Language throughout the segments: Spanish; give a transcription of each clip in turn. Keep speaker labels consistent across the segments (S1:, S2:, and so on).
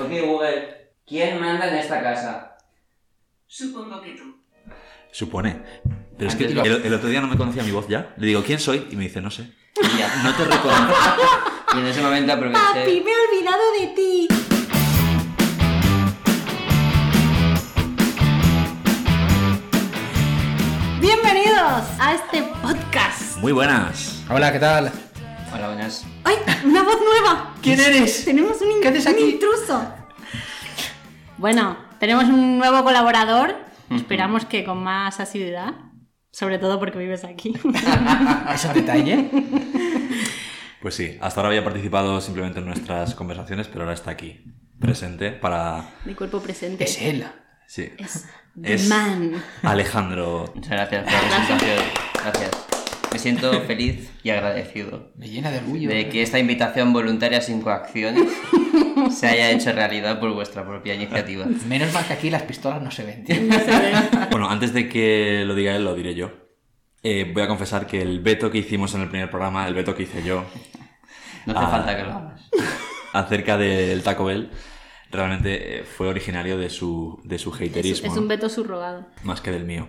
S1: Ok, Google, ¿quién manda en esta casa?
S2: Supongo que tú.
S3: Supone. Pero es que
S1: Antes lo-
S3: el, el otro día no me conocía mi voz ya. Le digo, ¿quién soy? Y me dice, no sé.
S1: Y ya.
S3: No te reconozco.
S1: Y en ese momento
S4: Papi,
S1: aproveché.
S4: me he olvidado de ti. Bienvenidos a este podcast.
S3: Muy buenas.
S5: Hola, ¿qué tal?
S1: Hola, buenas.
S4: ¡Ay! ¡Una voz nueva!
S5: ¿Quién eres?
S4: Tenemos un, in-
S5: ¿Qué haces
S4: un
S5: aquí?
S4: intruso. Bueno, tenemos un nuevo colaborador. Esperamos que con más asiduidad. Sobre todo porque vives aquí.
S5: ¿Es un detalle?
S3: Pues sí, hasta ahora había participado simplemente en nuestras conversaciones, pero ahora está aquí, presente para...
S4: Mi cuerpo presente.
S5: Es él.
S3: Sí.
S4: Es
S3: Es-
S4: Man.
S3: Alejandro.
S1: Muchas gracias por la presentación. Gracias. Me siento feliz y agradecido
S5: Me llena de orgullo.
S1: de que esta invitación voluntaria sin coacciones se haya hecho realidad por vuestra propia iniciativa.
S5: Menos mal que aquí las pistolas no se ven, tío.
S3: Bueno, antes de que lo diga él, lo diré yo. Eh, voy a confesar que el veto que hicimos en el primer programa, el veto que hice yo,
S1: No hace
S3: Ah.
S1: falta que lo hagas.
S3: acerca del Taco Bell, realmente eh, fue originario de su, de su
S4: Es,
S3: haterismo.
S4: es
S3: ¿no?
S4: un veto subrogado.
S3: más que del mío.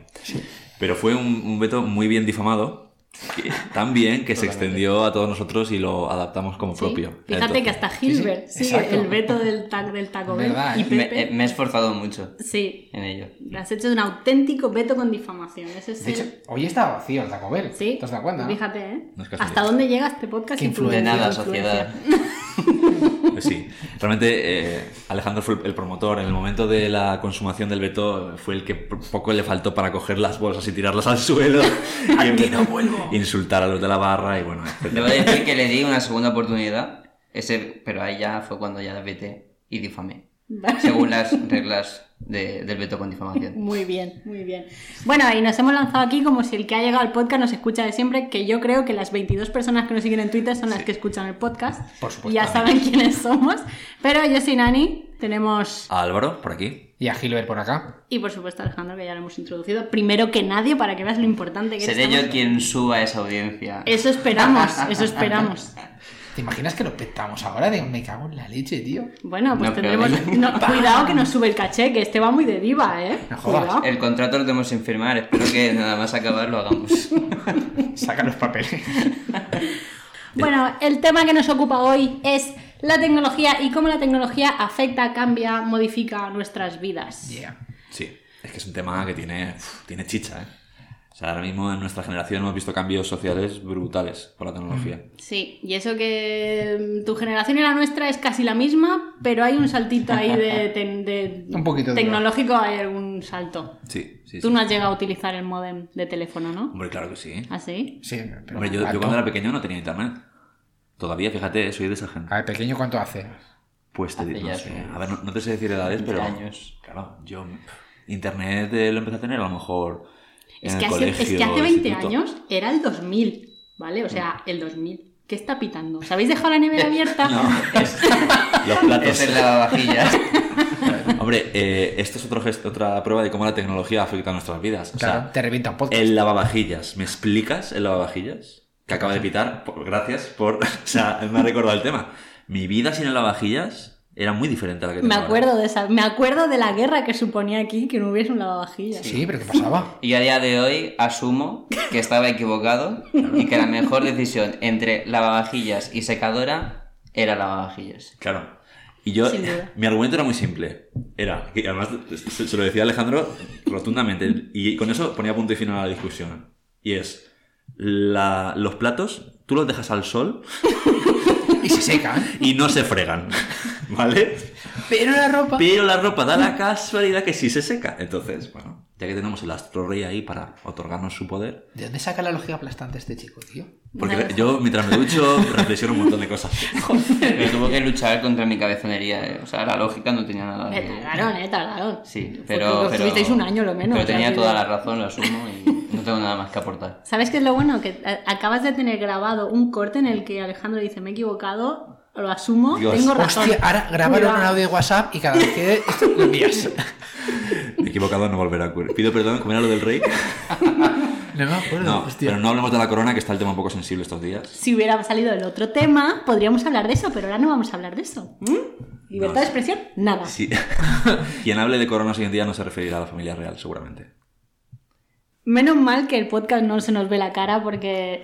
S3: Pero fue un, un veto muy bien difamado, que- tan bien que se extendió a todos nosotros y lo adaptamos como
S4: Sí.
S3: propio.
S4: Fíjate
S3: Entonces,
S4: que hasta Gilbert
S5: sí,
S4: sigue
S5: exacto.
S4: el veto del, tac, del Taco Bell.
S5: Verdad,
S4: Y
S5: ¿eh?
S1: Me, he esforzado mucho
S4: Sí,
S1: en ello.
S4: has hecho un auténtico veto con difamación. Ese es
S5: De
S4: el-
S5: hecho, hoy está vacío el Taco Bell.
S4: Sí,
S5: ¿Te das cuenta? no?
S4: Fíjate, ¿eh?
S3: No es casualidad.
S4: ¿Hasta dónde llega este podcast?
S5: Qué
S4: Influencia,
S1: De nada,
S4: influencia.
S1: sociedad.
S3: sí, realmente eh, Alejandro fue el promotor. En el momento de la consumación del veto fue el que poco le faltó para coger las bolsas y tirarlas al suelo y empezar a insultar a los de la barra y bueno, etcétera.
S1: Debo decir que le di una segunda oportunidad, ese, pero ahí ya fue cuando ya vete y difamé. Según las reglas de- del veto con difamación.
S4: Muy bien, muy bien. Bueno, y nos hemos lanzado aquí como si el que ha llegado al podcast nos escucha de siempre, que yo creo que las 22 personas que nos siguen en Twitter son las que escuchan el podcast.
S5: Por supuesto.
S4: Ya saben quiénes somos. Pero yo soy Nani, tenemos...
S3: A Álvaro, por aquí.
S5: Y a Gilbert por acá.
S4: Y por supuesto Alejandro, que ya lo hemos introducido. Primero que nadie, para que veas lo importante que
S1: Seré
S4: estamos-
S1: yo quien suba esa audiencia.
S4: Eso esperamos, eso esperamos.
S5: ¿Te imaginas que lo petamos ahora? De me cago en la leche, tío.
S4: Bueno, pues
S1: No,
S4: tendremos... no, cuidado que nos sube el caché, que este va muy de diva, ¿eh?
S5: No jodas.
S4: Cuidado.
S1: El contrato lo tenemos sin firmar, espero que nada más acabar lo hagamos.
S5: Saca los papeles.
S4: Bueno, el tema que nos ocupa hoy es la tecnología y cómo la tecnología afecta, cambia, modifica nuestras vidas.
S5: Yeah.
S3: Sí, es que es un tema que tiene, uf, tiene chicha, ¿eh? O sea, ahora mismo en nuestra generación hemos visto cambios sociales brutales por la tecnología.
S4: Sí, y eso que mm, tu generación y la nuestra es casi la misma, pero hay un saltito ahí de,
S5: Un poquito
S4: tecnológico, hay algún salto.
S3: Sí, sí,
S4: Tú
S3: sí.
S4: no has llegado a utilizar el modem de teléfono, ¿no?
S3: Hombre, claro que sí.
S4: ¿Ah, sí?
S5: Sí, pero
S3: Hombre, yo, cuando era pequeño no tenía internet. Todavía, fíjate, soy de esa gente.
S5: A ver, pequeño, ¿cuánto hace?
S3: Pues te digo, no sé. A ver, no, no te sé decir edades,
S1: 20
S3: pero.
S1: años.
S3: Claro, yo. Internet eh, lo empecé a tener a lo mejor.
S4: Es que, hace,
S3: colegio,
S4: es que hace 20
S3: instituto.
S4: años era el 2000, ¿vale? O sea, el 2000. ¿Qué está pitando? ¿Os habéis dejado la nevera abierta?
S3: No, es- los platos.
S1: Es el lavavajillas.
S3: Hombre, eh, esto es otro gesto- otra prueba de cómo la tecnología afecta a nuestras vidas. O
S5: Claro,
S3: sea,
S5: te revienta un podcast.
S3: el lavavajillas. ¿Me explicas el lavavajillas? Que acaba de pitar. Por- gracias por. O sea, me ha recordado el tema. Mi vida sin el lavavajillas era muy diferente a la que tengo
S4: Me
S3: ahora.
S4: acuerdo de esa, me acuerdo de la guerra que suponía aquí que no hubiese un lavavajillas.
S5: Sí, pero ¿qué pasaba?
S1: Y a día de hoy asumo que estaba equivocado y que la mejor decisión entre lavavajillas y secadora era lavavajillas.
S3: Claro. Y yo,
S4: Sin duda.
S3: mi argumento era muy simple. Era, que además se, se lo decía Alejandro rotundamente, y con eso ponía punto y final a la discusión. Y es, la- los platos, tú los dejas al sol
S5: Y se secan.
S3: y no se fregan. ¿Vale?
S5: Pero la ropa.
S3: Pero la ropa da la casualidad que sí se seca. Entonces, bueno, ya que tenemos el astro rey ahí para otorgarnos su poder.
S5: ¿De dónde saca la lógica aplastante este chico, tío?
S3: Porque yo, mientras me ducho, reflexiono un montón de cosas.
S1: Pero tuvo que luchar contra mi cabezonería. eh. O sea, la lógica no tenía nada
S4: Eh,
S1: de...
S4: tardaron, eh, tardaron.
S1: Sí, pero... pero
S4: tuvisteis un año lo menos,
S1: Pero
S4: o
S1: tenía toda la razón, lo asumo y no tengo nada más que aportar.
S4: ¿Sabes qué es lo bueno? Que acabas de tener grabado un corte en el que Alejandro dice, me he equivocado, lo asumo,
S3: Dios.
S4: tengo razón.
S5: Hostia, ahora grábalo en un audio de WhatsApp y cada vez que esto lo envías.
S3: Me he equivocado, no volverá a ocurrir. Pido perdón, ¿cómo era lo del rey?
S5: No me acuerdo.
S3: No,
S5: hostia.
S3: pero no hablemos de la corona, que está el tema un poco sensible estos días.
S4: Si hubiera salido el otro tema, podríamos hablar de eso, pero ahora no vamos a hablar de eso. ¿Mm? ¿Libertad
S3: No,
S4: de expresión? Nada.
S3: Sí. Quien hable de coronas hoy en día no se referirá a la familia real, seguramente.
S4: Menos mal que el podcast no se nos ve la cara porque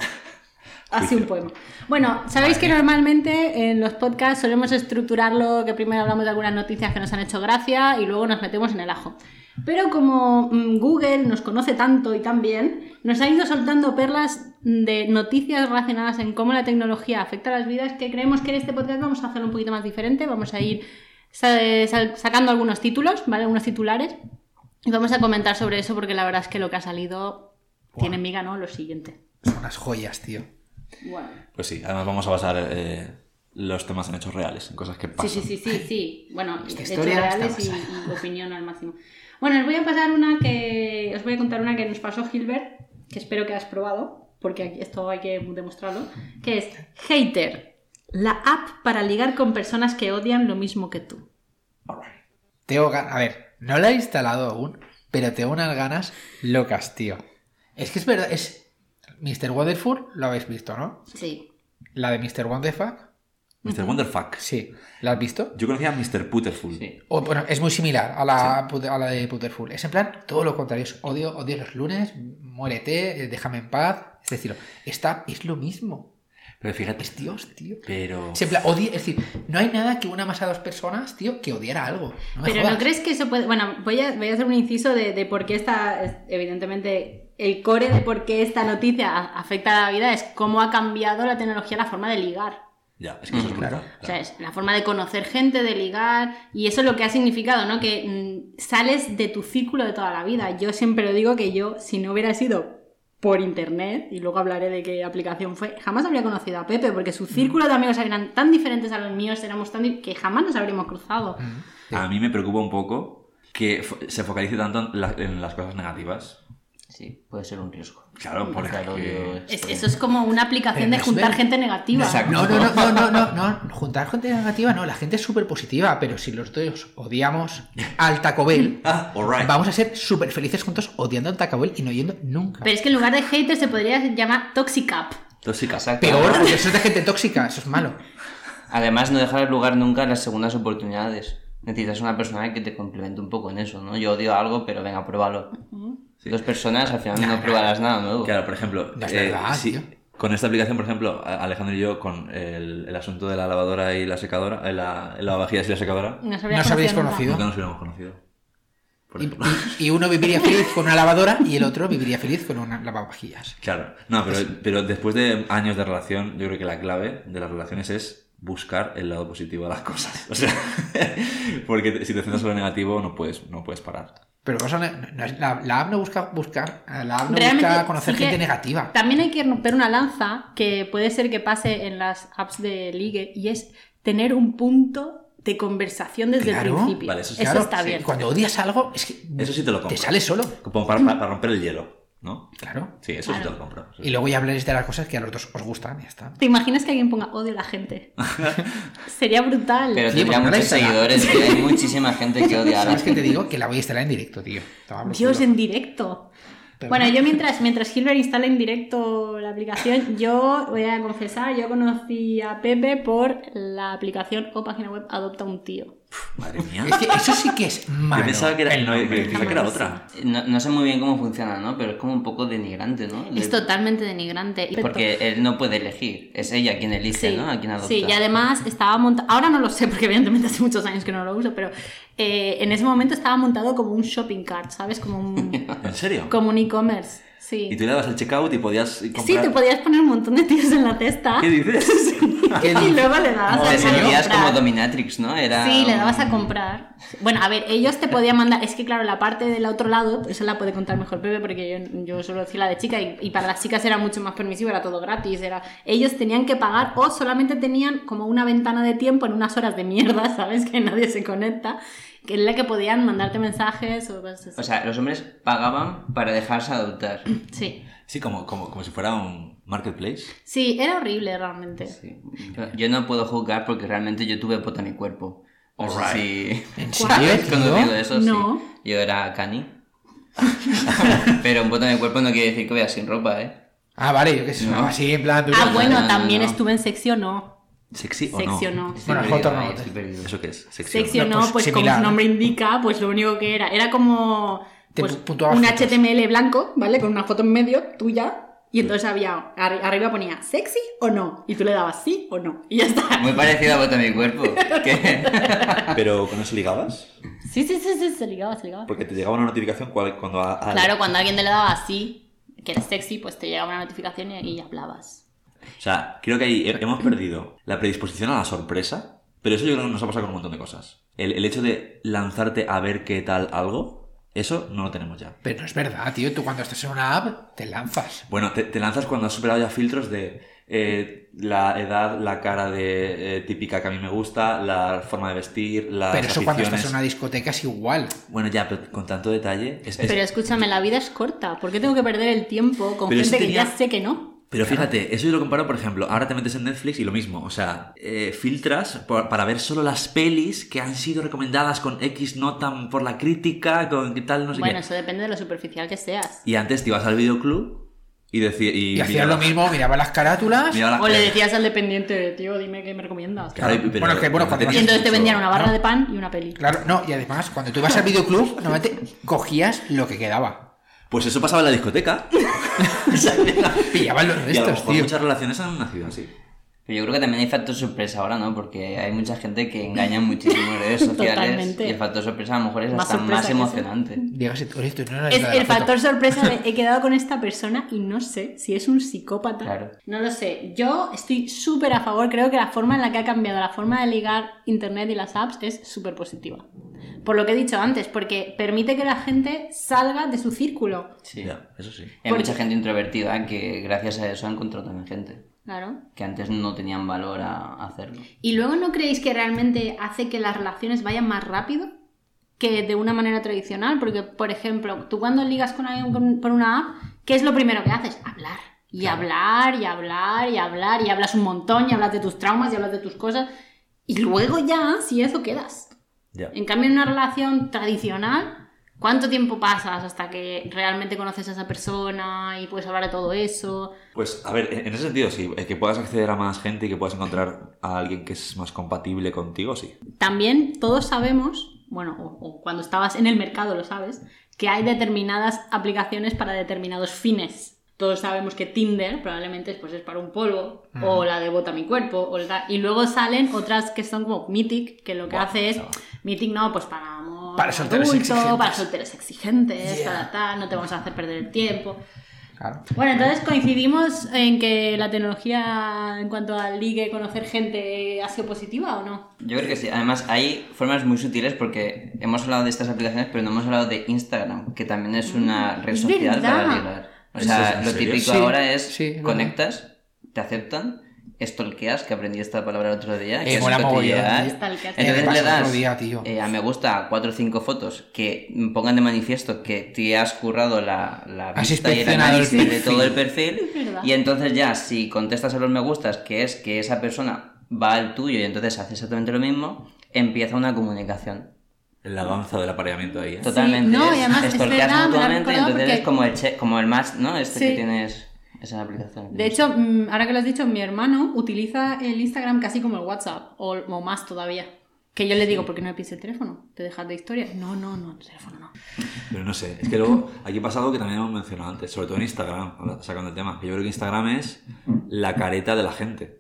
S4: hace un poema. Bueno, sabéis que normalmente en los podcasts solemos estructurarlo que primero hablamos de algunas noticias que nos han hecho gracia y luego nos metemos en el ajo. Pero como mm, Google nos conoce tanto y tan bien, nos ha ido soltando perlas de noticias relacionadas en cómo la tecnología afecta a las vidas que creemos que en este podcast vamos a hacerlo un poquito más diferente. Vamos a ir sacando algunos títulos, ¿vale? Algunos titulares. Y vamos a comentar sobre eso porque la verdad es que lo que ha salido tiene miga, ¿no? Lo siguiente.
S5: Son unas joyas, tío.
S4: Bueno.
S3: Pues sí, además vamos a basar eh, los temas en hechos reales, en cosas que
S4: Sí,
S3: pasan.
S4: sí, sí, sí, sí. Bueno,
S5: Esta
S4: hechos reales y, opinión al máximo. Bueno, os voy a pasar una que. Os voy a contar una que nos pasó Gilbert, que espero que has probado, porque esto hay que demostrarlo. Que es Hater, la app para ligar con personas que odian lo mismo que tú.
S5: Tengo ganas. A ver, no la he instalado aún, pero tengo unas ganas locas, tío. Es que es verdad, es. Mr. Wonderful, lo habéis visto, ¿no?
S4: Sí.
S5: La de Mr. Wonderfuck.
S3: Mr. Wonderfuck.
S5: Sí. ¿La has visto?
S3: Yo conocía a Mr. Putterful.
S1: Sí.
S5: O, bueno, es muy similar a la, a la de Putterful. Es en plan todo lo contrario. Es odio, odio los lunes, muérete, eh, déjame en paz. Es decir, esta es lo mismo.
S3: Pero fíjate,
S5: Es Dios, tío.
S3: pero...
S5: Es, en plan, odia- es decir, no hay nada que una más a dos personas, tío, que odiara algo. No me
S4: Pero
S5: jodas.
S4: ¿no crees que eso puede.? Bueno, voy a, voy a hacer un inciso de, de por qué esta. es- Evidentemente, el core de por qué esta noticia afecta a la vida es cómo ha cambiado la tecnología la forma de ligar.
S3: Ya, es que eso es brutal.
S4: O sea, es la forma de conocer gente, de ligar, y eso es lo que ha significado, ¿no? Que mm, sales de tu círculo de toda la vida. Yo siempre lo digo que yo, si no hubiera sido por internet, y luego hablaré de qué aplicación fue, jamás habría conocido a Pepe, porque su círculo de amigos eran tan diferentes a los míos, éramos tan que jamás nos habríamos cruzado.
S3: A mí me preocupa un poco que fo- se focalice tanto en, la- en las cosas negativas.
S1: Sí, puede ser un riesgo.
S3: Claro, porque...
S1: Claro, yo-
S4: Es- eso es como una aplicación
S5: Pero
S4: de juntar gente negativa.
S1: Exacto.
S5: No, no, no, no, no, no, no. Juntar gente negativa, no. La gente es súper positiva, pero si los dos odiamos al Taco Bell,
S3: Ah, alright.
S5: vamos a ser súper felices juntos odiando al Taco Bell y no yendo nunca.
S4: Pero es que en lugar de hater se podría llamar Toxic App.
S3: Tóxica.
S1: Exacto.
S5: Peor, porque eso es de gente tóxica, eso es malo.
S1: Además, no dejar lugar nunca a las segundas oportunidades. Necesitas una persona que te complemente un poco en eso, ¿no? Yo odio algo, pero venga, pruébalo. Si dos personas, al final no probarás nada nuevo.
S3: Claro, por ejemplo,
S5: No es
S3: eh, sí, con esta aplicación, por ejemplo, Alejandro y yo, con el, el asunto de la lavadora y la secadora, eh, la, el lavavajillas y la secadora,
S4: No se
S5: No os habríais conocido.
S3: nunca nos hubiéramos conocido. Por
S5: Y,
S3: ejemplo.
S5: y- y uno viviría feliz con una lavadora y el otro viviría feliz con una lavavajillas.
S3: Claro, no, pero, pero después de años de relación, yo creo que la clave de las relaciones es buscar el lado positivo de las cosas. O sea, porque si te centras en lo negativo no puedes, no puedes parar.
S5: Pero cosa, no- no la, la app no busca buscar, la app no
S4: Realmente
S5: busca conocer
S4: sí que-
S5: gente negativa.
S4: También hay que romper una lanza que puede ser que pase en las apps de ligue y es tener un punto de conversación desde
S5: Claro.
S4: el principio.
S3: Vale, eso
S4: eso
S3: sí.
S5: Claro,
S4: está
S5: sí,
S4: bien.
S5: Cuando odias algo, es que
S3: Eso sí te lo compro.
S5: te sale solo.
S3: Como para- para romper el hielo, ¿no?
S5: Claro.
S3: Sí, eso sí te lo compro.
S5: Y luego ya hablaréis de las cosas que a los dos os gustan y ya está.
S4: ¿Te imaginas que alguien ponga odio a la gente? Sería brutal.
S1: Pero
S5: Sí,
S1: tendría
S5: no la
S1: muchos seguidores, que hay muchísima gente que odia a la
S5: ¿Sabes que te
S1: gente.
S5: digo? Que la voy a instalar en directo, tío.
S4: Dios, en directo.
S5: Pero
S4: bueno,
S5: no.
S4: yo mientras, mientras Gilbert instala en directo la aplicación, yo voy a confesar, yo conocí a Pepe por la aplicación o página web Adopta un tío.
S3: Madre mía.
S5: Es que eso sí que es malo.
S3: Yo pensaba que era,
S5: el
S3: no, que-
S5: nombre.
S3: pensaba que era otra.
S1: No, no sé muy bien cómo funciona, ¿no? Pero es como un poco denigrante, ¿no?
S4: Es totalmente denigrante.
S1: Porque él no puede elegir, es ella quien elige, ¿no? A quien adopta.
S4: Sí, y además estaba montado, ahora no lo sé porque evidentemente hace muchos años que no lo uso, pero eh, en ese momento estaba montado como un shopping cart, ¿sabes? Como un,
S3: ¿En serio?
S4: como un e-commerce. Sí.
S3: Y tú le dabas el checkout y podías comprar...
S4: Sí, te podías poner un montón de tíos en la cesta
S3: ¿Qué dices?
S5: ¿Qué
S4: y
S5: dices?
S4: luego le dabas
S1: Te
S4: a comprar.
S1: como Dominatrix, ¿no? Era
S4: Sí, le dabas a comprar. Bueno, a ver, ellos te podían mandar. Es que, claro, la parte del otro lado, eso la puede contar mejor Pepe, porque yo, yo suelo decir la de chica, y, y para las chicas era mucho más permisivo, era todo gratis. era Ellos tenían que pagar o solamente tenían como una ventana de tiempo en unas horas de mierda, ¿sabes? Que nadie se conecta, que en la que podían mandarte mensajes o cosas así.
S1: O sea, los hombres pagaban para dejarse adoptar.
S4: Sí.
S3: Sí, como, como, como si fuera un marketplace.
S4: Sí, era horrible realmente.
S1: Sí. Yo, yo no puedo juzgar porque realmente yo tuve pota mi cuerpo. No sé
S3: Alright.
S1: si...
S5: ¿En
S1: ¿Habéis
S5: serio, tío?
S1: conocido eso?
S4: No.
S1: Sí. Yo era Cani. Pero un botón de cuerpo no quiere decir que vayas sin ropa, ¿eh?
S5: Ah, vale, yo qué sé,
S1: No.
S5: así en plan...
S4: Ah, bueno,
S1: no,
S4: también
S1: no.
S4: estuve en o no.
S3: ¿Sexy o
S4: Sexy o
S3: no?
S1: Estoy
S5: Bueno,
S1: perdido,
S5: foto no,
S1: ahí,
S5: te-
S1: estoy perdido.
S3: ¿Eso qué es? ¿Sexy
S4: Sexy
S3: o
S4: o
S3: no?
S5: Pues
S4: pues, como su
S5: ¿no?
S4: nombre indica, pues lo único que era. Era como pues, un
S5: fotos.
S4: HTML blanco, ¿vale? Con una foto en medio tuya. Y entonces había, arri- arriba ponía sexy o no. Y tú le dabas sí o no. Y ya está.
S1: Muy parecido a botón de cuerpo.
S3: ¿Pero con eso ligabas?
S4: Sí, sí, sí, sí, se ligaba, se ligaba.
S3: Porque te llegaba una notificación cuando... a- a-
S4: Claro, cuando alguien te le daba sí, que eres sexy, pues te llegaba una notificación y, y hablabas.
S3: O sea, creo que ahí he- hemos perdido la predisposición a la sorpresa, pero eso yo creo que nos ha pasado con un montón de cosas. El, el hecho de lanzarte a ver qué tal algo, eso no lo tenemos ya.
S5: Pero no es verdad, tío. Tú cuando estás en una app, te lanzas.
S3: Bueno, te, te lanzas cuando has superado ya filtros de eh, la edad, la cara de eh, típica que a mí me gusta, la forma de vestir, las
S5: Pero eso cuando estás en una discoteca es igual.
S3: Bueno, ya, pero con tanto detalle. es- es-
S4: Pero escúchame, la vida es corta. ¿Por qué tengo que perder el tiempo con
S3: Pero
S4: gente que ya sé que no?
S3: Pero fíjate, eso yo lo comparo, por ejemplo, ahora te metes en Netflix y lo mismo, o sea, eh, filtras por- para ver solo las pelis que han sido recomendadas con X nota por la crítica, con qué tal, no sé
S4: Bueno,
S3: qué.
S4: eso depende de lo superficial que seas.
S3: Y antes te ibas al videoclub y decías... Y,
S5: Y hacías lo mismo, mirabas las carátulas.
S4: O le decías al dependiente, tío, dime qué me recomiendas.
S3: Claro, y- pero-
S5: Bueno, es que, bueno, cuando
S4: Y entonces te vendían una barra
S5: ¿no?
S4: de pan y una peli.
S5: Claro, no, y además, cuando tú ibas al videoclub, normalmente cogías lo que quedaba.
S3: Pues eso pasaba en la discoteca.
S5: Pillaban los
S3: y a lo
S5: restos,
S3: mejor
S5: tío.
S3: muchas relaciones han nacido así.
S1: Pero yo creo que también hay factor sorpresa ahora, ¿no? Porque hay mucha gente que engaña muchísimo en redes sociales.
S4: Totalmente.
S1: Y el factor sorpresa a lo mejor es
S4: Más
S1: hasta más emocionante.
S5: Digas, oye, tú no eres
S4: Es
S5: la de
S4: el factor sorpresa de he quedado con esta persona y no sé si es un psicópata.
S1: Claro.
S4: No lo sé. Yo estoy súper a favor. Creo que la forma en la que ha cambiado la forma de ligar Internet y las apps es súper positiva. Por lo que he dicho antes, porque permite que la gente salga de su círculo.
S1: Sí.
S3: Ya, eso sí.
S1: Hay
S4: Porque-
S1: mucha gente introvertida que gracias a eso ha encontrado también gente.
S4: Claro.
S1: Que antes no tenían valor a hacerlo.
S4: ¿Y luego no creéis que realmente hace que las relaciones vayan más rápido que de una manera tradicional? Porque, por ejemplo, tú cuando ligas con alguien con- por una app, ¿qué es lo primero que haces? Hablar. Y hablar, y hablar, y hablar, y hablas un montón, y hablas de tus traumas, y hablas de tus cosas. Y luego ya, si eso quedas. En cambio, en una relación tradicional, ¿cuánto tiempo pasas hasta que realmente conoces a esa persona y puedes hablar de todo eso?
S3: Pues, a ver, en ese sentido sí, eh, que puedas acceder a más gente y que puedas encontrar a alguien que es más compatible contigo, sí.
S4: También todos sabemos, bueno, o, o cuando estabas en el mercado lo sabes, que hay determinadas aplicaciones para determinados fines. Todos sabemos que Tinder probablemente pues, es para un polvo, o la de Bota mi cuerpo, o la- y luego salen otras que son como Mythic, que lo que hace es,
S3: chaval.
S4: Mythic no, pues para amor
S5: Para solteros
S4: adulto,
S5: exigentes.
S4: para solteros exigentes,
S5: Yeah.
S4: para tal, no te vamos a hacer perder el tiempo.
S5: Claro.
S4: Bueno, entonces coincidimos en que la tecnología en cuanto al ligue, conocer gente, ha sido positiva o no?
S1: Yo creo que sí. Además, hay formas muy sutiles porque hemos hablado de estas aplicaciones, pero no hemos hablado de Instagram, que también es una red
S4: es
S1: social para ligar. O
S3: ¿Eso
S1: sea,
S3: es
S1: lo
S3: serio?
S1: típico
S5: Sí,
S1: ahora es
S5: sí, es
S1: conectas, te aceptan, stalkeas, que aprendí esta palabra el otro día. que
S5: Eh,
S1: es
S5: mola. Eh, me
S1: Entonces le das
S5: día, tío.
S1: eh, a me gusta cuatro o cinco fotos que pongan de manifiesto que te has currado la, la vista y el análisis de todo el perfil.
S4: Es.
S1: Y entonces ya, si contestas a los me gustas, que es que esa persona va al tuyo y entonces hace exactamente lo mismo, empieza una comunicación.
S3: La danza del apareamiento ahí, ¿eh?
S1: Totalmente.
S4: no, y además es
S1: stalkeas
S4: verdad, me lo he
S1: mutuamente, entonces
S4: porque-
S1: es como el, che- como el match, ¿no? Este
S4: Sí.
S1: que tienes esa aplicación.
S4: De hecho, mm, ahora que lo has dicho, mi hermano utiliza el Instagram casi como el WhatsApp, o, o más todavía. Que yo le digo, ¿por qué no me pides el teléfono? ¿Te dejas de historia? No, no, no, el teléfono no.
S3: Pero no sé, es que luego aquí pasa algo que también hemos mencionado antes, sobre todo en Instagram, sacando el tema, que yo creo que Instagram es la careta de la gente.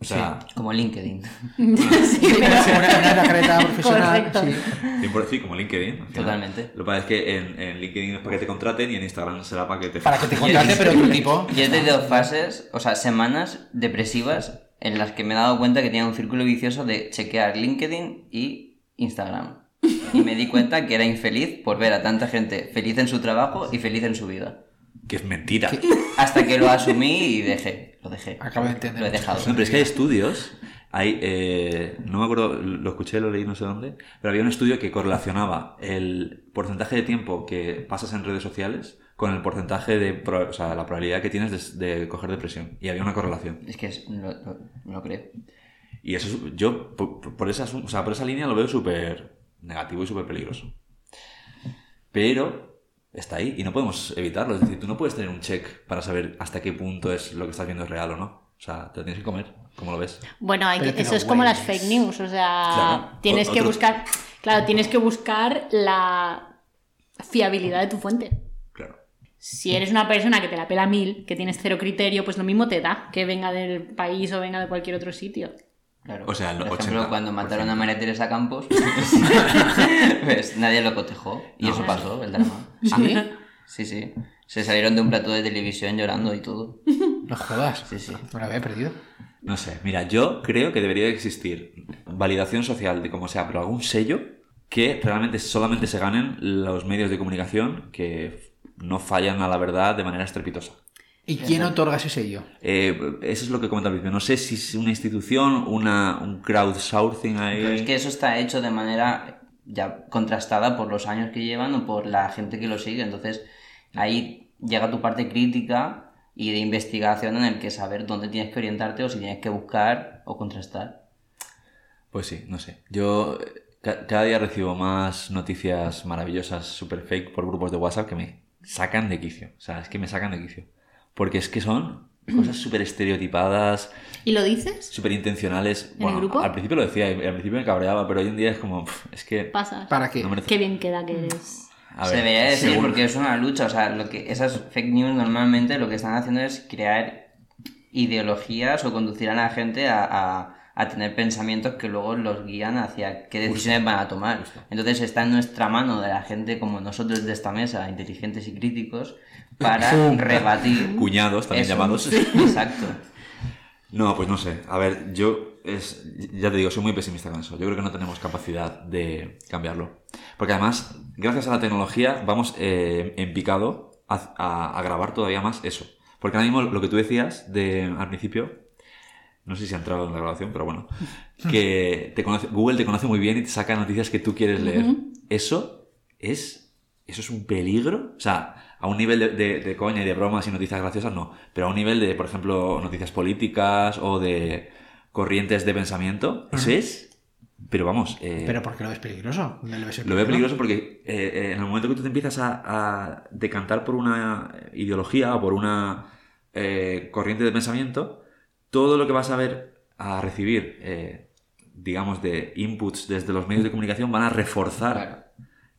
S3: O sea,
S1: Como LinkedIn.
S4: sí, pero-
S5: Una, una carreta profesional. Sí.
S3: decir, como LinkedIn.
S1: Totalmente.
S3: Lo que pasa es que en, en LinkedIn es para que te contraten y en Instagram será para que te...
S5: Para que te contrate, pero otro tipo.
S1: Yo he tenido fases, o sea, semanas depresivas en las que me he dado cuenta que tenía un círculo vicioso de chequear LinkedIn y Instagram. Y me di cuenta que era infeliz por ver a tanta gente feliz en su trabajo y feliz en su vida.
S3: Que es mentira.
S1: Hasta que lo asumí y dejé. Lo dejé.
S5: Acabo de entender.
S1: Lo he dejado.
S3: No, pero es que hay estudios, hay, eh, no me acuerdo, lo escuché, lo leí no sé dónde, pero había un estudio que correlacionaba el porcentaje de tiempo que pasas en redes sociales con el porcentaje de, o sea, la probabilidad que tienes de, de coger depresión. Y había una correlación.
S1: Es que es- lo, lo- lo creo.
S3: Y eso, es- yo, por, por esa, o sea, por esa línea lo veo súper negativo y súper peligroso. Pero está ahí y no podemos evitarlo. Es decir, tú no puedes tener un check para saber hasta qué punto es lo que estás viendo es real o no. O sea, te lo tienes que comer, como lo ves.
S4: Bueno, hay que- eso
S5: no
S4: es como las fake news, o sea,
S3: Claro.
S4: tienes
S3: O-
S4: que
S3: otro-
S4: buscar, claro, tienes que buscar la fiabilidad de tu fuente.
S3: Claro.
S4: Si eres una persona que te la pela mil, que tienes cero criterio, pues lo mismo te da que venga del país o venga de cualquier otro sitio.
S1: Claro.
S3: O sea, el
S1: Por ejemplo,
S3: 80%.
S1: cuando mataron a María Teresa Campos, pues nadie lo cotejó. Y eso pasó, el drama.
S5: ¿Sí?
S1: Sí, sí. Se salieron de un plato de televisión llorando y todo.
S5: No jodas.
S1: Sí, sí.
S5: Me lo había perdido.
S3: No sé, mira, yo creo que debería de existir validación social de como sea, pero algún sello que realmente solamente se ganen los medios de comunicación que no fallan a la verdad de manera estrepitosa.
S5: ¿Y quién otorga ese sello?
S3: Eh, eso es lo que comentaba al principio. No sé si es una institución, una, un crowdsourcing ahí.
S1: Pero es que eso está hecho de manera ya contrastada por los años que llevan o por la gente que lo sigue. Entonces, ahí llega tu parte crítica y de investigación en el que saber dónde tienes que orientarte o si tienes que buscar o contrastar.
S3: Pues sí, no sé. Yo eh, ca- cada día recibo más noticias maravillosas, super fake, por grupos de WhatsApp que me sacan de quicio. O sea, es que me sacan de quicio. Porque es que son cosas súper estereotipadas,
S4: ¿Y lo dices?
S3: súper intencionales.
S4: ¿En el grupo?
S3: Al principio lo decía, y al principio me cabreaba, pero hoy en día es como, es que...
S4: Pasas.
S5: ¿Para qué?
S3: no merece-
S4: Qué bien queda que eres.
S3: A
S1: Se
S3: ver,
S1: debería decir
S3: según-
S1: porque es una lucha. O sea, lo que esas fake news normalmente lo que están haciendo es crear ideologías o conducir a la gente a, a- a tener pensamientos que luego los guían hacia qué decisiones van a tomar. Entonces está en nuestra mano de la gente como nosotros de esta mesa, inteligentes y críticos, para rebatir.
S3: Cuñados, también
S1: eso.
S3: llamados.
S1: Exacto.
S3: No, pues no sé. A ver, yo es, ya te digo, soy muy pesimista con eso. Yo creo que no tenemos capacidad de cambiarlo. Porque además, gracias a la tecnología, vamos eh, en picado a, a- a grabar todavía más eso. Porque ahora mismo lo que tú decías de, al principio, no sé si ha entrado en la grabación, pero bueno, que te conoce, Google te conoce muy bien y te saca noticias que tú quieres leer. Eso es, eso es un peligro. O sea, a un nivel de, de- de coña y de bromas y noticias graciosas, no. Pero a un nivel de, por ejemplo, noticias políticas o de corrientes de pensamiento, eso es... Pero vamos, eh,
S5: ¿Pero por qué lo ves peligroso? ¿Dónde lo ves
S3: lo veo peligroso porque eh, eh, en el momento que tú te empiezas a, a decantar por una ideología o por una eh, corriente de pensamiento, todo lo que vas a ver, a recibir, digamos, de inputs desde los medios de comunicación van a reforzar
S1: Claro.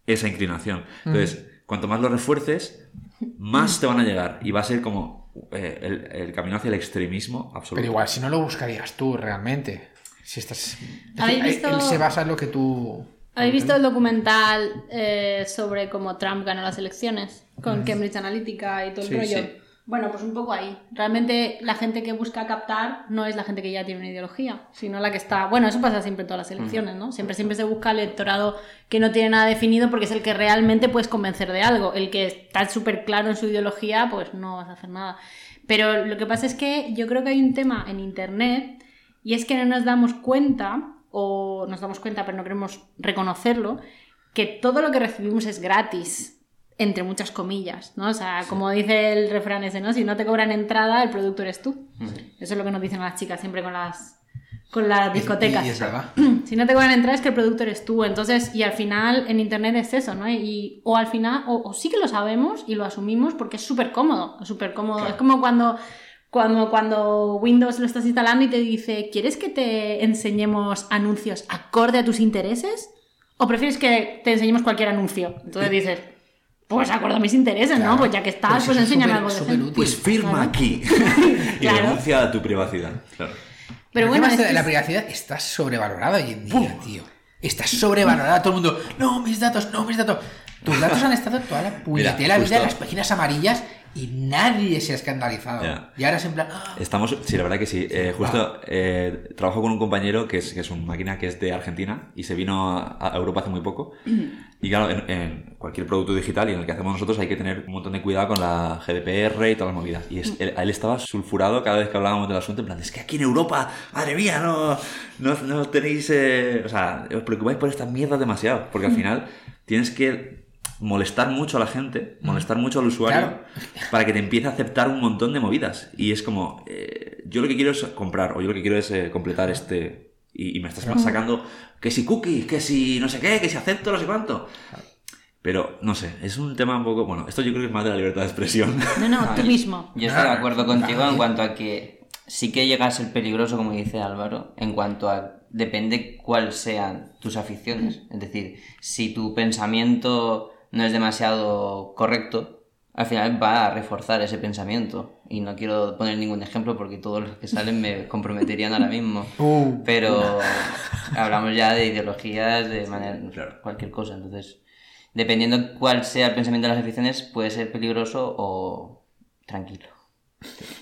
S3: esa inclinación. Entonces, cuanto más lo refuerces, más te van a llegar y va a ser como eh, el, el camino hacia el extremismo absoluto.
S5: Pero igual, si no lo buscarías tú realmente. Si estás. es
S4: ¿Habéis
S5: decir,
S4: visto-
S5: Él se basa en lo que tú.
S4: ¿Habéis visto el documental eh, sobre cómo Trump ganó las elecciones? Con Cambridge Analytica y todo el
S5: Sí,
S4: rollo.
S5: sí.
S4: Bueno, pues un poco ahí. Realmente la gente que busca captar no es la gente que ya tiene una ideología, sino la que está... Bueno, eso pasa siempre en todas las elecciones, ¿no? Siempre, siempre se busca el electorado que no tiene nada definido porque es el que realmente puedes convencer de algo. El que está súper claro en su ideología, pues no vas a hacer nada. Pero lo que pasa es que yo creo que hay un tema en Internet y es que no nos damos cuenta, o nos damos cuenta pero no queremos reconocerlo, que todo lo que recibimos es gratis, entre muchas comillas, ¿no? O sea, como dice el refrán ese, ¿no? Si no te cobran entrada, el producto eres tú. Eso es lo que nos dicen las chicas siempre con las, con las discotecas.
S5: Y.
S4: Si no te cobran entrada es que el producto eres tú. Entonces, y al final en internet es eso, ¿no? Y, o al final, o, o sí que lo sabemos y lo asumimos porque es súper cómodo, súper cómodo. Es como cuando, cuando, cuando Windows lo estás instalando y te dice, ¿quieres que te enseñemos anuncios acorde a tus intereses? ¿O prefieres que te enseñemos cualquier anuncio? Entonces dices, pues acorde a mis intereses, ¿no? Pues ya que estás,
S5: Pues
S4: pues, enséñame algo
S5: útil.
S3: Pues firma
S4: Claro.
S3: aquí y
S4: Claro.
S3: renuncia a tu privacidad. Claro.
S4: Pero
S5: El
S4: bueno,
S5: tema
S4: es
S5: de
S4: que
S5: la privacidad está sobrevalorada hoy en día, tío. Está sobrevalorada. Todo el mundo, no, mis datos, no, mis datos. Tus datos han estado toda la puñetera vida en las páginas amarillas y nadie se ha escandalizado. Y ahora es en plan, ah,
S3: Estamos, sí, la verdad que sí. Eh, justo eh, trabajo con un compañero que es, que es un máquina que es de Argentina y se vino a, a Europa hace muy poco. Y claro, en, en cualquier producto digital y en el que hacemos nosotros hay que tener un montón de cuidado con la GDPR y todas las movidas. Y es- él, él estaba sulfurado cada vez que hablábamos del asunto, en plan, es que aquí en Europa, madre mía, no, no, no tenéis... eh, o sea, os preocupáis por estas mierdas demasiado, porque al final tienes que molestar mucho a la gente, molestar mucho al usuario
S5: Claro.
S3: para que te empiece a aceptar un montón de movidas. Y es como, eh, yo lo que quiero es comprar, o yo lo que quiero es eh, completar este... Y, y me estás sacando que si cookies, que si no sé qué, que si acepto, no sé cuánto. Pero, no sé, es un tema un poco... Bueno, esto yo creo que es más de la libertad de expresión.
S4: No, no, tú mismo.
S1: Yo estoy de acuerdo contigo en cuanto a que sí que llega a ser peligroso, como dice Álvaro, en cuanto a depende cuáles sean tus aficiones. Es decir, si tu pensamiento no es demasiado correcto, al final va a reforzar ese pensamiento. Y no quiero poner ningún ejemplo porque todos los que salen me comprometerían ahora mismo.
S5: Uh,
S1: Pero hablamos ya de ideologías, de manera,
S3: Claro.
S1: cualquier cosa. Entonces, dependiendo cuál sea el pensamiento de las aficiones, puede ser peligroso o tranquilo.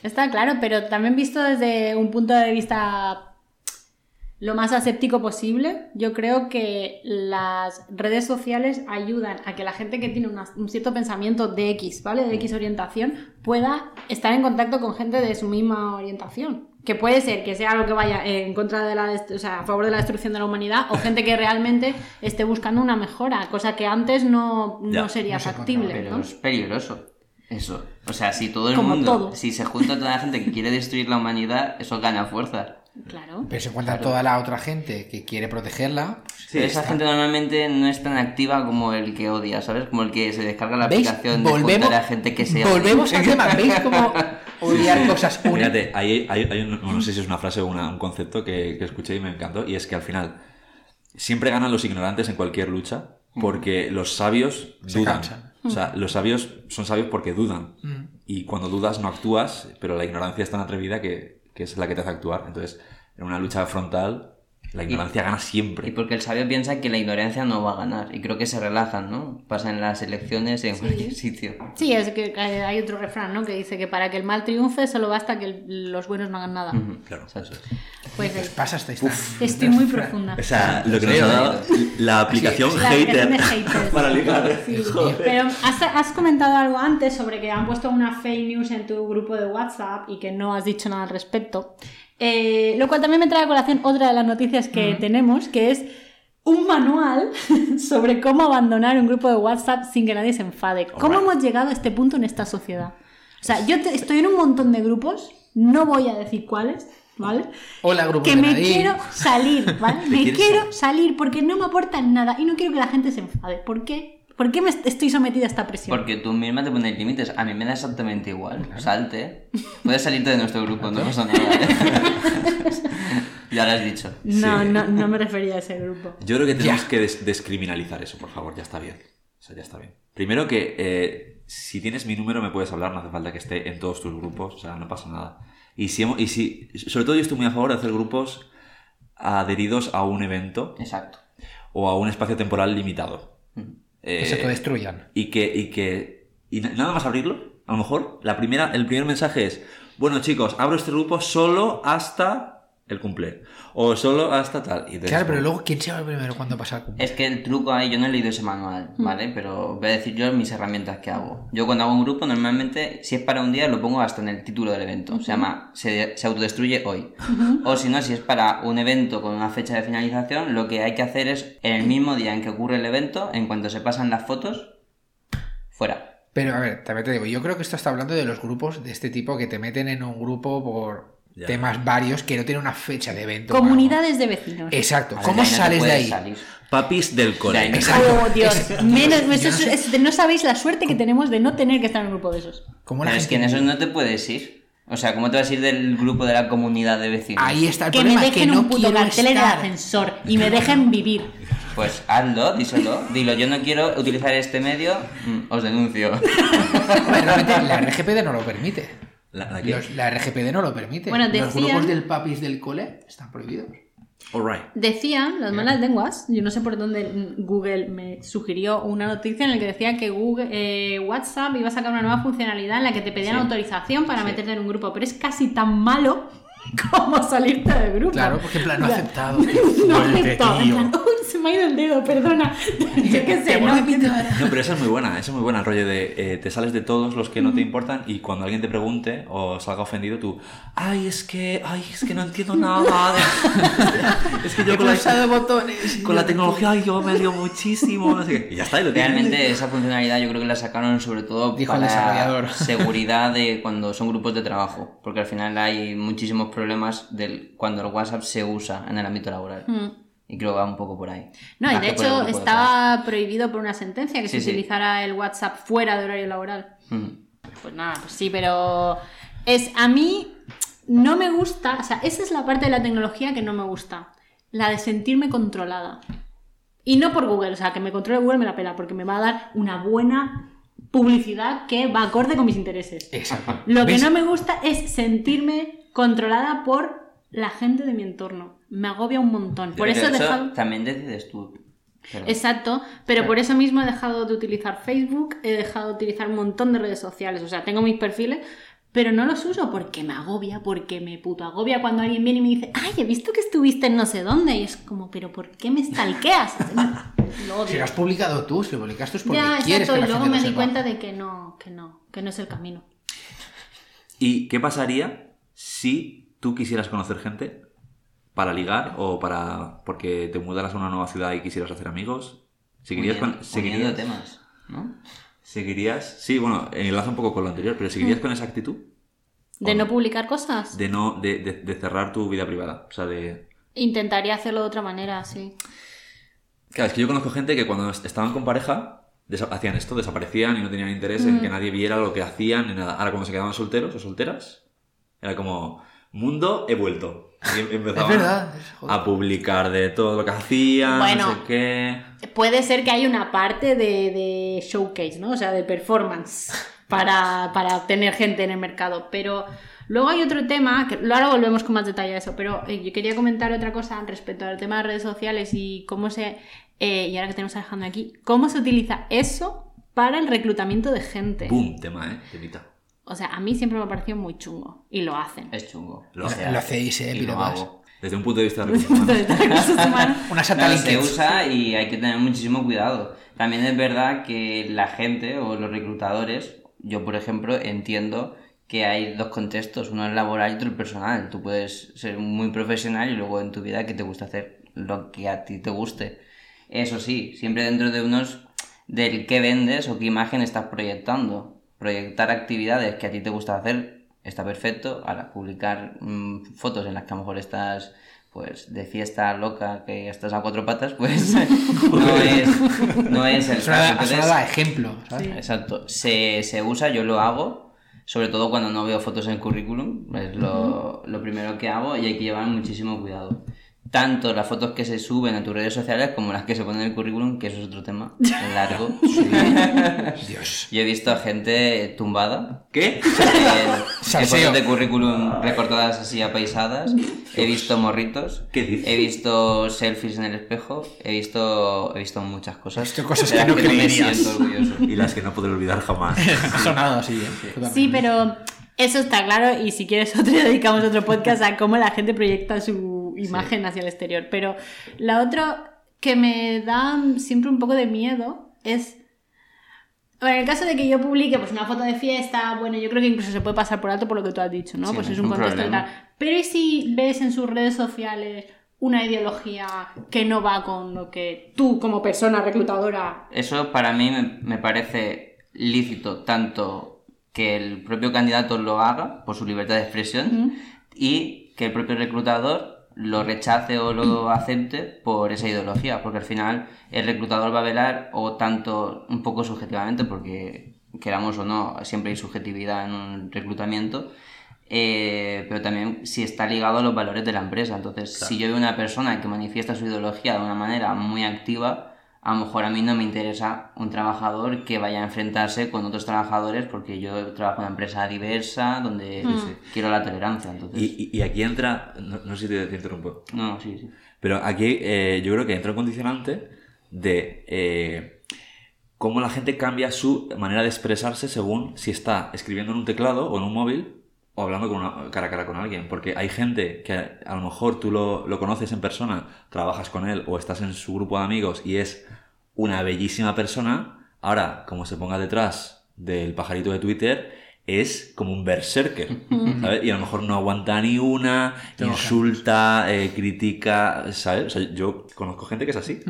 S4: Está claro, pero también visto desde un punto de vista lo más aséptico posible, yo creo que las redes sociales ayudan a que la gente que tiene una- un cierto pensamiento de X, ¿vale? De X orientación, pueda estar en contacto con gente de su misma orientación. Que puede ser que sea algo que vaya en contra de la, o sea, a favor de la destrucción de la humanidad, o gente que realmente esté buscando una mejora, cosa que antes no, no
S3: Ya,
S4: sería
S5: no se
S4: factible,
S1: Pero
S4: ¿no?
S1: es peligroso. Eso. O sea, si todo el
S4: Como
S1: mundo,
S4: todo.
S1: si se junta toda la gente que quiere destruir la humanidad, eso gana fuerza.
S4: Claro.
S5: pero se encuentra toda la otra gente que quiere protegerla. pues,
S1: esa gente normalmente no es tan activa como el que odia, ¿sabes? Como el que se descarga la
S5: ¿Veis?
S1: aplicación de
S5: Volvemos,
S1: juntar a gente que se odia.
S5: volvemos al tema. ¿Veis cómo odiar cosas une?
S3: Fíjate, hay, hay, hay un- no sé si es una frase o una- un concepto que, que escuché y me encantó, y es que al final siempre ganan los ignorantes en cualquier lucha porque los sabios
S5: Se
S3: dudan.
S5: cansan.
S3: O sea, los sabios son sabios porque dudan. Y cuando dudas no actúas, pero la ignorancia es tan atrevida que, que es la que te hace actuar. Entonces, en una lucha frontal, la ignorancia gana
S1: Y
S3: siempre.
S1: porque el sabio piensa que la ignorancia no va a ganar. Y creo que se relajan, ¿no? Pasan las elecciones en cualquier sitio.
S4: Sí, es que hay otro refrán, ¿no? Que dice que para que el mal triunfe solo basta que el- los buenos no hagan nada.
S3: Claro, eso es.
S4: Pues
S5: ¿Qué
S4: eh,
S5: pasa? Tan-
S4: estoy muy profunda.
S3: O sea, lo que
S1: Sí,
S3: nos ha
S1: sí.
S3: dado la aplicación
S4: La aplicación
S3: hater
S4: de haters.
S3: para ligar.
S4: Sí, Pero has, has comentado algo antes sobre que han puesto una fake news en tu grupo de WhatsApp y que no has dicho nada al respecto. Eh, lo cual también me trae a colación otra de las noticias que tenemos, que es un manual sobre cómo abandonar un grupo de WhatsApp sin que nadie se enfade. ¿Cómo hemos llegado a este punto en esta sociedad? O sea, yo te- estoy en un montón de grupos, no voy a decir cuáles, ¿vale?
S5: Hola, grupo
S4: que
S5: de
S4: me quiero salir, ¿vale? Me quiero salir porque no me aportan nada y no quiero que la gente se enfade. ¿Por qué? ¿Por qué me est- estoy sometida a esta presión?
S1: Porque tú misma te pones límites. A mí me da exactamente igual. Salte. Puedes salirte de nuestro grupo, no pasa nada. ¿eh? ya lo has dicho.
S4: No,
S3: Sí.
S4: no, no me refería a ese grupo.
S3: Yo creo que tenemos
S5: Ya.
S3: que des- descriminalizar eso, por favor, ya está bien. O sea, ya está bien. Primero que eh, si tienes mi número me puedes hablar, no hace falta que esté en todos tus grupos, o sea, no pasa nada. Y si, hemos- y si sobre todo yo estoy muy a favor de hacer grupos adheridos a un evento
S1: Exacto.
S3: o a un espacio temporal limitado.
S5: Que
S3: Eh,
S5: se autodestruyan.
S3: y que y que y na- nada más abrirlo a lo mejor la primera el primer mensaje es bueno chicos abro este grupo solo hasta el cumple o solo hasta tal y
S5: Claro, pero luego, ¿quién se va primero cuando pasa el cumple?
S1: Es que el truco ahí, yo no he leído ese manual, ¿vale? Pero voy a decir yo mis herramientas que hago. Yo cuando hago un grupo, normalmente, si es para un día, lo pongo hasta en el título del evento. Se llama Se, se autodestruye hoy. O si no, si es para un evento con una fecha de finalización, lo que hay que hacer es, en el mismo día en que ocurre el evento, en cuanto se pasan las fotos, fuera.
S5: Pero a ver, también te digo, yo creo que esto está hablando de los grupos de este tipo que te meten en un grupo por
S3: Ya.
S5: temas varios que no tienen una fecha de evento.
S4: Comunidades de vecinos.
S5: Exacto. ¿Cómo
S1: no
S5: sales de ahí?
S1: salir.
S3: papis del cole
S5: Exacto.
S4: Oh, Dios.
S5: Es-
S4: Menos,
S5: no
S4: es-
S5: sé-
S4: es de- no sabéis la suerte que tenemos de no tener que estar en un grupo de esos.
S5: ¿Cómo la
S1: Pero es que en eso no te puedes ir. O sea, ¿cómo te vas a ir del grupo de la comunidad de vecinos?
S5: Ahí está el
S4: Que me
S5: problema,
S4: dejen
S5: que no
S4: un puto cartel en el ascensor y me dejen vivir.
S1: Pues hazlo, díselo. Dilo, yo no quiero utilizar este medio, mm, os denuncio.
S5: Realmente la RGPD no lo permite.
S3: La, la que-
S5: Los- la RGPD no lo permite.
S4: Bueno,
S5: Los
S4: decían-
S5: grupos del papis del cole están prohibidos.
S3: Alright.
S4: Decían las malas lenguas, yo no sé por dónde Google me sugirió una noticia en la que decía que Google, eh, WhatsApp iba a sacar una nueva funcionalidad en la que te pedían
S1: Sí.
S4: autorización para
S1: Sí.
S4: meterte en un grupo, pero es casi tan malo como salirte del grupo.
S5: Claro, porque en plan, no aceptado.
S4: No aceptado, en
S5: tío.
S4: plan, uy, se me ha ido el dedo, perdona. Yo qué sé,
S5: Te
S4: ¿no?
S3: No, pero esa es muy buena, esa es muy buena el rollo de eh, te sales de todos los que no te importan y cuando alguien te pregunte o salga ofendido tú, ay, es que, ay, es que no entiendo nada. es que yo
S5: He
S3: con la,
S5: botones.
S3: con la tecnología ay, yo me lío muchísimo. no sé qué. Y ya está, y lo tienes.
S1: Realmente esa funcionalidad yo creo que la sacaron sobre todo
S5: Dijo el
S1: para
S5: desarrollador.
S1: seguridad de cuando son grupos de trabajo, porque al final hay muchísimos problemas del cuando el WhatsApp se usa en el ámbito laboral.
S4: Mm.
S1: Y creo que va un poco por ahí.
S4: No, y de hecho estaba prohibido por una sentencia que
S1: Sí,
S4: se
S1: sí.
S4: utilizara el WhatsApp fuera de horario laboral.
S1: clase. Mm.
S4: Pues nada, pues sí, pero es a mí no me gusta, o sea, esa es la parte de la tecnología que no me gusta, la de sentirme controlada. Y no por Google, o sea, que me controle Google me la pela, porque me va a dar una buena publicidad que va acorde con mis intereses.
S5: Exacto.
S4: Lo que no me gusta es sentirme controlada por la gente de mi entorno. Me agobia un montón. Por
S1: Pero
S4: eso he dejado...
S1: también decides tú. Pero-
S4: Exacto, pero por eso mismo he dejado de utilizar Facebook, he dejado de utilizar un montón de redes sociales, o sea, tengo mis perfiles, pero no los uso porque me agobia, porque me puto agobia cuando alguien viene y me dice, ay, he visto que estuviste en no sé dónde, y es como, pero ¿por qué me stalkeas? Lo
S5: Si lo has publicado tú, si lo publicaste es porque
S4: Ya,
S5: quieres
S4: exacto,
S5: que
S4: y
S5: la
S4: luego
S5: gente
S4: me di cuenta de que no, que no, que no es el camino.
S3: ¿Y qué pasaría si tú quisieras conocer gente para ligar o para porque te mudaras a una nueva ciudad y quisieras hacer amigos? ¿Seguirías
S1: Uniendo-
S3: con, seguirías,
S1: temas, ¿no?
S3: seguirías? Sí, bueno, enlaza un poco con lo anterior, pero ¿seguirías con esa actitud?
S4: ¿De
S3: ¿O
S4: no publicar cosas?
S3: De no, de, de- de cerrar tu vida privada. O sea, de.
S4: Intentaría hacerlo de otra manera, sí.
S3: Claro, es que yo conozco gente que cuando est- estaban con pareja hacían esto, desaparecían y no tenían interés en que nadie viera lo que hacían ni nada. Ahora cuando se quedaban solteros o solteras, era como, mundo, he vuelto. Y em-
S5: Es
S3: empezaban
S5: verdad. es- joder.
S3: a publicar de todo lo que hacían,
S4: Bueno.
S3: no sé qué.
S4: Puede ser que haya una parte de, de showcase, ¿no? O sea, de performance para, para tener gente en el mercado. Pero luego hay otro tema, que ahora volvemos con más detalle a eso, pero eh, yo quería comentar otra cosa respecto al tema de redes sociales y cómo se... eh, y ahora que tenemos a Alejandro aquí, ¿cómo se utiliza eso para el reclutamiento de gente?
S3: Boom, tema, ¿eh? Temita.
S4: O sea, a mí siempre me ha parecido muy chungo. Y lo hacen.
S1: Es chungo.
S3: Lo
S1: O
S3: hace.
S1: sea,
S5: Lo hacéis, eh,
S1: y lo hago.
S3: Desde un punto de vista de recursos humanos.
S5: Una
S1: No, se usa y hay que tener muchísimo cuidado. También es verdad que la gente o los reclutadores, yo por ejemplo, entiendo que hay dos contextos, uno es laboral y otro el personal. Tú puedes ser muy profesional y luego en tu vida que te gusta hacer lo que a ti te guste. Eso sí, siempre dentro de unos del qué vendes o qué imagen estás proyectando. Proyectar actividades que a ti te gusta hacer está perfecto. Ahora, publicar mm, fotos en las que a lo mejor estás pues de fiesta loca que estás a cuatro patas, pues no es, no es el caso. Entonces,
S5: ejemplo, ¿sabes?
S1: Exacto. Se, se usa, yo lo hago, sobre todo cuando no veo fotos en el currículum, es lo, lo primero que hago y hay que llevar muchísimo cuidado. Tanto las fotos que se suben a tus redes sociales como las que se ponen en el currículum, que eso es otro tema largo.
S5: Dios.
S1: Yo he visto a gente tumbada.
S3: ¿Qué?
S5: Salseo.
S1: fotos de currículum recortadas así apaisadas. He visto morritos.
S3: ¿Qué dices?
S1: He visto selfies en el espejo. He visto, he visto muchas cosas.
S5: He visto cosas que no
S1: me
S5: creerías.
S3: Y las que no podré olvidar jamás.
S5: Ha sonado así, ¿eh? Totalmente.
S4: Sí, pero eso está claro y si quieres otro dedicamos otro podcast a cómo la gente proyecta su imagen hacia el exterior. Pero la otra que me da siempre un poco de miedo es... Bueno, en el caso de que yo publique pues, una foto de fiesta, bueno, yo creo que incluso se puede pasar por alto por lo que tú has dicho, ¿no?
S1: Sí,
S4: pues
S1: no
S4: es un contexto y
S1: problema.
S4: tal. Pero ¿y si ves en sus redes sociales una ideología que no va con lo que tú como persona reclutadora...
S1: Eso para mí me, me parece lícito tanto que el propio candidato lo haga por su libertad de expresión y que el propio reclutador lo rechace o lo acepte por esa ideología, porque al final el reclutador va a velar o tanto un poco subjetivamente, porque queramos o no, siempre hay subjetividad en un reclutamiento, eh, pero también si está ligado a los valores de la empresa. Entonces, si yo veo una persona que manifiesta su ideología de una manera muy activa, a lo mejor a mí no me interesa un trabajador que vaya a enfrentarse con otros trabajadores porque yo trabajo en una empresa diversa donde quiero la tolerancia. Entonces,
S3: Y, y- y aquí entra, no, no sé si te, te interrumpo,
S1: no, sí, sí.
S3: pero aquí eh, yo creo que entra un condicionante de eh, cómo la gente cambia su manera de expresarse según si está escribiendo en un teclado o en un móvil o hablando con una, cara a cara con alguien. Porque hay gente que a lo mejor tú lo, lo conoces en persona, trabajas con él o estás en su grupo de amigos y es una bellísima persona. Ahora, como se ponga detrás del pajarito de Twitter, es como un berserker, ¿sabes? Y a lo mejor no aguanta ni una, insulta, eh, critica, ¿sabes? O sea, yo conozco gente que es así.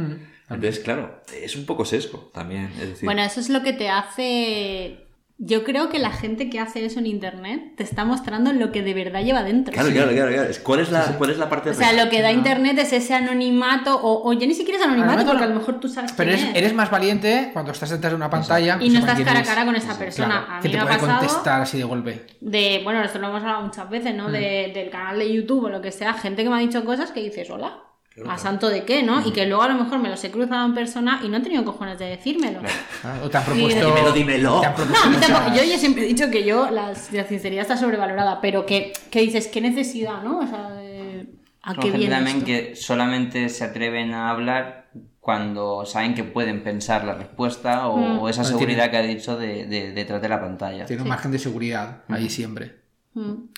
S3: Entonces, claro, es un poco sesgo también. Es decir,
S4: Bueno, eso es lo que te hace Yo creo que la gente que hace eso en internet te está mostrando lo que de verdad lleva dentro.
S3: Claro, claro, claro, claro. ¿Cuál es la, cuál es la parte
S4: O sea, lo que da internet es ese anonimato, o, o ya ni siquiera es anonimato,
S5: Anonimato
S4: porque a lo mejor tú sabes
S5: Pero
S4: quién
S5: eres,
S4: es.
S5: eres más valiente cuando estás detrás de una pantalla.
S4: Y no estás cara a cara con esa persona.
S5: Claro,
S4: A mí
S5: que te
S4: me ha
S5: puede
S4: pasado
S5: contestar así de golpe.
S4: de, bueno, esto lo hemos hablado muchas veces, ¿no? De- del canal de YouTube o lo que sea, gente que me ha dicho cosas que dices, hola, ¿a santo de qué, no? Y que luego a lo mejor me los he cruzado en persona y no he tenido cojones de decírmelo.
S5: Ah, O te han propuesto.
S3: Dímelo, dímelo.
S5: te han
S4: No,
S5: propuesto
S4: a mí tampoco.
S5: cosas.
S4: Yo ya siempre he dicho que yo la, la sinceridad está sobrevalorada, pero que, que dices, ¿qué necesidad, no? O sea, de- ¿a qué viene
S1: también
S4: esto?
S1: que solamente se atreven a hablar cuando saben que pueden pensar la respuesta o,
S4: Mm.
S1: o esa
S5: No
S1: seguridad que ha dicho de, de- detrás de la pantalla.
S5: Tiene un margen de seguridad ahí siempre.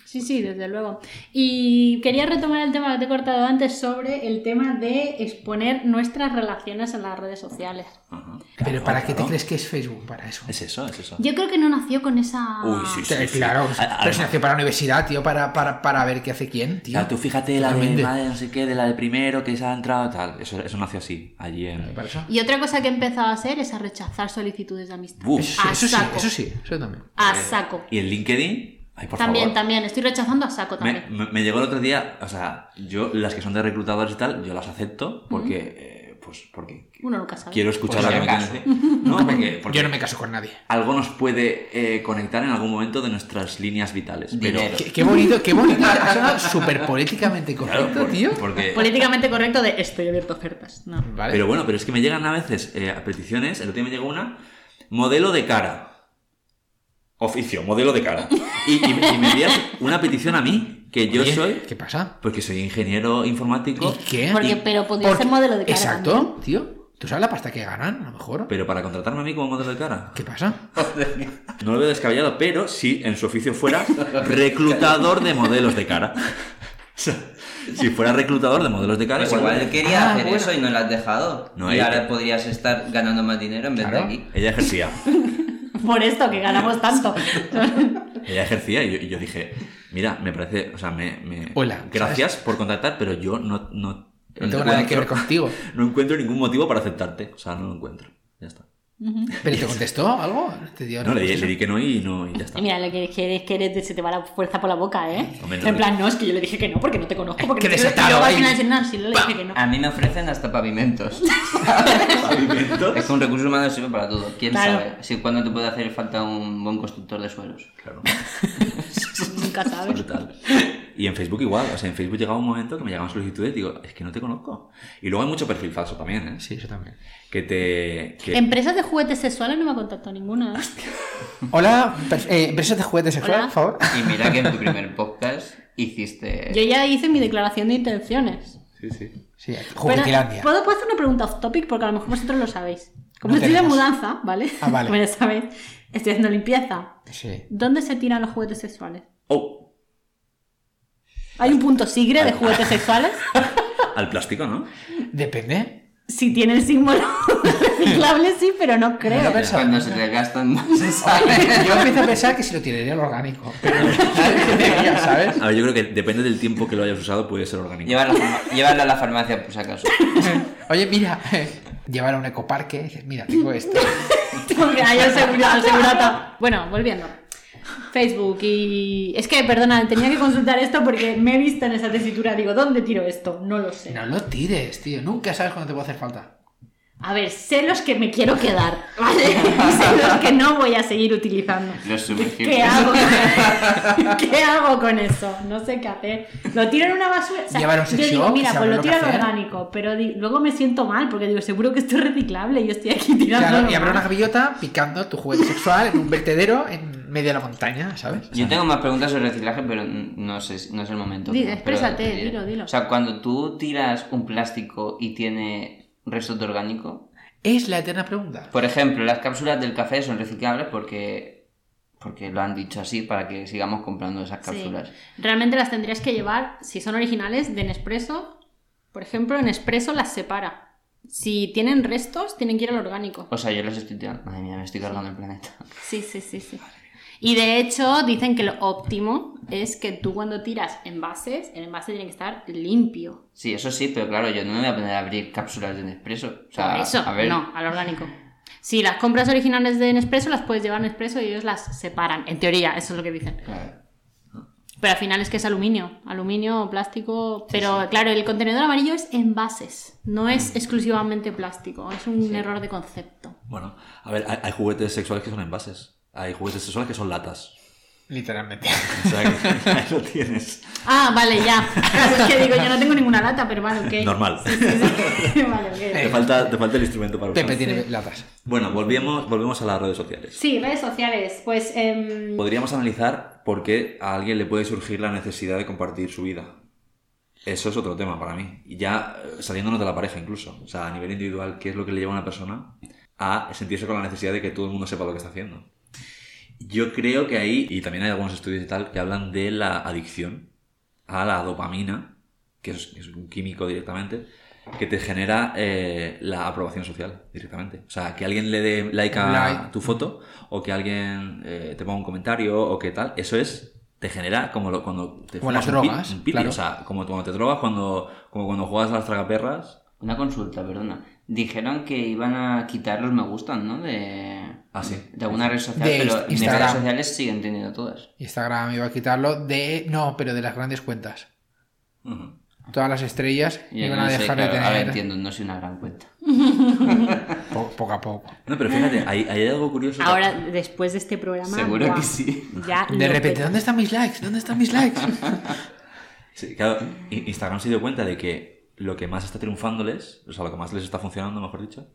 S4: Sí, sí, desde luego. Y quería retomar el tema que te he cortado antes sobre el tema de exponer nuestras relaciones en las redes sociales.
S3: Ajá.
S5: Pero ¿para qué te
S3: Claro.
S5: crees que es Facebook para eso?
S3: Es eso, es eso.
S4: Yo creo que no nació con esa...
S3: Uy, sí, sí.
S5: Te- claro,
S3: A- a-
S5: pero se nació para la universidad, tío, para, para, para ver qué hace quién, tío.
S3: Claro, tú fíjate la de madre no sé qué, de la de primero que se ha entrado tal. Eso, eso nació así, allí en.
S4: Y otra cosa que he empezado a hacer es a rechazar solicitudes de amistad.
S3: Uf.
S5: Eso, sí,
S4: a
S5: eso sí,
S4: saco.
S5: eso sí, eso también.
S4: A saco.
S3: Y en LinkedIn, ay, por
S4: También,
S3: favor.
S4: también. Estoy rechazando a saco
S3: Me,
S4: también.
S3: me- me llegó el otro día, o sea, yo las que son de reclutadores y tal, yo las acepto porque, eh, pues, porque
S4: Uno nunca sabe.
S3: quiero escuchar
S1: Por
S3: lo
S1: si
S3: que me
S1: acaso.
S3: quieren decir. No, porque, porque
S5: Yo no me caso con nadie.
S3: algo nos puede eh, conectar en algún momento de nuestras líneas vitales. Pero,
S1: Dinero.
S5: Qué, qué bonito, qué bonito. Ha sonado súper políticamente
S3: claro,
S5: correcto,
S3: por-
S5: tío.
S3: porque,
S4: Políticamente correcto de estoy abierto a ofertas. No.
S5: Vale.
S3: Pero bueno, pero es que me llegan a veces eh, a peticiones, el otro día me llegó una, modelo de cara. Oficio, modelo de cara. Y, y- y me envías una petición a mí, que yo
S5: Oye,
S3: soy,
S5: ¿Qué pasa?
S3: porque soy ingeniero informático,
S5: ¿Y qué?
S4: Porque,
S3: Y-
S4: pero podría
S5: Porque-
S4: ser modelo de cara
S5: Exacto,
S4: también.
S5: tío. ¿Tú sabes la pasta que ganan, a lo mejor?
S3: pero para contratarme a mí como modelo de cara.
S5: ¿Qué pasa?
S3: No lo veo descabellado, pero si en su oficio fuera reclutador de modelos de cara. Si fuera reclutador de modelos de cara,
S1: Pues igual él quería
S5: Ah,
S1: hacer
S5: bueno.
S1: eso y no lo has dejado.
S3: No,
S1: y
S3: ella-
S1: ahora podrías estar ganando más dinero en vez
S5: Claro.
S1: de aquí.
S3: ella ejercía.
S4: Por esto, que ganamos tanto.
S3: Ella ejercía y yo, y yo dije, mira, me parece, o sea, me, me-
S5: Hola,
S3: gracias por contactar, pero yo no, no,
S5: No tengo nada que ver contigo.
S3: no encuentro ningún motivo para aceptarte. O sea, no lo encuentro. Ya está.
S5: ¿Pero te contestó algo? ¿Te dio
S3: No, le, le di que no y no y ya está.
S4: Mira, lo que quieres que eres, se te va la fuerza por la boca, ¿eh?
S3: No,
S4: en plan, no, es que yo le dije que no porque no te conozco. Porque
S5: Qué
S4: no te-
S5: desatado ahí.
S4: no, sí, le dije que no.
S1: A mí me ofrecen hasta pavimentos.
S3: ¿Pavimentos?
S1: es que un recurso humano sirve para todo. ¿Quién
S4: Claro.
S1: sabe? Si cuando te puede hacer falta un buen constructor de suelos.
S3: Claro.
S4: Nunca sabes.
S3: Brutal. Y en Facebook igual. O sea, en Facebook llegaba un momento que me llegaban solicitudes y digo, es que no te conozco. Y luego hay mucho perfil falso también, ¿eh?
S5: Sí, eso también.
S3: Que te... Que...
S4: Empresas de juguetes sexuales no me ha contactado ninguna.
S5: Hola, eh, empresas de juguetes sexuales, por favor.
S1: Y mira que en tu primer podcast hiciste.
S4: Yo ya hice mi declaración de intenciones.
S3: Sí, sí.
S5: Sí, Juguetilandia.
S4: ¿puedo, puedo hacer una pregunta off topic? Porque a lo mejor vosotros lo sabéis. Como
S5: No
S4: estoy de mudanza, ¿vale?
S5: Ah, vale.
S4: Como ya sabéis, estoy haciendo limpieza.
S5: Sí.
S4: ¿Dónde se tiran los juguetes sexuales?
S3: Oh,
S4: ¿Hay un punto sigre de juguetes sexuales?
S3: al plástico, ¿no?
S5: Depende.
S4: Si tiene el símbolo reciclable, sí, pero no creo.
S5: No.
S1: Cuando se te gastan no se sabe.
S5: Yo empiezo a pensar que si lo tiraría al orgánico. Pero ¿sabes?
S3: A ver, yo creo que depende del tiempo que lo hayas usado, puede ser orgánico.
S1: Llévalo a la a farmacia por si acaso.
S5: Oye, mira, llevar a un ecoparque. dices, Mira, tengo esto.
S4: Porque hay al seguro- al segurata. Bueno, volviendo. Facebook y... Es que, perdona, tenía que consultar esto porque me he visto en esa tesitura. Digo, ¿dónde tiro esto? No lo sé.
S5: No lo tires, tío. Nunca sabes cuándo te puede hacer falta.
S4: A ver, sé los que me quiero quedar, ¿vale? Y sé los que no voy a seguir utilizando.
S1: Los
S4: ¿Qué
S1: sumergibles.
S4: hago? ¿Qué hago con eso? No sé qué hacer. ¿Lo tiro en una basura? O sea,
S5: Llevar un
S4: yo digo, mira, pues lo tiro al orgánico, pero luego me siento mal porque digo, seguro que esto es reciclable y yo estoy aquí tirando.
S5: Claro, y habrá una gaviota picando tu juguete sexual en un vertedero en medio de la montaña, ¿sabes?
S1: Yo tengo más preguntas sobre reciclaje, pero no sé, no es el momento.
S4: Di,
S1: Pero
S4: exprésate, dilo, dilo.
S1: O sea, cuando tú tiras un plástico y tiene restos de orgánico,
S5: Es la eterna pregunta.
S1: por ejemplo, las cápsulas del café son reciclables porque porque lo han dicho así para que sigamos comprando esas
S4: Sí.
S1: cápsulas.
S4: Realmente las tendrías que llevar, si son originales, de Nespresso. Por ejemplo, Nespresso las separa. Si tienen restos, tienen que ir al orgánico.
S1: O sea, yo les estoy tirando. Madre mía, me estoy cargando el planeta.
S4: Sí, sí, sí, sí. Y de hecho, dicen que lo óptimo es que tú cuando tiras envases, el envase tiene que estar limpio.
S1: Sí, eso sí, pero claro, yo no me voy a poner a abrir cápsulas de Nespresso. O sea,
S4: Por eso,
S1: a ver,
S4: no, al orgánico. Si las compras originales de Nespresso las puedes llevar a Nespresso y ellos las separan. En teoría, eso es lo que dicen.
S1: Claro.
S4: Pero al final es que es aluminio, aluminio o plástico. Pero claro, el contenedor amarillo es envases, no
S3: Mm.
S4: es exclusivamente plástico. Es un error de concepto.
S3: Bueno, a ver, hay, hay juguetes sexuales que son envases. Hay juguetes sexuales que son latas.
S5: Literalmente.
S3: O sea, que ahí lo tienes.
S4: Ah, vale, ya. es que digo, yo no tengo ninguna lata, pero vale, ok.
S3: Normal.
S4: Sí, sí, sí. vale, ok.
S3: Te falta, te falta el instrumento para
S5: Pepe
S3: usarlo.
S5: tiene latas.
S3: Bueno, volvemos, volvemos a las redes sociales.
S4: Sí, redes sociales. Pues em,
S3: Podríamos analizar por qué a alguien le puede surgir la necesidad de compartir su vida. Eso es otro tema para mí. Y ya eh, saliéndonos de la pareja incluso. O sea, a nivel individual, ¿qué es lo que le lleva a una persona a sentirse con la necesidad de que todo el mundo sepa lo que está haciendo? Yo creo que ahí, y también hay algunos estudios y tal, que hablan de la adicción a la dopamina, que es, es un químico directamente, que te genera eh, la aprobación social directamente. O sea, que alguien le dé like a
S5: Like.
S3: tu foto o que alguien eh, te ponga un comentario o que tal, eso es te genera como lo- cuando te
S5: Como las
S3: un
S5: drogas,
S3: un piti,
S5: claro.
S3: o sea, como cuando te drogas, cuando, como cuando juegas a las tragaperras.
S1: Una consulta, perdona. Dijeron que iban a quitar los me gustan, ¿no? De,
S3: Ah, sí.
S1: de alguna red social,
S5: De
S1: pero mis
S5: Instagram.
S1: redes sociales siguen teniendo todas.
S5: Instagram iba a quitarlo de. No, pero de las grandes cuentas. Todas las estrellas
S1: Y
S5: iban
S1: no
S5: a
S1: sé,
S5: dejar de
S1: claro, ahora
S5: tener.
S1: entiendo, no soy una gran cuenta.
S5: po- poco a poco.
S3: No, pero fíjate, hay, hay algo curioso.
S4: ahora, después de este programa.
S1: Seguro que sí.
S4: Ya
S5: De repente,
S4: peta.
S5: ¿dónde están mis likes? ¿Dónde están mis likes?
S3: Sí, claro, Instagram se dio cuenta de que lo que más está triunfándoles, o sea, lo que más les está funcionando, mejor dicho,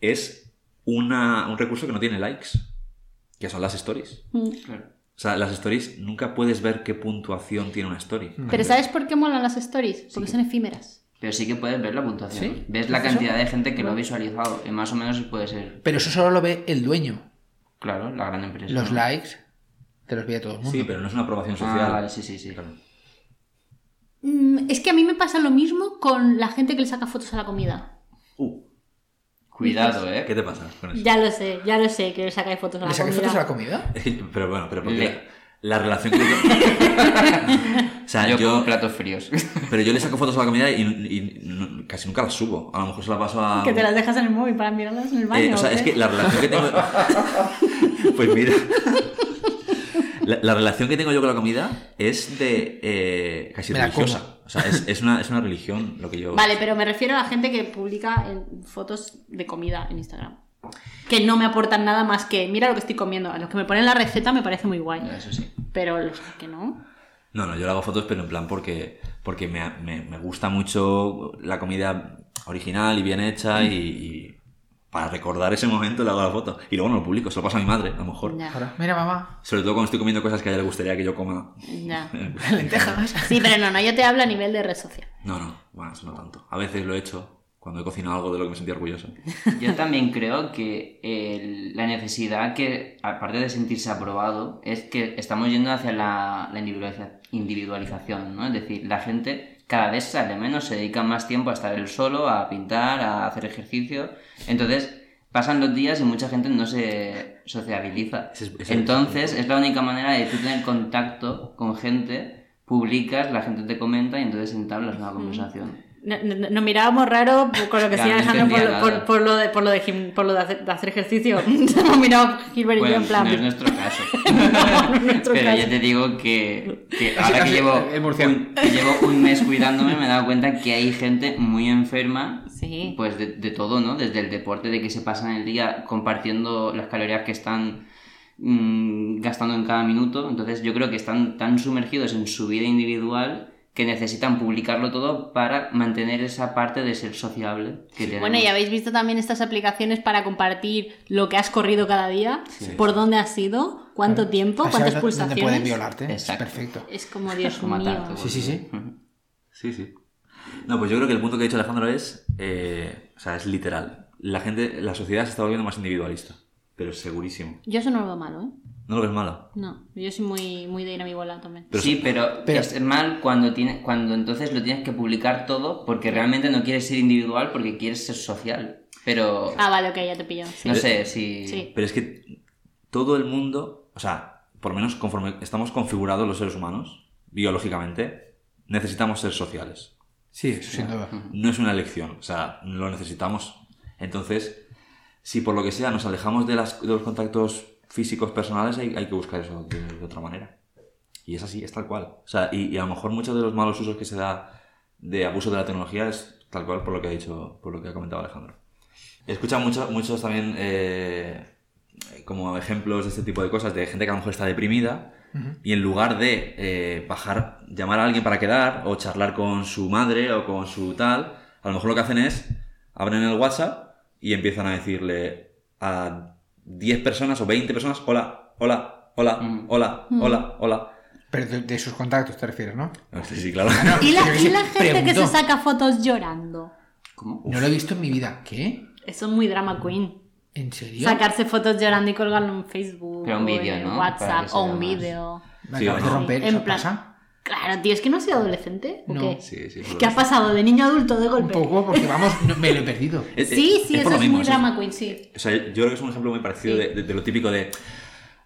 S3: es una, un recurso que no tiene likes, que son las stories.
S1: Claro.
S3: O sea, las stories nunca puedes ver qué puntuación tiene una story.
S4: Pero ¿sabes por qué molan las stories? Porque son efímeras.
S1: Pero sí que puedes ver la puntuación.
S5: ¿Sí?
S1: Ves la cantidad de gente que lo ha visualizado. Y más o menos puede ser,
S5: Pero eso solo lo ve el dueño.
S1: claro, la gran empresa.
S5: Los
S1: ¿no?
S5: likes te los ve todo el mundo.
S3: Sí, pero no es una aprobación
S1: Ah,
S3: social.
S1: vale, sí, sí, sí.
S3: Claro.
S4: Mm, es que a mí me pasa lo mismo con la gente que le saca fotos a la comida.
S3: Uh,
S1: Cuidado, ¿eh?
S3: ¿Qué te pasa con eso?
S4: Ya lo sé, ya lo sé que le sacáis fotos a la
S5: ¿Le saqué
S4: comida.
S5: fotos a la comida?
S3: Pero bueno, pero porque
S1: Le-
S3: la, la relación que yo... o sea,
S1: yo,
S3: yo...
S1: como platos fríos.
S3: Pero yo le saco fotos a la comida y, y no- casi nunca las subo. A lo mejor se la paso a...
S4: Que te las dejas en el móvil para mirarlas en el baño.
S3: Eh, o sea,
S4: ¿o
S3: es que la relación que tengo. pues mira. La, la relación que tengo yo con la comida es de eh, casi
S5: Me
S3: religiosa. O sea, es, es una, es una religión lo que yo.
S4: Vale, pero me refiero a la gente que publica en- fotos de comida en Instagram. Que no me aportan nada más que, mira lo que estoy comiendo. A los que me ponen la receta me parece muy guay.
S1: Eso sí.
S4: Pero los que no.
S3: No, no, yo le hago fotos, pero en plan porque, porque me, me- me gusta mucho la comida original y bien hecha y, y para recordar ese momento le hago la foto. Y luego no lo publico, se lo paso a mi madre, a lo mejor.
S4: Ya,
S5: mira, mamá.
S3: Sobre todo cuando estoy comiendo cosas que a ella le gustaría que yo coma.
S4: ya.
S5: Lentejas.
S4: Sí, pero no, no, yo te hablo a nivel de red social.
S3: No, no, bueno, eso no tanto. A veces lo he hecho cuando he cocinado algo de lo que me sentía orgulloso.
S1: Yo también creo que la necesidad que, aparte de sentirse aprobado, es que estamos yendo hacia la, la individualiza- individualización, ¿no? Es decir, la gente cada vez sale menos, se dedica más tiempo a estar él solo, a pintar, a hacer ejercicio. Entonces, pasan los días y mucha gente no se sociabiliza. Entonces, es la única manera de tú tener contacto con gente, publicas, la gente te comenta y entonces entablas una conversación.
S4: No- no- Nos mirábamos raro con lo que
S1: no
S4: Alejandro por, por- por lo de, por lo de, gim- por lo de hacer, de hacer ejercicio. Hemos mirado Gilbert y yo en plan.
S1: no es nuestro caso.
S4: No, no es nuestro
S1: Pero
S4: caso.
S1: ya te digo que, ahora que llevo, un, que llevo un mes cuidándome me he dado cuenta que hay gente muy enferma
S4: Sí.
S1: pues de, de todo, ¿no? Desde el deporte, de que se pasan el día compartiendo las calorías que están mm, gastando en cada minuto. Entonces yo creo que están tan sumergidos en su vida individual que necesitan publicarlo todo para mantener esa parte de ser sociable que tenemos.
S4: Bueno, y habéis visto también estas aplicaciones para compartir lo que has corrido cada día, por dónde has ido, cuánto tiempo,
S5: Así
S4: cuántas pulsaciones.
S5: ¿Dónde pueden violarte?
S1: Exacto.
S5: Perfecto.
S4: Es como Dios
S1: Como
S4: mío.
S5: Sí, sí, sí.
S3: Sí, sí. No, pues yo creo que el punto que ha dicho Alejandro es, eh, o sea, es literal. La gente, la sociedad se está volviendo más individualista, pero segurísimo.
S4: Yo eso no lo veo malo, ¿eh?
S3: ¿No lo ves malo?
S4: No, yo soy muy, muy de ir a mi bola también.
S3: Pero
S1: sí, pero,
S5: pero-
S1: es mal cuando, tiene, cuando entonces lo tienes que publicar todo porque realmente no quieres ser individual porque quieres ser social. Pero
S4: Ah, vale, ok, ya te pillo. Sí.
S1: no sé si...
S4: Sí.
S3: Pero es que todo el mundo, o sea, por lo menos conforme estamos configurados los seres humanos, biológicamente, necesitamos ser sociales.
S5: Sí, eso sin duda.
S3: No es una elección, o sea, lo necesitamos. Entonces, si por lo que sea nos alejamos de, las, de los contactos físicos personales, hay, hay que buscar eso de, de otra manera. Y es así, es tal cual. O sea, y, y a lo mejor muchos de los malos usos que se da de abuso de la tecnología es tal cual por lo que ha dicho, por lo que ha comentado Alejandro. He escuchado mucho- muchos también eh, como ejemplos de este tipo de cosas de gente que a lo mejor está deprimida y en lugar de eh, bajar, llamar a alguien para quedar o charlar con su madre o con su tal, a lo mejor lo que hacen es abren el WhatsApp y empiezan a decirle a 10 personas o 20 personas, hola, hola, hola,
S1: Mm.
S3: hola, hola, hola.
S5: Pero de, de sus contactos te refieres, ¿no?
S3: Sí, sí, claro.
S4: ¿Y la,
S5: Yo
S4: y la gente que se saca fotos llorando?
S1: ¿Cómo?
S5: No lo he visto en mi vida. ¿Qué?
S4: Eso es muy drama queen.
S5: ¿En serio?
S4: Sacarse fotos llorando y colgarlo en Facebook.
S1: Pero un
S4: o
S1: vídeo,
S4: en
S1: ¿no?
S4: WhatsApp o un vídeo.
S5: Me
S3: Sí,
S5: acabas romper.
S4: En
S5: ¿Eso
S4: plan-
S5: pasa?
S4: Claro, tío, es que no has sido adolescente. ¿o
S5: No.
S4: qué?
S3: Sí, sí,
S4: ¿Qué ha
S3: visto.
S4: pasado de niño a adulto de
S5: Un
S4: golpe?
S5: poco, porque vamos, no- me lo he perdido.
S3: Es-
S4: Sí, sí,
S3: es
S4: eso es
S3: mismo,
S4: muy drama queen, sí.
S3: O sea, yo creo que es un ejemplo muy parecido
S4: Sí.
S3: de, de- de lo típico de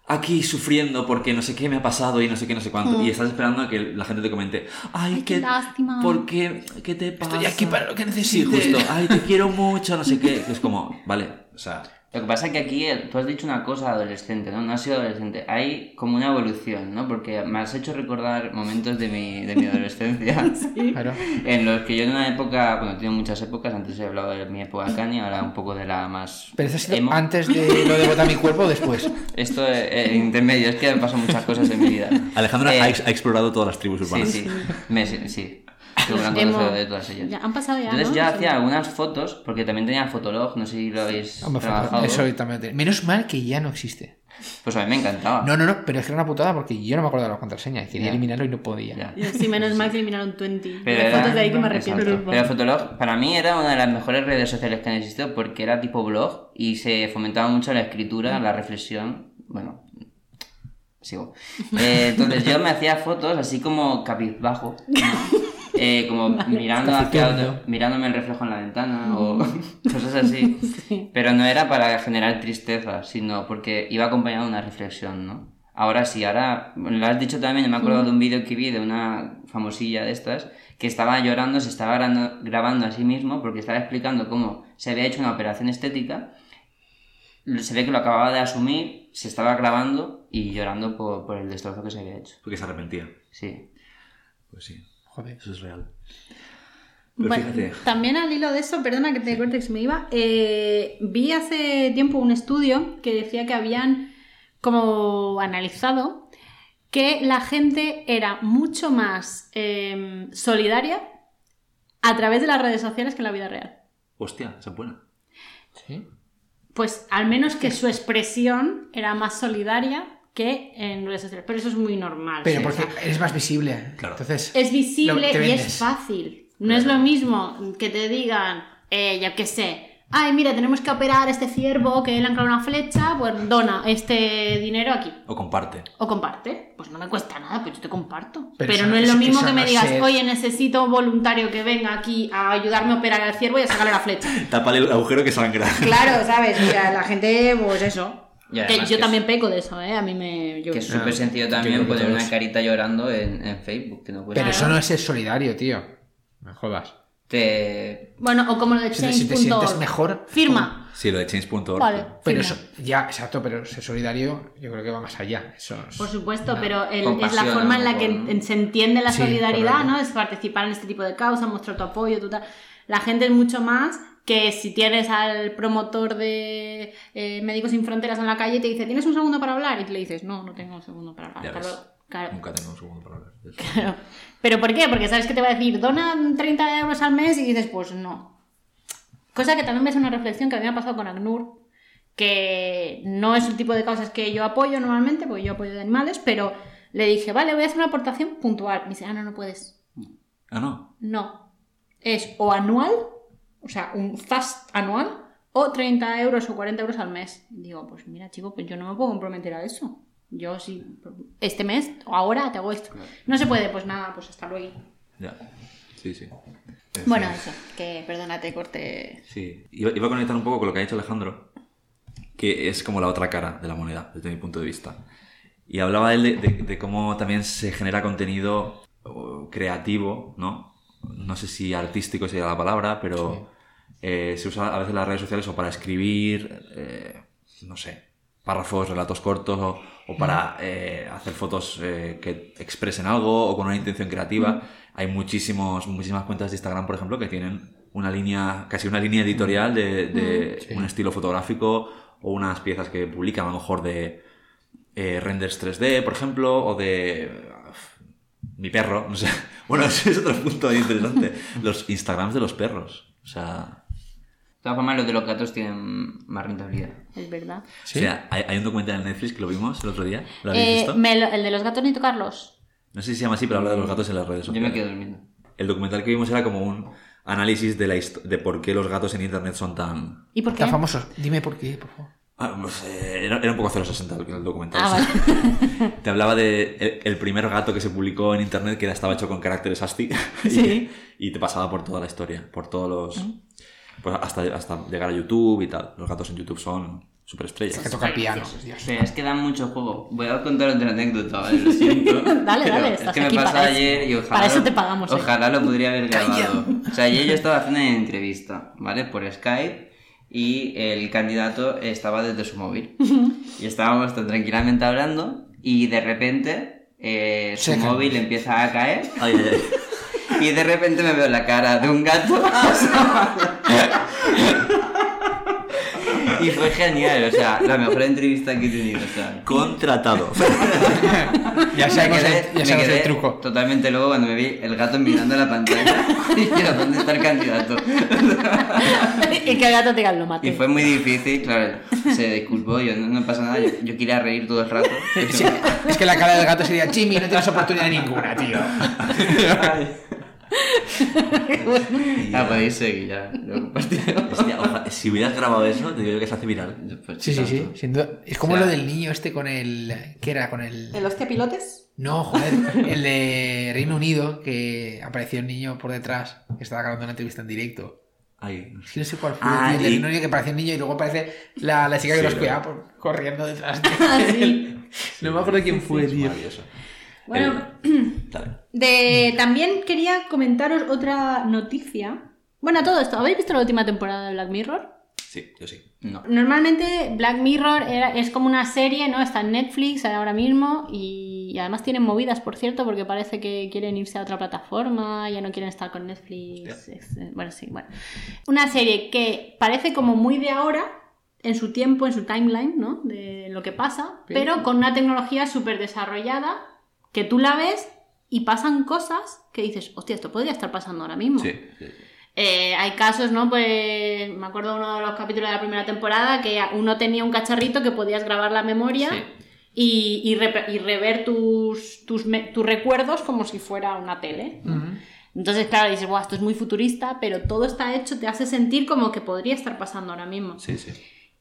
S3: aquí sufriendo porque no sé qué me ha pasado y no sé qué, no sé cuánto. Y estás esperando a que la gente te comente, ay,
S4: Mm. Ay, qué
S3: qué,
S4: lástima.
S3: ¿por qué? ¿Qué te pasa?
S5: Estoy aquí para lo que
S3: Sí,
S5: necesites.
S3: justo, ay, te quiero mucho, no sé qué. Es como, vale, o sea,
S1: Lo que pasa es que aquí eh, tú has dicho una cosa adolescente, ¿no? No has sido adolescente. Hay como una evolución, ¿no? Porque me has hecho recordar momentos de mi, de mi adolescencia.
S5: Claro.
S1: En los que yo en una época, bueno, he tenido muchas épocas, antes he hablado de mi época Kanye, ahora un poco de la más
S5: Pero eso ha sido
S1: emo.
S5: antes de lo de botar mi cuerpo o después.
S1: Esto es intermedio, es que me pasan muchas cosas en mi vida.
S3: Alejandro
S1: Eh,
S3: ha, ex- ha explorado todas las tribus
S1: Sí,
S3: urbanas.
S1: sí, me, sí, Estoy hablando
S4: Emo.
S1: de, de todas ellas.
S4: Ya, han pasado ya,
S1: Entonces
S4: ¿no?
S1: yo
S4: Sí.
S1: hacía algunas fotos, porque también tenía Fotolog, no sé si lo habéis
S5: Hombre,
S1: trabajado.
S5: Eso también Menos mal que ya no existe.
S1: Pues a mí me encantaba.
S5: No, no, no, pero es que era una putada porque yo no me acuerdo de la contraseña y quería
S1: Ya.
S5: eliminarlo y no podía.
S1: Ya.
S4: Sí, menos mal que eliminaron 20.
S1: Pero era-
S4: fotos de ahí que me arrepiento.
S1: Exacto. Pero Fotolog para mí era una de las mejores redes sociales que han existido porque era tipo blog y se fomentaba mucho la escritura, la reflexión. Bueno, sigo. Eh, entonces yo me hacía fotos así como cabizbajo, ¿no? Eh, como mirando hacia otro- mirándome el reflejo en la ventana o cosas así. Pero no era para generar tristeza, sino porque iba acompañado de una reflexión, ¿no? Ahora sí, ahora lo has dicho también, me acuerdo de un vídeo que vi de una famosilla de estas que estaba llorando, se estaba grabando, grabando a sí mismo porque estaba explicando cómo se había hecho una operación estética. Se ve que lo acababa de asumir, se estaba grabando y llorando por, por el destrozo que se había hecho.
S3: Porque se arrepentía.
S1: Sí.
S3: Pues sí,
S5: Joder.
S3: eso es real. Pero
S4: Bueno,
S3: fíjate,
S4: también al hilo de eso, perdona que te corte que se me iba, eh, vi hace tiempo un estudio que decía que habían como analizado que la gente era mucho más eh, solidaria a través de las redes sociales que en la vida real.
S3: hostia, esa es buena.
S5: ¿Sí?
S4: Pues al menos que su expresión era más solidaria que en redes sociales. Pero eso es muy normal.
S5: Pero
S4: ¿sí?
S5: porque
S4: O sea,
S5: eres más visible.
S3: Claro.
S5: Entonces,
S4: es visible y es fácil. No es lo mismo que te digan, eh, yo qué sé, ay, mira, tenemos que operar a este ciervo que le han clavado una flecha, pues dona este dinero aquí.
S3: O comparte.
S4: O comparte. Pues no me cuesta nada, pues yo te comparto.
S5: Pero
S4: no es lo mismo que me
S5: no
S4: digas, oye, necesito un voluntario que venga aquí a ayudarme a operar al ciervo y a sacarle la flecha.
S3: Tápale el agujero que sangra.
S4: Claro, ¿sabes? Sea, la gente, pues eso.
S1: Y
S4: Que
S1: además
S4: yo
S1: que
S4: también
S1: es-
S4: peco de eso, ¿eh? A mí me... yo-
S1: Que es súper sencillo también poner una carita llorando en, en Facebook, que no cuesta
S5: pero eso no es ser solidario, tío. Me jodas.
S1: Te...
S4: Bueno, o como lo de
S5: te, si te sientes
S4: change.org.
S5: mejor.
S4: Firma.
S3: Sí, lo de change.org.
S4: Vale.
S5: Pero
S4: firma.
S5: eso, ya, exacto, pero ser solidario yo creo que va más allá. Eso es-
S4: Por supuesto, pero el- es la forma en la que se entiende la solidaridad. ¿no? Es participar en este tipo de causas, mostrar tu apoyo, tu tal. La gente es mucho más que si tienes al promotor de eh, Médicos Sin Fronteras en la calle y te dice, ¿tienes un segundo para hablar? Y tú le dices, no, no tengo un segundo para hablar.
S3: Ya
S4: hasta
S3: ves.
S4: luego". Claro.
S3: Nunca tengo un segundo para hablar.
S4: Claro. ¿Pero por qué? Porque sabes que te va a decir, dona 30 euros al mes y dices, pues no. Cosa que también ves una reflexión que a mí me ha pasado con ACNUR, que no es el tipo de causas que yo apoyo normalmente, porque yo apoyo de animales, pero le dije, vale, voy a hacer una aportación puntual. Me dice, ah, no, no puedes.
S3: Ah, no.
S4: No. Es o anual, o sea, un fast anual, o 30 euros o 40 euros al mes. Digo, pues mira, chico, pues yo no me puedo comprometer a eso. Yo sí, este mes o ahora te hago esto. No se puede, pues nada, pues hasta luego.
S3: Ya. Sí, sí. En
S4: Bueno, eso, que perdónate, corte.
S3: Sí, iba, iba a conectar un poco con lo que ha dicho Alejandro, que es como la otra cara de la moneda, desde mi punto de vista. Y hablaba él de, de- de cómo también se genera contenido creativo, ¿no? No sé si artístico sería la palabra, pero eh, se usa a veces las redes sociales o para escribir, eh, no sé, párrafos, relatos cortos o, o para eh, hacer fotos que expresen algo o con una intención creativa. Hay muchísimos, muchísimas cuentas de Instagram, por ejemplo, que tienen una línea, casi una línea editorial de, de un estilo fotográfico o unas piezas que publican a lo mejor de renders 3D, por ejemplo, o de mi perro, no sé. Bueno, ese es otro punto interesante. Los Instagrams de los perros. O sea,
S1: todas formas, los de los gatos tienen más rentabilidad.
S4: Es verdad.
S3: o sea hay, hay un documental en Netflix que lo vimos el otro día. ¿Lo habéis
S4: Eh,
S3: visto?
S4: me lo- el de los gatos ni tocarlos.
S3: No sé si se llama así, pero habla de los gatos en las redes
S1: Yo
S3: sociales.
S1: me quedo durmiendo.
S3: El documental que vimos era como un análisis de, la de por qué los gatos en internet son tan...
S4: ¿Y por qué?
S5: Tan famosos. Dime por qué, por favor.
S3: Ah, era, era un poco 060 el, el documental.
S4: Ah, vale.
S3: Te hablaba de el, el primer gato que se publicó en internet que estaba hecho con caracteres ASCII y,
S4: Sí.
S3: y te pasaba por toda la historia, por todos los... Pues hasta, hasta llegar a YouTube y tal. Los gatos en YouTube son superestrellas.
S5: Que toca el piano. Dios.
S1: Pero es que dan mucho juego. Voy a contar otra anécdota, ¿vale? Lo siento.
S4: Dale, dale,
S1: Es que me
S4: aquí
S1: pasó
S4: eso.
S1: ayer y ojalá.
S4: Para eso te pagamos, eh.
S1: Ojalá lo podría haber grabado. O sea, ayer yo estaba haciendo una entrevista, ¿vale? Por Skype y el candidato estaba desde su móvil. Y estábamos tan tranquilamente hablando y de repente eh, su móvil empieza a caer
S3: Ay, ay, ay.
S1: Y de repente me veo la cara de un gato. y fue genial, o sea, la mejor entrevista que he tenido. O sea,
S3: Contratado.
S5: Ya
S1: me
S5: sabemos,
S1: quedé-
S5: el, ya
S1: me
S5: sabemos el truco.
S1: Totalmente luego cuando me vi el gato mirando la pantalla. y yo, ¿dónde está el candidato?
S4: y que el gato te lo mate.
S1: Y fue muy difícil, claro. Se disculpó, yo no, no pasa nada, yo, yo quería reír todo el rato.
S5: Sí, es que la cara del gato sería Jimmy, no tienes oportunidad ninguna, tío.
S1: Ah, podéis seguir ya. Lo compartiré.
S3: Hostia, ojalá- si hubieras grabado eso, te digo que se hace viral.
S1: Pues,
S5: Sí, sí, sí,
S1: tanto.
S5: sin duda. Es como
S1: O sea-
S5: lo del niño este con el... ¿Qué era? Con el...
S4: ¿El hostia pilotes?
S5: No, joder, el de Reino Unido, que apareció el niño por detrás, que estaba grabando una entrevista en directo.
S3: Ay,
S5: Es que no sé cuál fue.
S3: Ah,
S5: el de
S3: y-
S5: Reino Unido que apareció el niño y luego aparece la, la chica que
S3: Sí,
S5: los
S3: lo-
S5: cuidaba corriendo detrás de
S4: Ah,
S5: él. No me acuerdo quién fue,
S3: es
S5: tío.
S4: Bueno,
S3: El-
S4: de... también quería comentaros otra noticia. Bueno, todo esto, ¿habéis visto la última temporada de Black Mirror?
S3: Sí, yo sí.
S1: No.
S4: Normalmente Black Mirror era- es como una serie, ¿no? Está en Netflix ahora mismo y, y además tienen movidas, por cierto, porque parece que quieren irse a otra plataforma, ya no quieren estar con Netflix. Es- eh, bueno, sí, bueno. Una serie que parece como muy de ahora, en su tiempo, en su timeline, ¿no? De lo que pasa, pero con una tecnología súper desarrollada que tú la ves y pasan cosas que dices, hostia, esto podría estar pasando ahora mismo.
S3: Sí, sí.
S4: Eh, hay casos, ¿no? Pues me acuerdo de uno de los capítulos de la primera temporada que uno tenía un cacharrito que podías grabar la memoria y, y rever tus, tus, tus recuerdos como si fuera una tele. Entonces, claro, dices, Buah, esto es muy futurista, pero todo está hecho, te hace sentir como que podría estar pasando ahora mismo.
S3: Sí, sí.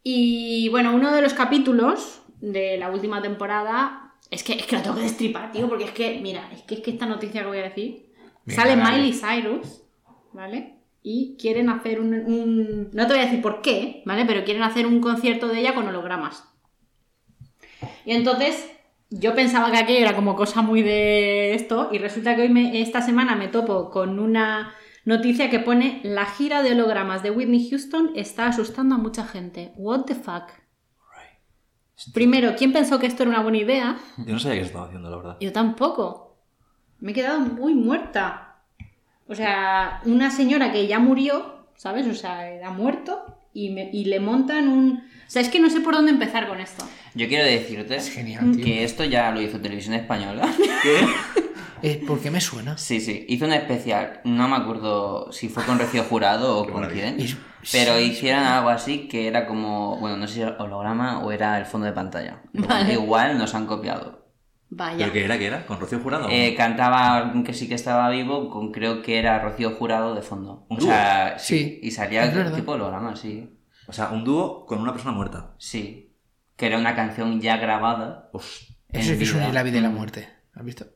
S4: Y bueno, uno de los capítulos de la última temporada es que, es que lo tengo que destripar, tío, porque es que, mira, es que, es que esta noticia que voy a decir sale. Miley Cyrus, ¿vale? Y quieren hacer un, un- No te voy a decir por qué, ¿vale? Pero quieren hacer un concierto de ella con hologramas. Y entonces yo pensaba que aquello era como cosa muy de esto y resulta que hoy me- esta semana me topo con una noticia que pone la gira de hologramas de Whitney Houston está asustando a mucha gente. What the fuck? Primero, ¿quién pensó que esto era una buena idea?
S3: Yo no sabía qué se estaba haciendo, la verdad.
S4: Yo tampoco. Me he quedado muy muerta. O sea, una señora que ya murió, ¿sabes? O sea, ha muerto y, me- y le montan un... O sea, es que no sé por dónde empezar con esto.
S1: Yo quiero decirte
S5: Es genial, tío.
S1: que esto ya lo hizo Televisión Española.
S5: Eh, ¿Por qué me suena?
S1: Sí, sí, hizo un especial. No me acuerdo si fue con Rocío Jurado o con quién.
S5: Es-
S1: Pero
S5: sí,
S1: hicieron algo así que era como, bueno, no sé si era holograma o era el fondo de pantalla.
S4: Vale.
S1: Igual nos han copiado.
S4: Vaya.
S3: ¿Pero qué era? ¿Qué era? ¿Con Rocío Jurado?
S1: Eh, cantaba alguien que sí que estaba vivo, con creo que era Rocío Jurado de fondo.
S3: Un
S1: O sea, sí.
S5: Sí,
S1: Y salía
S5: verdad.
S1: tipo holograma, sí.
S3: O sea, un dúo con una persona muerta.
S1: Sí. Que era una canción ya grabada.
S5: Eso es que es
S1: vida.
S5: un la vida y la muerte. ¿Has visto?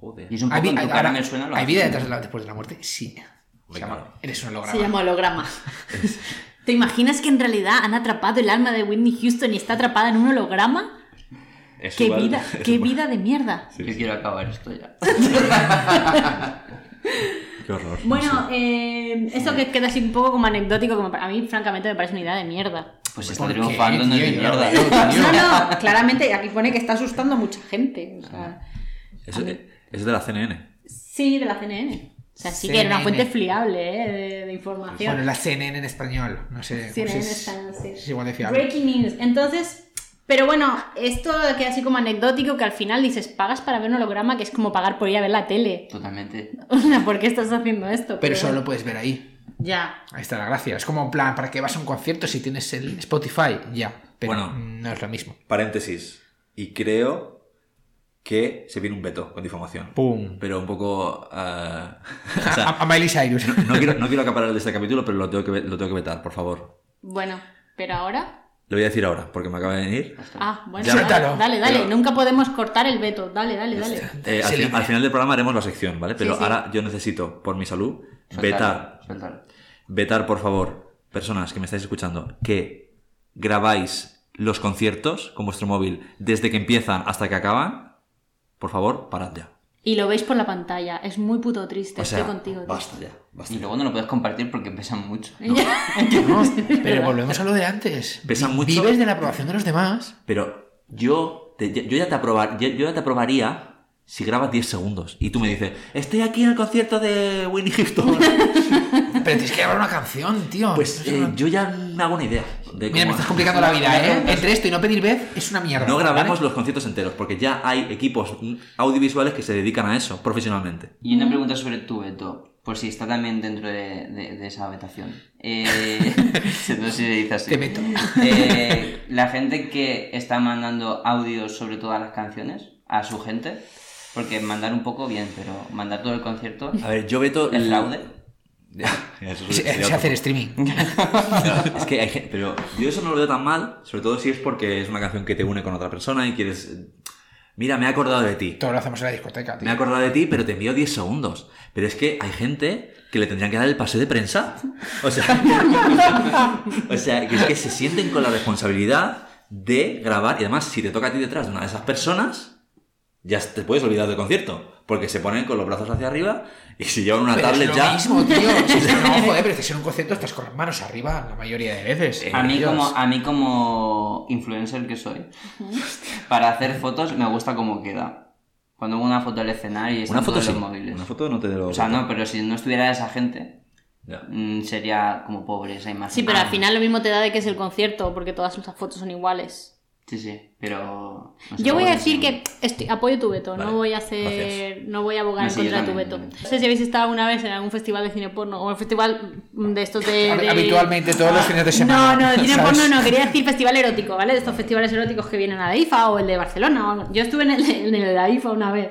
S3: Joder.
S1: Y es un
S5: ¿Hay,
S1: poco en
S5: vi-
S1: tu
S5: ahora-
S1: cara me suena lo
S5: ¿hay vida detrás de la- después de la muerte? Sí. Se llama-. Eres un holograma.
S4: Se llama holograma. ¿Te imaginas que en realidad han atrapado el alma de Whitney Houston y está atrapada en un holograma?
S3: Es
S4: ¡Qué vida,
S3: es
S4: qué
S3: igual.
S4: vida de mierda!
S3: Sí,
S1: Yo
S3: sí.
S1: quiero acabar esto ya.
S3: Qué horror.
S4: Bueno, eh, eso que queda así un poco como anecdótico, como para- a mí francamente me parece una idea de mierda.
S1: Pues está
S5: ¿Por qué,
S1: triunfando, de
S5: Yo
S1: mierda.
S4: No, no, claramente aquí pone que está asustando a mucha gente. o sea,
S3: Eso, eso es de la CNN.
S4: sí, de la CNN. O sea, sí que era una fuente fiable ¿eh? de, de información.
S5: Bueno, la CNN en español. No sé.
S4: CNN
S5: es-
S4: español, sí.
S5: Es igual de fiable.
S4: Breaking news. Entonces, pero bueno, esto queda así como anecdótico que al final dices, pagas para ver un holograma que es como pagar por ir a ver la tele.
S1: Totalmente.
S4: O sea, ¿por qué estás haciendo esto?
S5: Pero solo lo puedes ver ahí.
S4: Ya.
S5: Ahí está la gracia. Es como en plan, ¿para qué vas a un concierto si tienes el Spotify? Ya. Pero
S3: Bueno.
S5: no es lo mismo.
S3: Paréntesis. Y creo que se viene un veto con difamación.
S5: ¡Pum!
S3: Pero un poco... o sea,
S5: a, a Miley Cyrus.
S3: no, quiero, no quiero acaparar de este capítulo, pero lo tengo, que, lo tengo que vetar, por favor.
S4: Bueno, pero ahora...
S3: Lo voy a decir ahora, porque me acaba de venir.
S4: Ah, bueno,
S5: Ya.
S4: dale, dale, dale.
S3: Pero-
S4: Nunca podemos cortar el veto. Dale, dale, dale.
S3: Eh, al, final del programa haremos la sección, ¿vale? Pero
S4: Sí, sí.
S3: ahora yo necesito, por mi salud, vetar, vetar, por favor, personas que me estáis escuchando, que grabáis los conciertos con vuestro móvil desde que empiezan hasta que acaban. Por favor, parad ya.
S4: Y lo veis por la pantalla. Es muy puto triste.
S3: O sea,
S4: Estoy contigo. tío.
S3: basta ya. Basta.
S1: Y luego no lo puedes compartir porque pesan mucho.
S5: No, pero volvemos a lo de antes.
S3: Pesa
S5: Vi-
S3: mucho.
S5: Vives de la aprobación de los demás.
S3: Pero yo, te- yo, ya te aprobar, yo, yo ya te aprobaría si grabas 10 segundos y tú me dices, estoy aquí en el concierto de Winnie Houston.
S5: Pero tienes que grabar una canción, tío.
S3: pues eh,
S5: una-
S3: yo ya me hago una idea. De
S5: Mira, me estás complicando la vida, ¿eh? Entre esto y no pedir vez es una mierda.
S3: No grabemos
S5: ¿vale?
S3: los conciertos enteros, porque ya hay equipos audiovisuales que se dedican a eso profesionalmente.
S1: Y una pregunta sobre tu veto, por si está también dentro de, de- de esa vetación. Eh, no sé si se dice así.
S5: Te veto.
S1: Eh, la gente que está mandando audios sobre todas las canciones a su gente, porque mandar un poco bien, pero mandar todo el concierto,
S3: A ver, yo veto
S1: el laude.
S3: Ya, eso
S5: Se,
S3: sería
S5: se
S3: otro
S5: hace el streaming.
S3: Es que hay gente, pero yo eso no lo veo tan mal, sobre todo si es porque es una canción que te une con otra persona y quieres... Mira, me he acordado de ti.
S5: Todo lo hacemos en la discoteca,
S3: Me he acordado de ti, pero te envío 10 segundos. Pero es que hay gente que le tendrían que dar el pase de prensa. O sea, o sea, que es que se sienten con la responsabilidad de grabar. Y además, si te toca a ti detrás de una de esas personas, ya te puedes olvidar del concierto. Porque se ponen con los brazos hacia arriba y si llevan una
S5: Pero
S3: tablet
S5: es lo
S3: ya...
S5: mismo, tío. Si es que no, joder, pero estás en un concierto estás con las manos arriba la mayoría de veces.
S1: A mí,
S5: Dios.
S1: como, a mí como influencer que soy, para hacer fotos me gusta cómo queda. Cuando hago una foto del escenario y están
S3: Una foto
S1: todos
S3: sí.
S1: los móviles.
S3: Una foto no te lo...
S1: O sea, no, pero si no estuviera esa gente,
S3: Ya.
S1: mm, sería como pobre esa imagen.
S4: Sí, pero al final lo mismo te da de que es el concierto, porque todas esas fotos son iguales.
S1: Sí, sí, pero... no sé,
S4: Yo voy a decir que estoy- apoyo tu veto,
S3: Vale,
S4: no voy a hacer,
S3: gracias.
S4: no voy a abogar
S1: No,
S4: en
S1: sí,
S4: contra tu veto. No sé si habéis estado alguna vez en algún festival de cine porno o un festival de estos de...
S5: Hab-
S4: de-
S5: Habitualmente todos los fines de semana.
S4: No, no, de cine
S5: ¿sabes?
S4: porno no, quería decir festival erótico, ¿vale? De estos festivales eróticos que vienen a la IFA o el de Barcelona. Yo estuve en el, en el de la IFA una vez.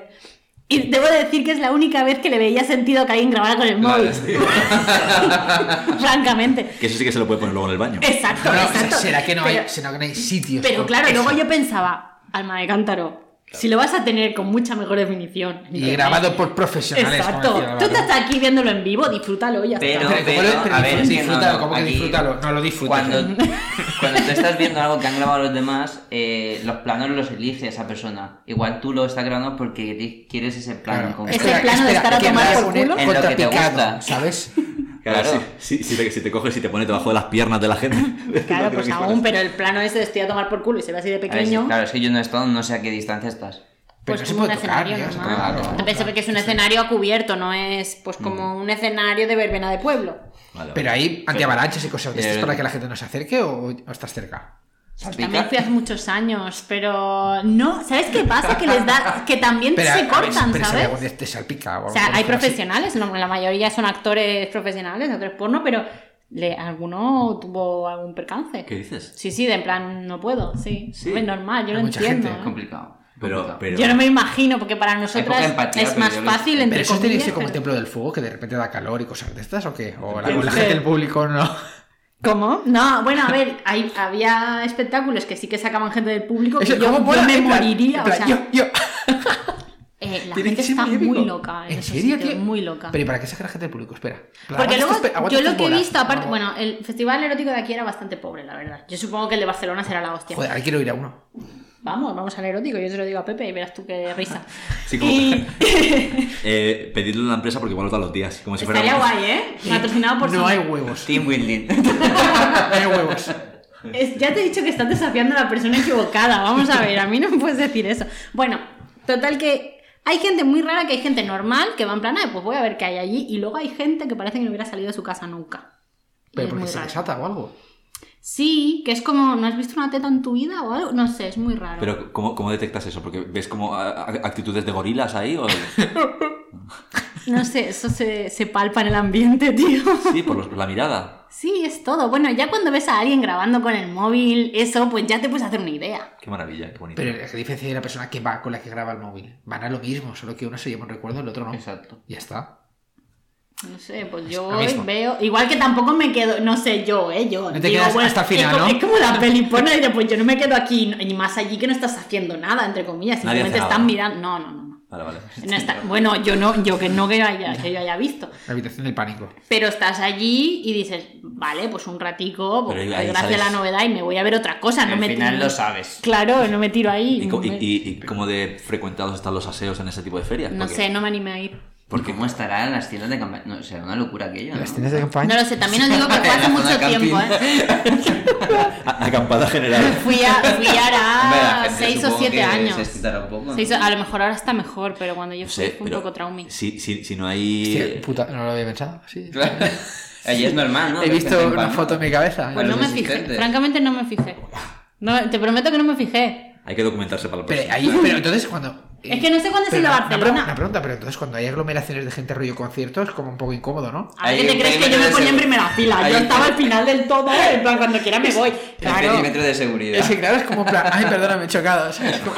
S4: Y debo de decir que es la única vez que le veía sentido que alguien grabara con el móvil. Francamente.
S3: Que eso sí que se lo puede poner luego en el baño.
S4: Exacto,
S5: No, no, o sea,
S4: exacto.
S5: será que no hay, será que no hay sitios.
S4: pero claro,
S5: eso.
S4: luego yo pensaba, alma de cántaro, si lo vas a tener con mucha mejor definición.
S5: Y
S4: internet,
S5: grabado por profesionales.
S4: Exacto. Tú estás aquí viéndolo en vivo, disfrútalo y ya
S1: Pero-
S4: está.
S5: Pero, ¿cómo lo- pero
S1: a ver, no,
S5: disfrútalo,
S1: no,
S5: ¿cómo que disfrútalo? No lo disfrutas.
S1: Cuando, cuando tú estás viendo algo que han grabado los demás, eh, los planos los elige esa persona. Igual tú lo estás grabando porque quieres ese plano.
S5: Claro.
S4: Ese plano de estar a tomar por culo.
S1: En lo que te gusta.
S5: ¿Sabes?
S3: Claro,
S1: Claro.
S3: Si, si- si te, si te coges y te pone debajo de las piernas de la gente.
S4: Claro,
S3: No
S4: pues aún, pero el plano ese de estoy a tomar por culo y se ve así de
S1: ver,
S4: pequeño.
S1: sí, claro, es que yo no he estado, no sé a qué distancia estás.
S5: Pero
S4: Pues
S5: no se
S4: como un
S5: tocar,
S4: escenario normal.
S1: claro.
S4: Se ve que es un escenario a cubierto, no es pues como un escenario de verbena de pueblo.
S3: Vale,
S5: Pero
S3: vale.
S5: hay antiavalanchas y cosas de estas para que la gente no se acerque o, o estás cerca.
S4: También fui hace muchos años, pero no, ¿sabes qué pasa? Que les da, que también
S5: Pero,
S4: se
S5: ver,
S4: cortan,
S5: si
S4: ¿sabes?
S5: algo de- te salpica.
S4: O sea, hay profesionales, no, la mayoría son actores profesionales, actores porno, pero le, alguno tuvo algún percance.
S3: ¿Qué dices?
S4: Sí, sí, de en plan, no puedo, sí.
S3: Sí.
S4: Es normal, yo
S5: Hay
S4: lo
S5: mucha
S4: entiendo.
S5: gente,
S4: ¿eh?
S1: Complicado.
S3: Pero, pero...
S4: Yo no me imagino, porque para nosotras
S1: empatía,
S4: es más fácil, entre
S5: ¿Pero eso tiene que ser como el templo del fuego, que de repente da calor y cosas de estas o qué? O la, o la
S1: es
S5: gente del público no.
S4: ¿Cómo? No, bueno, a ver, hay, había espectáculos que sí que sacaban gente del público que
S5: Eso,
S4: yo,
S5: ¿cómo
S4: yo me moriría,
S5: plan,
S4: o sea,
S5: yo, yo.
S4: eh, la gente está
S5: muy
S4: loca en,
S5: ¿En serio,
S4: sitios, muy loca.
S5: Pero ¿y para qué saca la gente del público? Espera. Plan,
S4: Porque luego,
S5: aguanta
S4: yo lo
S5: estas
S4: que he visto, aparte,
S5: No.
S4: bueno, el festival erótico de aquí era bastante pobre, la verdad. Yo supongo que el de Barcelona será la hostia.
S5: Joder, ahora quiero ir a uno.
S4: Vamos, vamos al erótico. Yo se lo digo a Pepe y verás tú qué risa.
S3: Sí, como-
S4: Y
S3: Eh, pedirle a la empresa porque igual os da los días. Como si fuera
S4: estaría guay, ¿eh? Patrocinado por
S5: No hay huevos.
S1: Team building.
S5: No hay huevos.
S4: Es- ya te he dicho que estás desafiando a la persona equivocada. Vamos a ver, a mí no me puedes decir eso. Bueno, total que hay gente muy rara, que hay gente normal que va en plan, "Ay, pues voy a ver qué hay allí. Y luego hay gente que parece que no hubiera salido de su casa nunca.
S5: Pero porque se desata o algo.
S4: Sí, que es como, ¿no has visto una teta en tu vida o algo? No sé, es muy raro.
S3: Pero ¿cómo, ¿cómo detectas eso? Porque ves como actitudes de gorilas ahí o
S4: No sé, eso se, se palpa en el ambiente, tío.
S3: sí, por los- la mirada.
S4: Sí, es todo. Bueno, ya cuando ves a alguien grabando con el móvil, eso, pues ya te puedes hacer una idea.
S3: Qué maravilla, qué bonito.
S5: Pero la diferencia de la persona que va con la que graba el móvil. Van a lo mismo, solo que uno se lleva un recuerdo y el otro no.
S1: Exacto.
S5: Ya está.
S4: No sé, pues yo veo. Igual que tampoco me quedo, no sé, yo, ¿eh? Yo.
S5: No te quedas hasta el final,
S4: es como,
S5: ¿no?
S4: Es como la peli porno y pues yo no me quedo aquí, ni más allí que no estás haciendo nada, entre comillas. Simplemente están
S3: nada.
S4: mirando. No, no, no. no.
S3: Vale, vale.
S4: No está- Bueno, yo no, yo que no que yo haya, que yo haya visto.
S5: La habitación del pánico.
S4: Pero estás allí y dices, vale, pues un ratico, pues,
S3: ahí
S4: gracias a la novedad y me voy a ver otra cosa. No
S1: Al
S4: me
S1: final
S4: tiro-
S1: lo sabes.
S4: Claro, no me tiro ahí.
S3: ¿Y, y,
S4: me-
S3: y- y cómo de frecuentados están los aseos en ese tipo de ferias?
S4: no
S3: Porque-
S4: sé, no me animé a ir.
S1: Porque cómo estarán las tiendas de campaña. No, será una locura aquello. ¿no?
S5: Las tiendas de campaña.
S4: No lo sé, también os digo que fue hace mucho tiempo, ¿eh?
S3: Acampada general.
S4: Fui, a, fui
S1: gente
S4: 6 o
S1: supongo
S4: 7
S1: que
S4: años.
S1: Se excitará un poco. ¿no?
S4: Seis a lo mejor ahora está mejor, pero cuando yo fui
S3: sé,
S4: fue un poco traumi.
S3: si, si, si no hay...
S5: Hostia, puta, no lo había pensado. Sí.
S1: Claro. Allí es normal, ¿no?
S5: He visto una foto en mi cabeza.
S4: Pues no me fijé, francamente no me fijé. No, te prometo que no me fijé.
S3: Hay que documentarse para la
S5: Pero,
S3: próxima.
S5: ahí, pero entonces cuando...
S4: Es que no sé cuándo se ido a
S5: una
S4: Barcelona.
S5: Una pregunta, pero entonces cuando hay aglomeraciones de gente rollo conciertos, como un poco incómodo, ¿no?
S4: A ¿qué te crees que yo me ponía en primera fila?
S1: Hay
S4: Yo estaba al final del todo, en plan, cuando quiera me voy.
S1: El
S4: Claro.
S1: perímetro de seguridad.
S5: Es que claro, es como en plan, ay, perdona, me he chocado. ¿sabes? Como-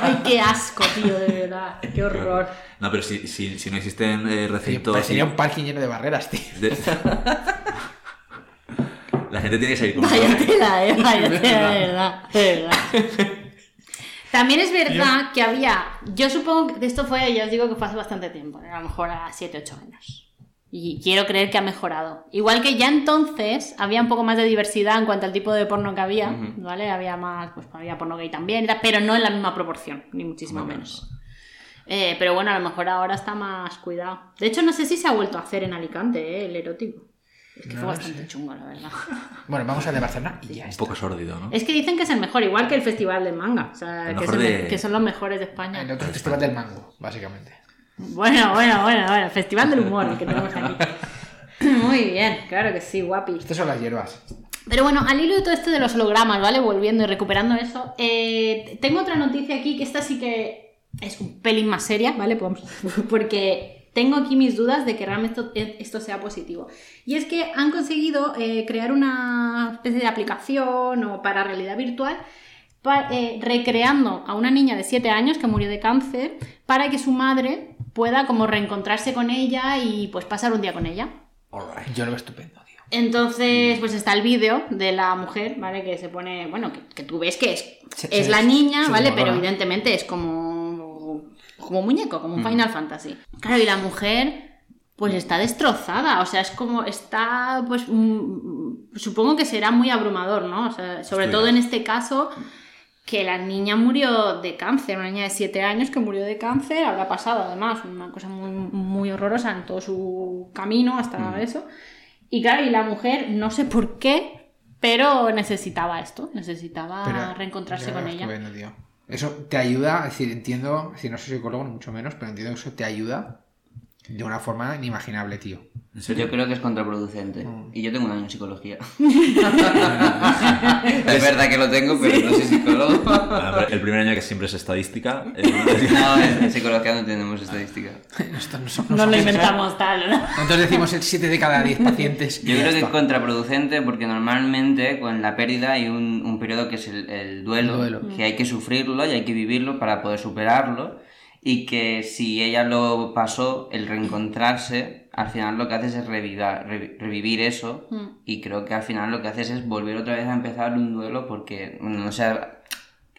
S4: Ay, qué asco, tío, de verdad. Qué horror.
S3: No, pero si, si, si no existen eh, recintos...
S5: Parecería un parking lleno de barreras, tío.
S3: de- La gente tiene que salir con
S4: Vaya tela, eh, vaya tela, de verdad, de verdad. También es verdad que había, yo supongo que esto fue, ya os digo que fue hace bastante tiempo, a lo mejor a 7, 8 años. Y quiero creer que ha mejorado. Igual que ya entonces había un poco más de diversidad en cuanto al tipo de porno que había. ¿vale? Había más, pues había porno gay también, pero no en la misma proporción, ni muchísimo
S3: bien.
S4: menos. Eh, pero bueno, a lo mejor ahora está más cuidado. De hecho, no sé si se ha vuelto a hacer en Alicante, eh, el erótico. Es que
S5: No
S4: fue bastante
S5: sé.
S4: chungo, la verdad.
S5: Bueno, vamos al de Barcelona y ya
S3: Un
S5: está.
S3: poco sórdido, ¿no?
S4: Es que dicen que es el mejor, igual que el Festival del Manga. O sea,
S3: El
S4: que, es
S3: mejor
S4: el-
S3: de-
S4: que son los mejores de España.
S5: El otro festival del mango, básicamente.
S4: Bueno, bueno, bueno, bueno. Festival del humor el que tenemos aquí. Muy bien, claro que sí, guapi.
S5: Estas son las hierbas.
S4: Pero bueno, al hilo de todo esto de los hologramas, ¿vale? Volviendo y recuperando eso, eh, tengo otra noticia aquí que esta sí que es un pelín más seria, ¿vale? Pues- Porque tengo aquí mis dudas de que realmente esto, esto sea positivo. Y es que han conseguido eh, crear una especie de aplicación o para realidad virtual pa- eh, recreando a una niña de 7 años que murió de cáncer para que su madre pueda como reencontrarse con ella y pues pasar un día con ella.
S3: Alright.
S5: Yo lo veo estupendo, tío.
S4: Entonces, pues está el vídeo de la mujer, ¿vale? Que se pone, bueno, que, que tú ves que es,
S5: Se-
S4: es
S5: se-
S4: la niña,
S5: se
S4: ¿vale? Pero evidentemente es como, como un muñeco, como un Final Fantasy. Claro, y la mujer, pues está destrozada, o sea, es como, está, pues, mm, supongo que será muy abrumador, ¿no? O sea, sobre
S3: Estoy
S4: todo en este caso, que la niña murió de cáncer, una niña de 7 años que murió de cáncer, habrá pasado además una cosa muy, muy horrorosa en todo su camino hasta eso. Y claro, y la mujer, no sé por qué, pero necesitaba esto, necesitaba
S5: Pero
S4: reencontrarse con ella.
S5: tío. Eso te ayuda, es decir, entiendo, es decir, no soy psicólogo ni mucho menos, pero entiendo que eso te ayuda de una forma inimaginable, tío.
S1: Yo creo que es contraproducente.
S5: Mm.
S1: Y yo tengo un año en psicología. es verdad que lo tengo, pero no soy psicólogo.
S3: Pero El primer año que siempre es estadística. eh,
S1: No, en psicología no tenemos estadística.
S5: Nosotros no somos-
S4: No lo inventamos tal, ¿no?
S5: Nosotros decimos el 7 de cada 10 pacientes.
S1: Yo creo que es contraproducente porque normalmente con la pérdida hay un, un periodo que es el, el duelo,
S5: El duelo.
S1: que hay que sufrirlo y hay que vivirlo para poder superarlo y que si ella lo pasó, el reencontrarse, al final lo que haces es revivar- revivir eso
S4: Mm.
S1: y creo que al final lo que haces es volver otra vez a empezar un duelo porque bueno, no sé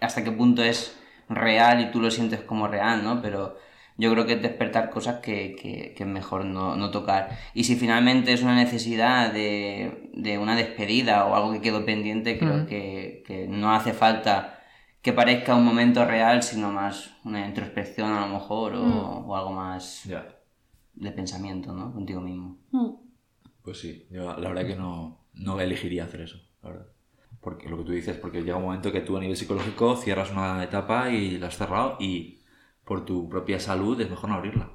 S1: hasta qué punto es real y tú lo sientes como real, ¿no? Pero yo creo que es despertar cosas que, que, que es mejor no, no tocar. Y si finalmente es una necesidad de, de una despedida o algo que quedó pendiente, creo
S5: Ujú.
S1: que, que no hace falta que parezca un momento real, sino más una introspección a lo mejor o,
S4: Mm.
S1: o algo más
S3: Ya.
S1: de pensamiento, ¿no? Contigo mismo.
S4: Mm.
S3: Pues sí, yo la verdad que no, no elegiría hacer eso, la verdad. Porque lo que tú dices, porque llega un momento que tú a nivel psicológico cierras una etapa y la has cerrado y por tu propia salud es mejor no abrirla.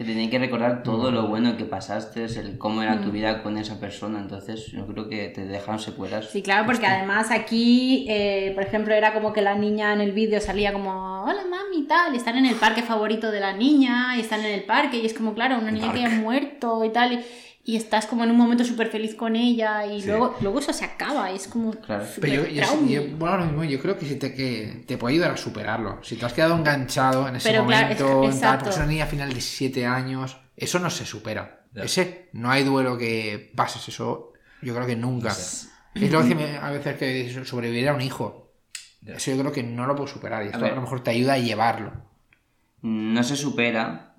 S1: Te tenía que recordar todo lo bueno que pasaste, el cómo era tu vida con esa persona, entonces yo creo que te dejan secuelas.
S4: Sí, claro, porque además aquí, eh, por ejemplo, era como que la niña en el vídeo salía como, hola mami y tal, y están en el parque favorito de la niña, y están en el parque, y es como, claro, una niña que ha muerto y tal, y, y estás como en un momento súper feliz con ella, y
S3: Sí.
S4: luego, luego eso se acaba, y es como...
S1: Claro.
S5: Pero yo, yo,
S4: trauma.
S5: yo- bueno, ahora mismo yo creo que sí te, que te puede ayudar a superarlo. Si te has quedado enganchado en ese
S4: Pero claro,
S5: momento,
S4: es-
S5: en tal, porque es una niña final de 7 años, eso no se supera.
S3: Ya.
S5: Ese, no hay duelo que pases eso, yo creo que nunca. Es lo que me- a veces que sobrevivir a un hijo. Eso yo creo que no lo puedo superar y esto a, lo mejor te ayuda a llevarlo.
S1: No se supera,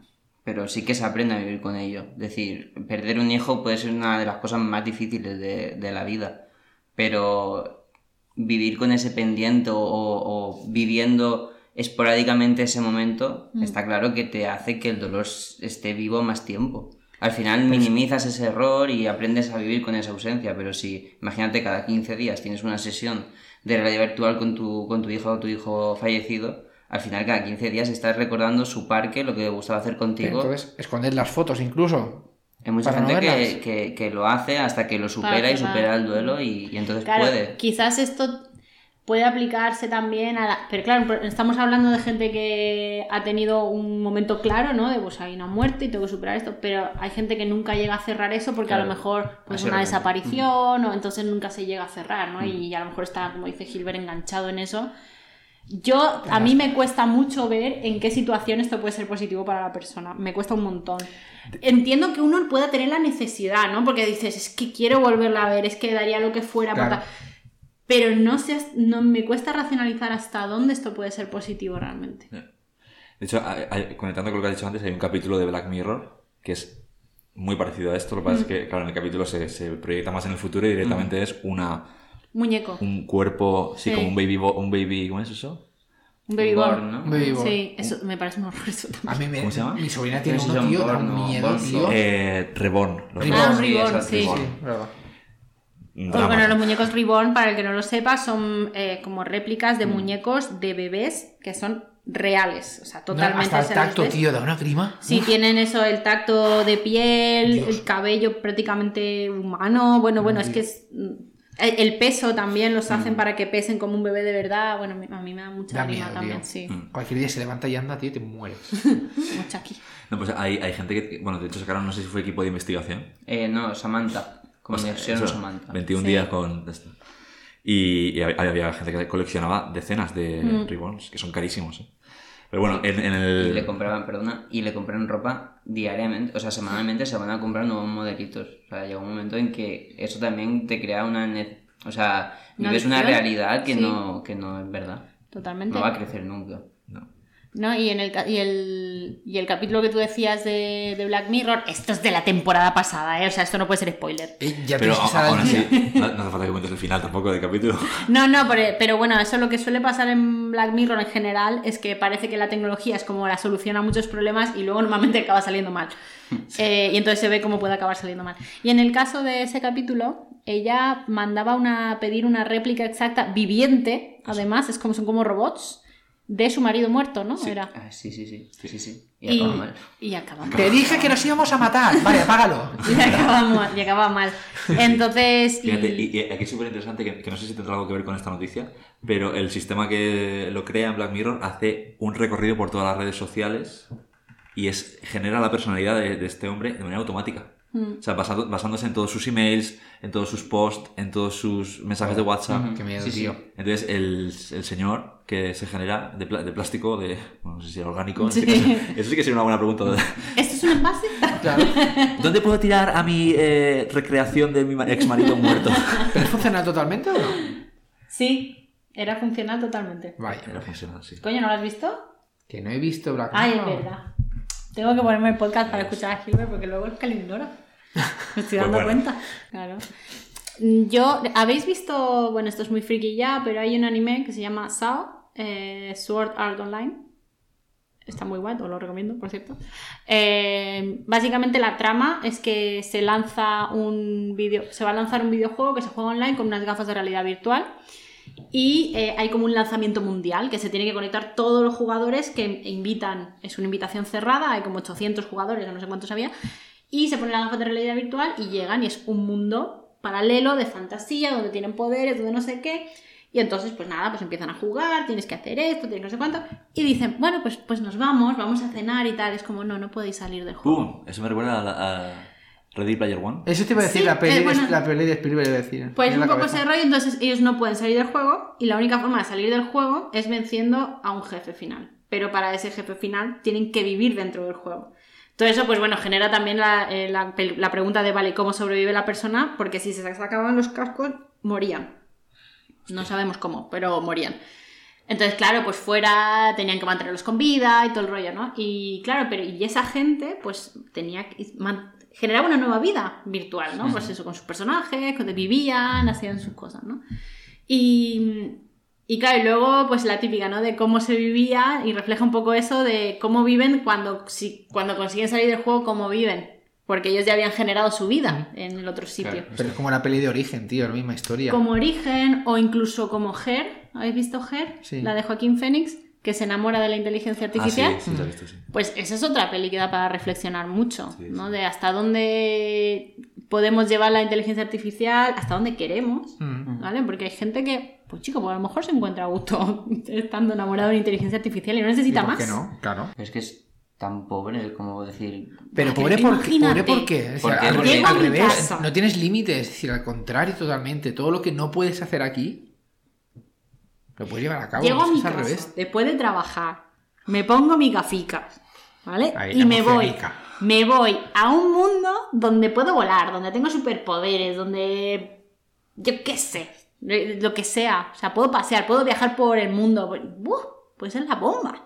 S1: pero sí que se aprende a vivir con ello. Es decir, perder un hijo puede ser una de las cosas más difíciles de, de la vida, pero vivir con ese pendiente o, o viviendo esporádicamente ese momento, está claro que te hace que el dolor esté vivo más tiempo. Al final minimizas ese error y aprendes a vivir con esa ausencia, pero si, imagínate, cada 15 días tienes una sesión de realidad virtual con tu, con tu hija o tu hijo fallecido, al final cada 15 días estás recordando su parque, lo que le gustaba hacer contigo.
S5: Entonces, esconder las fotos incluso.
S1: Hay mucha
S5: no
S1: gente que, que, que lo hace hasta que lo supera y supera el duelo y, y entonces
S4: Claro,
S1: puede.
S4: quizás esto puede aplicarse también a la... Pero claro, estamos hablando de gente que ha tenido un momento claro, ¿no? De pues hay una muerte y tengo que superar esto, pero hay gente que nunca llega a cerrar eso porque a lo mejor pues una desaparición o entonces nunca se llega a cerrar, ¿no? Y a lo mejor está, como dice Gilbert, enganchado en eso. Yo, a mí me cuesta mucho ver en qué situación esto puede ser positivo para la persona. Me cuesta un montón. Entiendo que uno pueda tener la necesidad, ¿no? Porque dices, es que quiero volverla a ver, es que daría lo que fuera
S5: Claro.
S4: tal. Pero no sé, no me cuesta racionalizar hasta dónde esto puede ser positivo realmente.
S3: De hecho, conectando con lo que has dicho antes, hay un capítulo de Black Mirror que es muy parecido a esto. Lo que pasa es que, claro, en el capítulo se, se proyecta más en el futuro y directamente es una,
S4: Muñeco,
S3: un cuerpo, sí,
S4: Sí.
S3: como un baby, bo- un baby, ¿cómo es eso?
S4: un baby
S1: Born,
S4: born.
S1: ¿no?
S5: Un baby born.
S4: Sí, eso me parece un horror eso también.
S5: A mí me,
S3: ¿Cómo se llama?
S5: Mi sobrina tiene
S1: No son
S5: tío, da
S1: Born
S5: un
S1: o
S5: miedo,
S1: Born,
S5: tío.
S3: Eh, Reborn. los
S5: Reborn.
S4: Ah, un
S1: Sí,
S4: reborn, sí.
S1: reborn.
S5: Sí.
S3: Un
S4: Pues bueno, los muñecos Reborn, para el que no lo sepa, son eh, como réplicas de muñecos de bebés que son reales, o sea,
S5: No,
S4: totalmente
S5: hasta el tacto,
S4: 3D.
S5: tío, da una grima.
S4: Sí, tienen eso, el tacto de piel,
S5: Dios.
S4: el cabello prácticamente humano. Bueno, bueno, es que es. Mm, El peso también los hacen para que pesen como un bebé de verdad. Bueno, a mí me da mucha
S5: miedo,
S4: también,
S5: tío.
S4: sí.
S5: Cualquier día se levanta y anda, tío, y te mueres.
S4: Mucha aquí.
S3: No, pues hay, hay gente que, bueno, de hecho sacaron, no sé si fue equipo de investigación.
S1: Eh, no, Samantha. Con
S3: O sea,
S1: Samantha.
S3: 21
S4: Sí.
S3: días con esto. Y, y había, había gente que coleccionaba decenas de
S4: Mm.
S3: Reborns, que son carísimos. ¿eh? Pero bueno, en, en
S1: Y le
S3: el...
S1: compraban, perdona, y le compraron ropa diariamente, o sea, semanalmente se van a comprar nuevos modelitos. O sea, llega un momento en que eso también te crea una... ne- O sea, vives una realidad que,
S4: sí.
S1: no, que no es verdad.
S4: Totalmente.
S1: No va a crecer nunca.
S3: No.
S4: ¿No? Y, en el, ca- y, el, y el capítulo que tú decías de, de Black Mirror, esto es de la temporada pasada, ¿eh? O sea, esto no puede ser spoiler.
S5: Eh, ya
S3: Pero aún así, no, no hace falta que cuentes el final tampoco del capítulo.
S4: No, no, pero, pero bueno, eso lo que suele pasar en Black Mirror en general es que parece que la tecnología es como la solución a muchos problemas y luego normalmente acaba saliendo mal. Eh, y entonces se ve cómo puede acabar saliendo mal. Y en el caso de ese capítulo, ella mandaba una, pedir una réplica exacta, viviente, además, es como, son como robots, de su marido muerto, ¿no? Era.
S1: Ah, sí, sí, sí. Sí, sí, sí. Y,
S4: Y,
S1: acaba mal.
S4: y acaba mal.
S5: Te dije que nos íbamos a matar. Vale, apágalo.
S4: Y acaba mal. y acaba mal. Entonces. y-
S3: Fíjate, y, y aquí es súper interesante, que, que no sé si tendrá algo que ver con esta noticia, pero el sistema que lo crea en Black Mirror hace un recorrido por todas las redes sociales y es genera la personalidad de, de este hombre de manera automática.
S4: Mm.
S3: O sea, basado- basándose en todos sus emails, en todos sus posts, en todos sus mensajes de WhatsApp.
S5: Qué miedo,
S1: Sí, sí.
S5: tío.
S3: Entonces, el, el señor que se genera de, plástico, de, bueno, no sé si era orgánico,
S4: Sí.
S3: este caso, eso sí que sería una buena pregunta.
S4: ¿Esto es un envase?
S5: Claro.
S3: ¿Dónde puedo tirar a mi eh, recreación de mi ex marido muerto?
S5: ¿Pero es funcional totalmente o no?
S4: Sí, era funcional totalmente.
S5: Vaya.
S3: Era funcional, sí.
S4: Coño, ¿no lo has visto?
S5: Que no he visto Black
S4: Ay, es
S5: Mirror.
S4: verdad. Tengo que ponerme el podcast para escuchar a Gilbert porque luego es que lo ignoro. Me estoy dando
S3: Pues bueno.
S4: cuenta. Claro. Yo, ¿habéis visto? Bueno, esto es muy friki ya, pero hay un anime que se llama Sao. eh, Sword Art Online. Está muy guay, os lo recomiendo, por cierto. Eh, básicamente la trama es que se lanza un video, se va a lanzar un videojuego que se juega online con unas gafas de realidad virtual y eh, hay como un lanzamiento mundial que se tiene que conectar todos los jugadores que invitan, es una invitación cerrada, hay como 800 jugadores, no sé cuántos había, y se ponen las gafas de realidad virtual y llegan y es un mundo paralelo de fantasía donde tienen poderes, donde no sé qué. Y entonces, pues nada, pues empiezan a jugar, tienes que hacer esto, tienes no sé cuánto. Y dicen, bueno, pues, pues nos vamos, vamos a cenar y tal. Es como, no, no podéis salir del juego.
S3: ¡Pum! Eso me recuerda a, la- a Ready Player One.
S5: Eso te iba a decir,
S4: Sí,
S5: la, peli
S4: eh,
S5: de,
S4: bueno.
S5: la peli de Spielberg iba a decir.
S4: Pues un
S5: la
S4: poco
S5: cabeza.
S4: ese rollo, entonces ellos no pueden salir del juego y la única forma de salir del juego es venciendo a un jefe final. Pero para ese jefe final tienen que vivir dentro del juego. Todo eso, pues bueno, genera también la, eh, la pregunta de, vale, ¿cómo sobrevive la persona? Porque si se sacaban los cascos, morían. No sabemos cómo, pero morían. Entonces, claro, pues fuera tenían que mantenerlos con vida y todo el rollo, ¿no? Y claro, pero y esa gente, pues tenía que generaba una nueva vida virtual, ¿no? Pues eso, con sus personajes, donde vivían, hacían sus cosas, ¿no? Y, y claro, y luego, pues la típica, ¿no? De cómo se vivía y refleja un poco eso de cómo viven cuando, si, cuando consiguen salir del juego, cómo viven. Porque ellos ya habían generado su vida en el otro sitio.
S5: Pero es como la peli de origen, tío, la misma historia.
S4: Como Origen o incluso como Her, ¿habéis visto Her?
S5: Sí.
S4: La de Joaquín Phoenix, que se enamora de la inteligencia artificial.
S3: Ah, sí, sí, la he visto, sí.
S4: Pues esa es otra peli que da para reflexionar mucho,
S3: Sí,
S4: ¿no?
S3: sí.
S4: De hasta dónde podemos llevar la inteligencia artificial, hasta dónde queremos,
S5: Mm.
S4: ¿vale? Porque hay gente que, pues chico, pues a lo mejor se encuentra a gusto estando enamorado de la inteligencia artificial y no
S5: ¿Y
S4: necesita
S5: por
S4: más.
S5: no? Claro.
S1: Pero es que es tan pobre como decir.
S5: Pero pobre por, pobre por qué. Al, al revés, no tienes límites. Es decir, al contrario totalmente. Todo lo que no puedes hacer aquí, lo puedes llevar a cabo.
S4: Llego a
S5: es
S4: mi
S5: al
S4: casa,
S5: revés.
S4: después de trabajar, me pongo mi gaficas, ¿vale?
S5: Ahí,
S4: y me voy, me voy a un mundo donde puedo volar, donde tengo superpoderes, donde yo qué sé, lo que sea, o sea, puedo pasear, puedo viajar por el mundo, pues, ¡buh! pues es la bomba.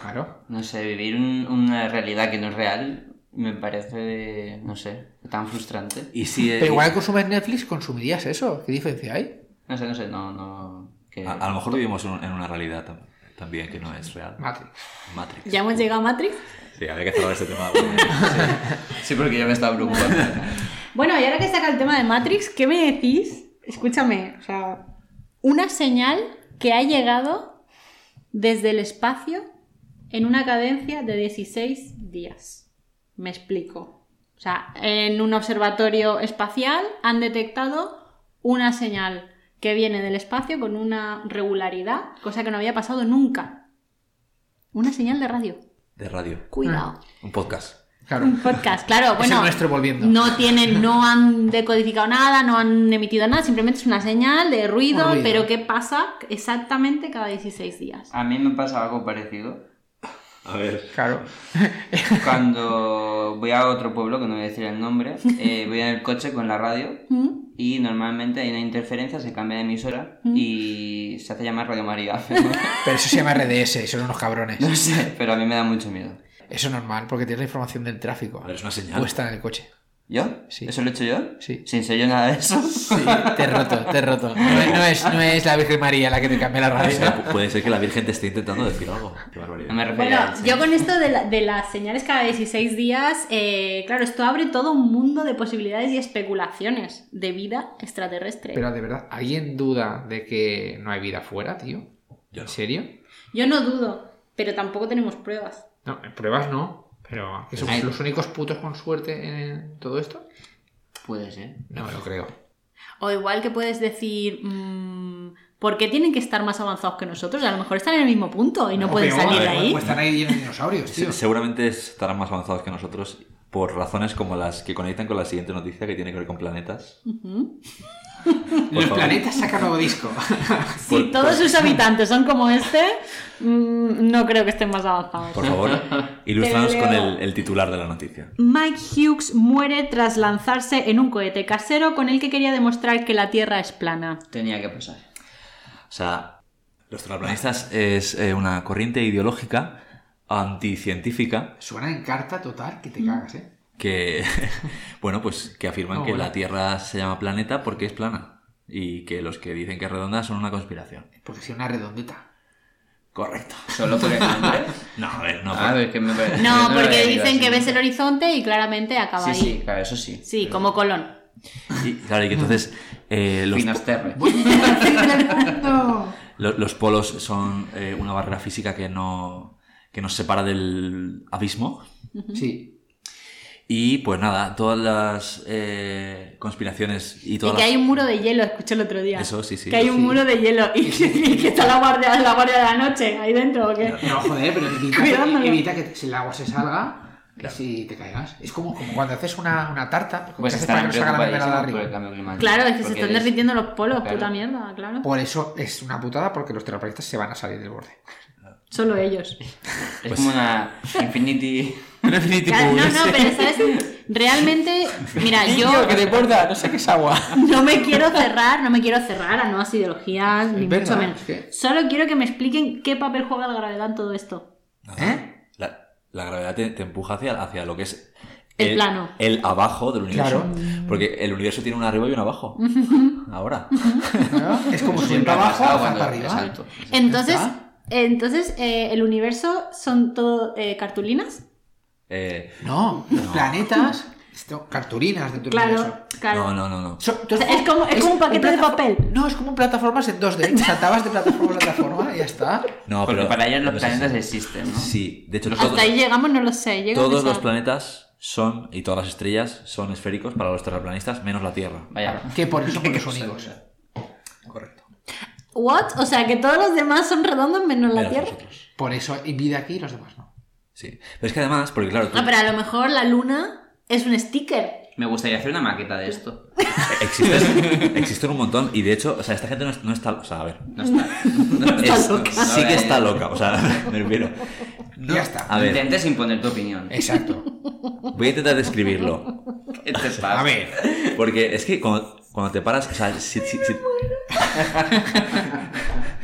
S5: Claro.
S1: No sé, vivir un- una realidad que no es real me parece, no sé, tan frustrante.
S3: Y si,
S5: Pero igual que consumes Netflix, consumirías eso. ¿Qué diferencia hay?
S1: No sé, no sé, no, no. que-
S3: a, a lo mejor vivimos en, en una realidad tam- también que no es real.
S5: Matrix.
S3: Matrix.
S4: ¿Ya hemos llegado a Matrix?
S3: Sí, había que cerrar este tema. porque-
S1: Sí, porque ya me estaba preocupando.
S4: Bueno, y ahora que saca el tema de Matrix, ¿qué me decís? Escúchame, o sea, una señal que ha llegado desde el espacio en una cadencia de 16 días. Me explico. O sea, en un observatorio espacial han detectado una señal que viene del espacio con una regularidad, cosa que no había pasado nunca. Una señal de radio.
S3: De radio.
S4: Cuidado.
S3: Un podcast.
S5: Claro.
S4: Un podcast, claro,
S5: Es
S4: bueno.
S5: nuestro volviendo.
S4: No tienen, no han decodificado nada, no han emitido nada, simplemente es una señal de ruido, pero ¿qué pasa exactamente cada 16 días?
S1: A mí me pasa algo parecido
S3: A ver.
S5: Claro.
S1: cuando voy a otro pueblo, que no voy a decir el nombre, eh, voy en el coche con la radio
S4: ¿Mm?
S1: y normalmente hay una interferencia, se cambia de emisora y se hace llamar Radio María.
S5: Pero eso se llama RDS, son unos cabrones.
S1: no sé, pero a mí me da mucho miedo.
S5: Eso es normal, porque tienes la información del tráfico.
S3: Ver, es una señal.
S5: Puesta en el coche.
S1: ¿Yo?
S5: Sí.
S1: ¿Eso lo he hecho yo?
S5: Sí.
S1: Sin ser yo nada de eso.
S5: Sí, te he roto, te he roto. No, es- no es, no es la Virgen María la que te cambia la
S3: O
S5: radio.
S3: sea, puede ser que la Virgen te esté intentando decir algo. Qué barbaridad.
S1: No me refería
S4: Bueno,
S1: a
S4: yo con esto de, la- de las señales cada 16 días, eh, claro, esto abre todo un mundo de posibilidades y especulaciones de vida extraterrestre.
S5: Pero de verdad, ¿alguien duda de que no hay vida afuera, tío?
S3: Yo
S5: ¿En serio?
S4: Yo no dudo, pero tampoco tenemos pruebas.
S5: No, en pruebas no. Pero ¿que somos
S1: Ay.
S5: los únicos putos con suerte en todo esto?
S1: Puede ser.
S5: No me lo creo.
S4: O igual que puedes decir, mm, ¿por qué tienen que estar más avanzados que nosotros? A lo mejor están en el mismo punto y no pueden salir de ahí.
S5: ¿cómo están ahí llenos de dinosaurios, tío.
S3: Seguramente estarán más avanzados que nosotros por razones como las que conectan con la siguiente noticia que tiene que ver con planetas.
S5: Los
S3: favor.
S5: planetas sacan nuevo disco.
S4: Si
S3: Por-
S4: todos
S3: por-
S4: sus habitantes son como este, mm, no creo que estén más avanzados.
S3: Por favor, ilústranos con el, el titular de la noticia.
S4: Mike Hughes muere tras lanzarse en un cohete casero con el que quería demostrar que la Tierra es plana.
S1: Tenía que pasar.
S3: O sea, los terraplanistas es eh, una corriente ideológica anticientífica
S5: Suena en carta total que te cagas, ¿eh?
S3: Que, bueno, pues que afirman que
S5: bueno.
S3: la Tierra se llama planeta porque es plana y que los que dicen que es redonda son una conspiración.
S5: Porque si una redondeta.
S3: Correcto.
S1: Solo por el nombre.
S3: No, a ver, no.
S1: Ah,
S3: pero-
S1: es que me parece- yo
S4: No, porque dicen que ves el horizonte y claramente acaba
S1: Sí,
S4: ahí.
S1: sí, claro, eso sí.
S4: Sí, como Colón.
S3: y, claro, y que entonces eh, los,
S1: Finisterre.
S3: lo- los polos son eh, una barrera física que no que nos separa del abismo.
S5: Sí.
S3: Y pues nada, todas las eh, conspiraciones y
S4: Y
S3: todas
S4: que
S3: las...
S4: hay un muro de hielo, escuché el otro día.
S3: Eso, sí, sí.
S4: Que hay un muro de hielo y, y que está la guardia, la guardia de la noche ahí dentro. ¿o qué?
S5: No, joder, pero evita, que, evita que si el agua se salga y si te caigas. Es como, como cuando haces una, una tarta. ¿qué
S1: Pues
S5: haces para
S1: estarán
S5: que no la de arriba?
S4: Claro, es que se están derritiendo los polos,
S1: Claro.
S4: puta mierda, claro.
S5: Por eso es una putada porque los terraplanistas se van a salir del borde.
S4: Solo ellos.
S1: Es como una Infinity...
S4: No, no, pero ¿sabes? Realmente, mira, yo
S5: te importa? No sé qué es agua.
S4: no me quiero cerrar, no me quiero cerrar a nuevas ideologías, ni
S5: verdad,
S4: mucho menos.
S5: es que-
S4: Solo quiero que me expliquen qué papel juega la gravedad en todo esto.
S5: ¿Eh?
S3: La, la gravedad te, te empuja hacia, hacia lo que es
S4: El plano.
S3: El abajo del universo.
S5: Claro.
S3: Porque el universo tiene un arriba y un abajo. Ahora.
S5: ¿No? Es como si
S1: Siempre
S5: abajo para arriba.
S1: es alto.
S4: Entonces, entonces eh, el universo son todo eh, cartulinas.
S3: Eh,
S5: No, los planetas. Esto, cartulinas de tu
S4: Claro,
S5: universo.
S4: claro.
S3: no, no, no, no.
S5: So-
S4: es como- es como un paquete de papel.
S5: No, es como un plataformas en 2D. Saltabas de plataforma a plataforma y ya está.
S3: No,
S1: Porque
S3: pero
S1: para ellos los
S3: no
S1: planetas existen, ¿no?
S3: Sí, de hecho,
S4: Hasta
S3: todos,
S4: ahí llegamos, no lo sé.
S3: todos los planetas son, y todas las estrellas son esféricos para los terraplanistas, menos la Tierra.
S1: Vaya.
S5: Que por eso los
S1: cosa.
S5: únicos. Correcto.
S4: ¿What? O sea, que todos los demás son redondos menos la Tierra.
S3: nosotros.
S5: Por eso hay vida aquí y los demás no.
S3: Sí. Pero es que además, porque claro, tú-
S4: Ah, pero a lo mejor la luna es un sticker.
S1: Me gustaría hacer una maqueta de esto.
S3: existen, existen un montón. Y de hecho, o sea, esta gente no, es- no está. O sea, a ver.
S1: No está. No
S3: es-
S1: loca.
S3: sí que está loca. O sea, me refiero. No,
S5: Ya está.
S3: A ver,
S1: Intentes imponer tu opinión.
S5: Exacto.
S3: voy a intentar describirlo.
S1: ¿Qué te pasa?
S5: A ver.
S3: Porque es que cuando, cuando te paras, o sea, si, si, si-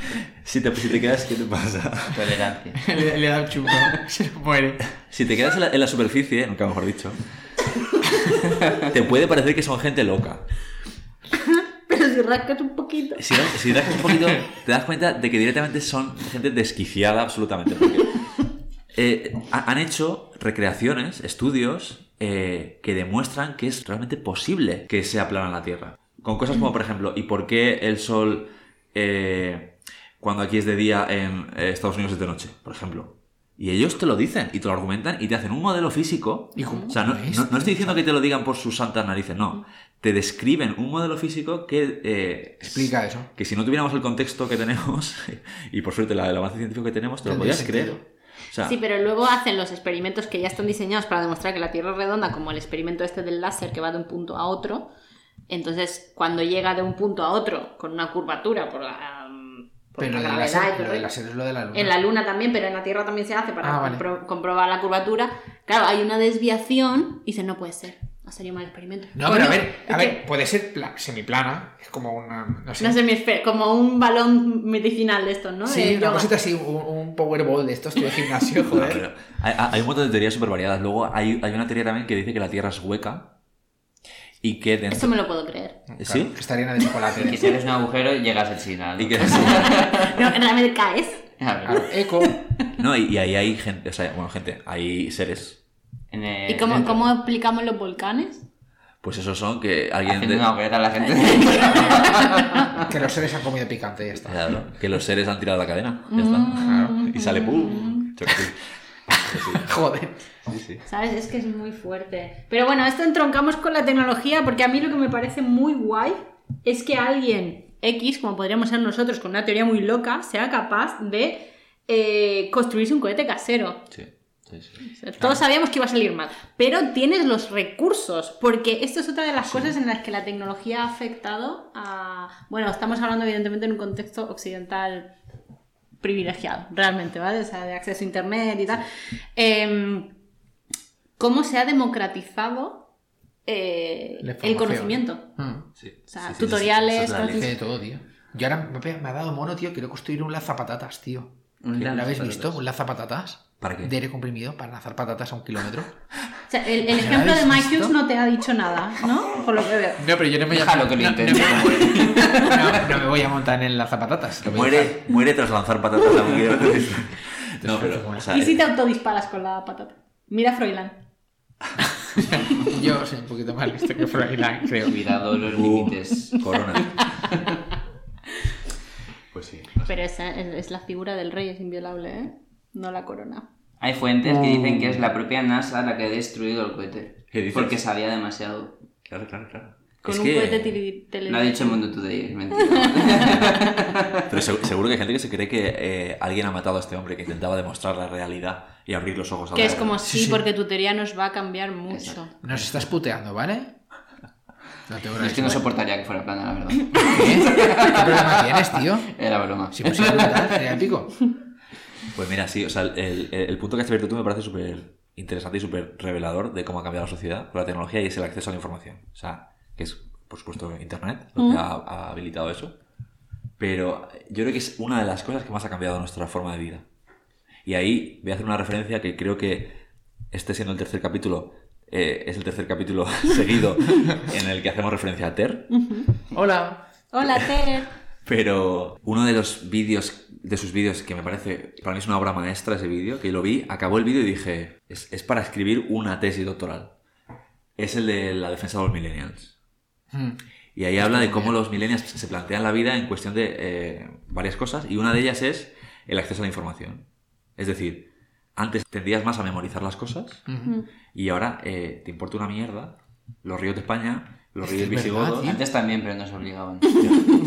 S3: si te, si te quedas, ¿qué te pasa?
S1: Tolerancia.
S5: le, le da un chungo. Se muere.
S3: Si te quedas en la, en la superficie, nunca mejor dicho, te puede parecer que son gente loca.
S4: Pero si rascas un poquito.
S3: Si, si rascas un poquito, te das cuenta de que directamente son gente desquiciada absolutamente. Porque eh, ha- han hecho recreaciones, estudios, eh, que demuestran que es realmente posible que sea plana la Tierra. Con cosas como, por ejemplo, ¿y por qué el Sol, eh, cuando aquí es de día, en eh, Estados Unidos es de noche? Por ejemplo. Y ellos te lo dicen y te lo argumentan y te hacen un modelo físico.
S5: ¿Y cómo
S3: o sea, no,
S5: es,
S3: no- no estoy diciendo que te lo digan por sus santas narices, no. Te describen un modelo físico que eh,
S5: Explica eso.
S3: que si no tuviéramos el contexto que tenemos, y por suerte la- el avance científico que tenemos, te lo podías
S5: sentido.
S3: creer. O sea,
S4: Sí, pero luego hacen los experimentos que ya están diseñados para demostrar que la Tierra es redonda, como el experimento este del láser que va de un punto a otro. Entonces, cuando llega de un punto a otro con una curvatura por la, por
S5: Pero
S4: la
S5: lo del
S4: gravedad y
S5: láser,
S4: todo
S5: lo del
S4: el-
S5: láser es lo de la luna.
S4: En la Luna también, pero en la Tierra también se hace para
S5: Ah, vale.
S4: compro- comprobar la curvatura. Claro, hay una desviación y dicen, no puede ser. Ha salido mal el experimento.
S5: No, pero a ver, a ver, puede ser pla- semiplana. Es como una. No sé.
S4: Una semisfera, como un balón medicinal de estos, ¿no?
S5: Sí,
S4: De
S5: una
S4: yoga.
S5: cosita así, un, un powerball de estos de gimnasio,
S3: no,
S5: joder.
S3: pero hay, hay un montón de teorías súper variadas. Luego hay, hay una teoría también que dice que la Tierra es hueca y que dentro...
S4: Esto me lo puedo creer.
S3: ¿Sí?
S5: Claro, que está llena de chocolate.
S1: Que si eres un agujero llegas al final.
S3: Y que...
S4: No, realmente caes.
S1: A ver,
S5: Claro, eco.
S3: No, y, y ahí hay gente, o sea, bueno, gente, hay seres.
S1: en el-
S4: ¿Y cómo, cómo explicamos los volcanes?
S3: Pues esos son que alguien...
S1: Haciendo
S3: de-
S1: una hoguera a la gente.
S5: Que los seres han comido picante y ya está.
S3: Claro, que los seres han tirado la cadena. Ya está.
S4: Mm.
S3: Y sale ¡pum! Sí.
S5: Joder.
S3: Sí, sí.
S4: ¿Sabes? Es que es muy fuerte. Pero bueno, esto entroncamos con la tecnología porque a mí lo que me parece muy guay es que alguien X, como podríamos ser nosotros, con una teoría muy loca, sea capaz de eh, construirse un cohete casero.
S3: Sí, sí, sí.
S4: O sea, Todos sabíamos que iba a salir mal, pero tienes los recursos, porque esto es otra de las cosas en las que la tecnología ha afectado a... Bueno, estamos hablando evidentemente en un contexto occidental privilegiado, realmente, ¿vale? O sea, de acceso a Internet y tal. Em, ¿Cómo se ha democratizado eh, el conocimiento?
S5: Mm.
S3: Sí,
S4: O sea,
S3: sí, sí,
S4: tutoriales,
S3: es
S5: de todo, tío. Yo ahora me, me ha dado mono, tío. Quiero construir un lanzapatatas, tío.
S1: Un
S5: ¿Lo habéis visto? Un lanzapatatas.
S3: ¿Para qué?
S5: De aire comprimido para lanzar patatas a un kilómetro.
S4: O sea, el, el
S5: ¿No lo
S4: ejemplo de Mike? Hughes no te ha dicho nada, ¿no? Por lo que veo.
S5: No, pero yo no me
S1: Déjalo que lo
S5: no,
S1: intente.
S5: No, no, no me voy a montar en las zapatatas. lo voy.
S3: Muere, muere tras lanzar patatas a un guion. No, pero, o sea,
S4: ¿Y si te autodisparas con la patata? Mira Froilán.
S5: Yo soy un poquito más listo que Froilán, creo.
S1: Cuidado los
S3: uh,
S1: límites.
S3: Corona. Pues sí. no sé.
S4: Pero esa es, es la figura del rey, es inviolable, ¿eh? No la corona.
S1: Hay fuentes que dicen que es la propia NASA la que ha destruido el cohete.
S3: ¿Qué dices?
S1: Porque sabía demasiado.
S3: Claro, claro, claro.
S4: Con
S3: Es
S4: un cohete
S1: Lo ha dicho Mundo Today, es mentira.
S3: Pero seg- seguro que hay gente que se cree que eh, alguien ha matado a este hombre que intentaba demostrar la realidad y abrir los ojos a
S4: Que
S3: la
S4: es como sí, porque tu teoría nos va a cambiar mucho.
S5: Nos estás puteando, ¿vale? No te
S1: es que no soportaría que fuera plana, la verdad.
S5: ¿Qué? ¿Qué problema tienes, tío?
S1: Era broma.
S5: Si fuese brutal, sería épico.
S3: Pues mira, sí, o sea, el, el- el punto que has abierto tú me parece súper interesante y súper revelador de cómo ha cambiado la sociedad con la tecnología y es el acceso a la información. O sea, que es, por supuesto, Internet lo que ha, ha habilitado eso. Pero yo creo que es una de las cosas que más ha cambiado nuestra forma de vida. Y ahí voy a hacer una referencia que creo que este siendo el tercer capítulo, eh, es el tercer capítulo seguido en el que hacemos referencia a Ter.
S5: Hola.
S4: Hola, Ter.
S3: Pero uno de los vídeos, de sus vídeos que me parece, para mí es una obra maestra ese vídeo, que lo vi, acabó el vídeo y dije, es, es para escribir una tesis doctoral. Es el de la defensa de los millennials.
S5: Mm.
S3: Y ahí habla de cómo los millennials se plantean la vida en cuestión de eh, varias cosas y una de ellas es el acceso a la información. Es decir, antes tendías más a memorizar las cosas y ahora eh, te importa una mierda los ríos de España, los ríos visigodos...
S1: Antes también, pero nos obligaban.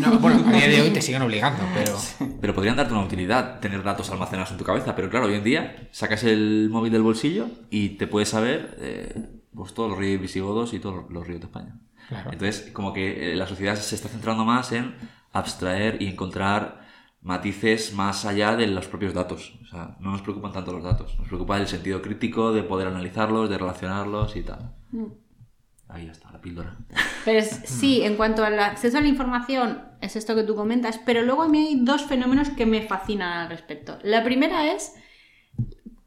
S5: No, bueno, a día de hoy te siguen obligando, pero.
S3: Pero podrían darte una utilidad tener datos almacenados en tu cabeza. Pero claro, hoy en día sacas el móvil del bolsillo y te puedes saber eh, pues todos los ríos visigodos y todos los ríos de España.
S5: Claro.
S3: Entonces, como que eh, la sociedad se está centrando más en abstraer y encontrar matices más allá de los propios datos. O sea, no nos preocupan tanto los datos. Nos preocupa el sentido crítico de poder analizarlos, de relacionarlos y tal. Ahí ya está, la píldora.
S4: Pero es- sí, en cuanto al acceso a la información, es esto que tú comentas, pero luego a mí hay dos fenómenos que me fascinan al respecto. La primera es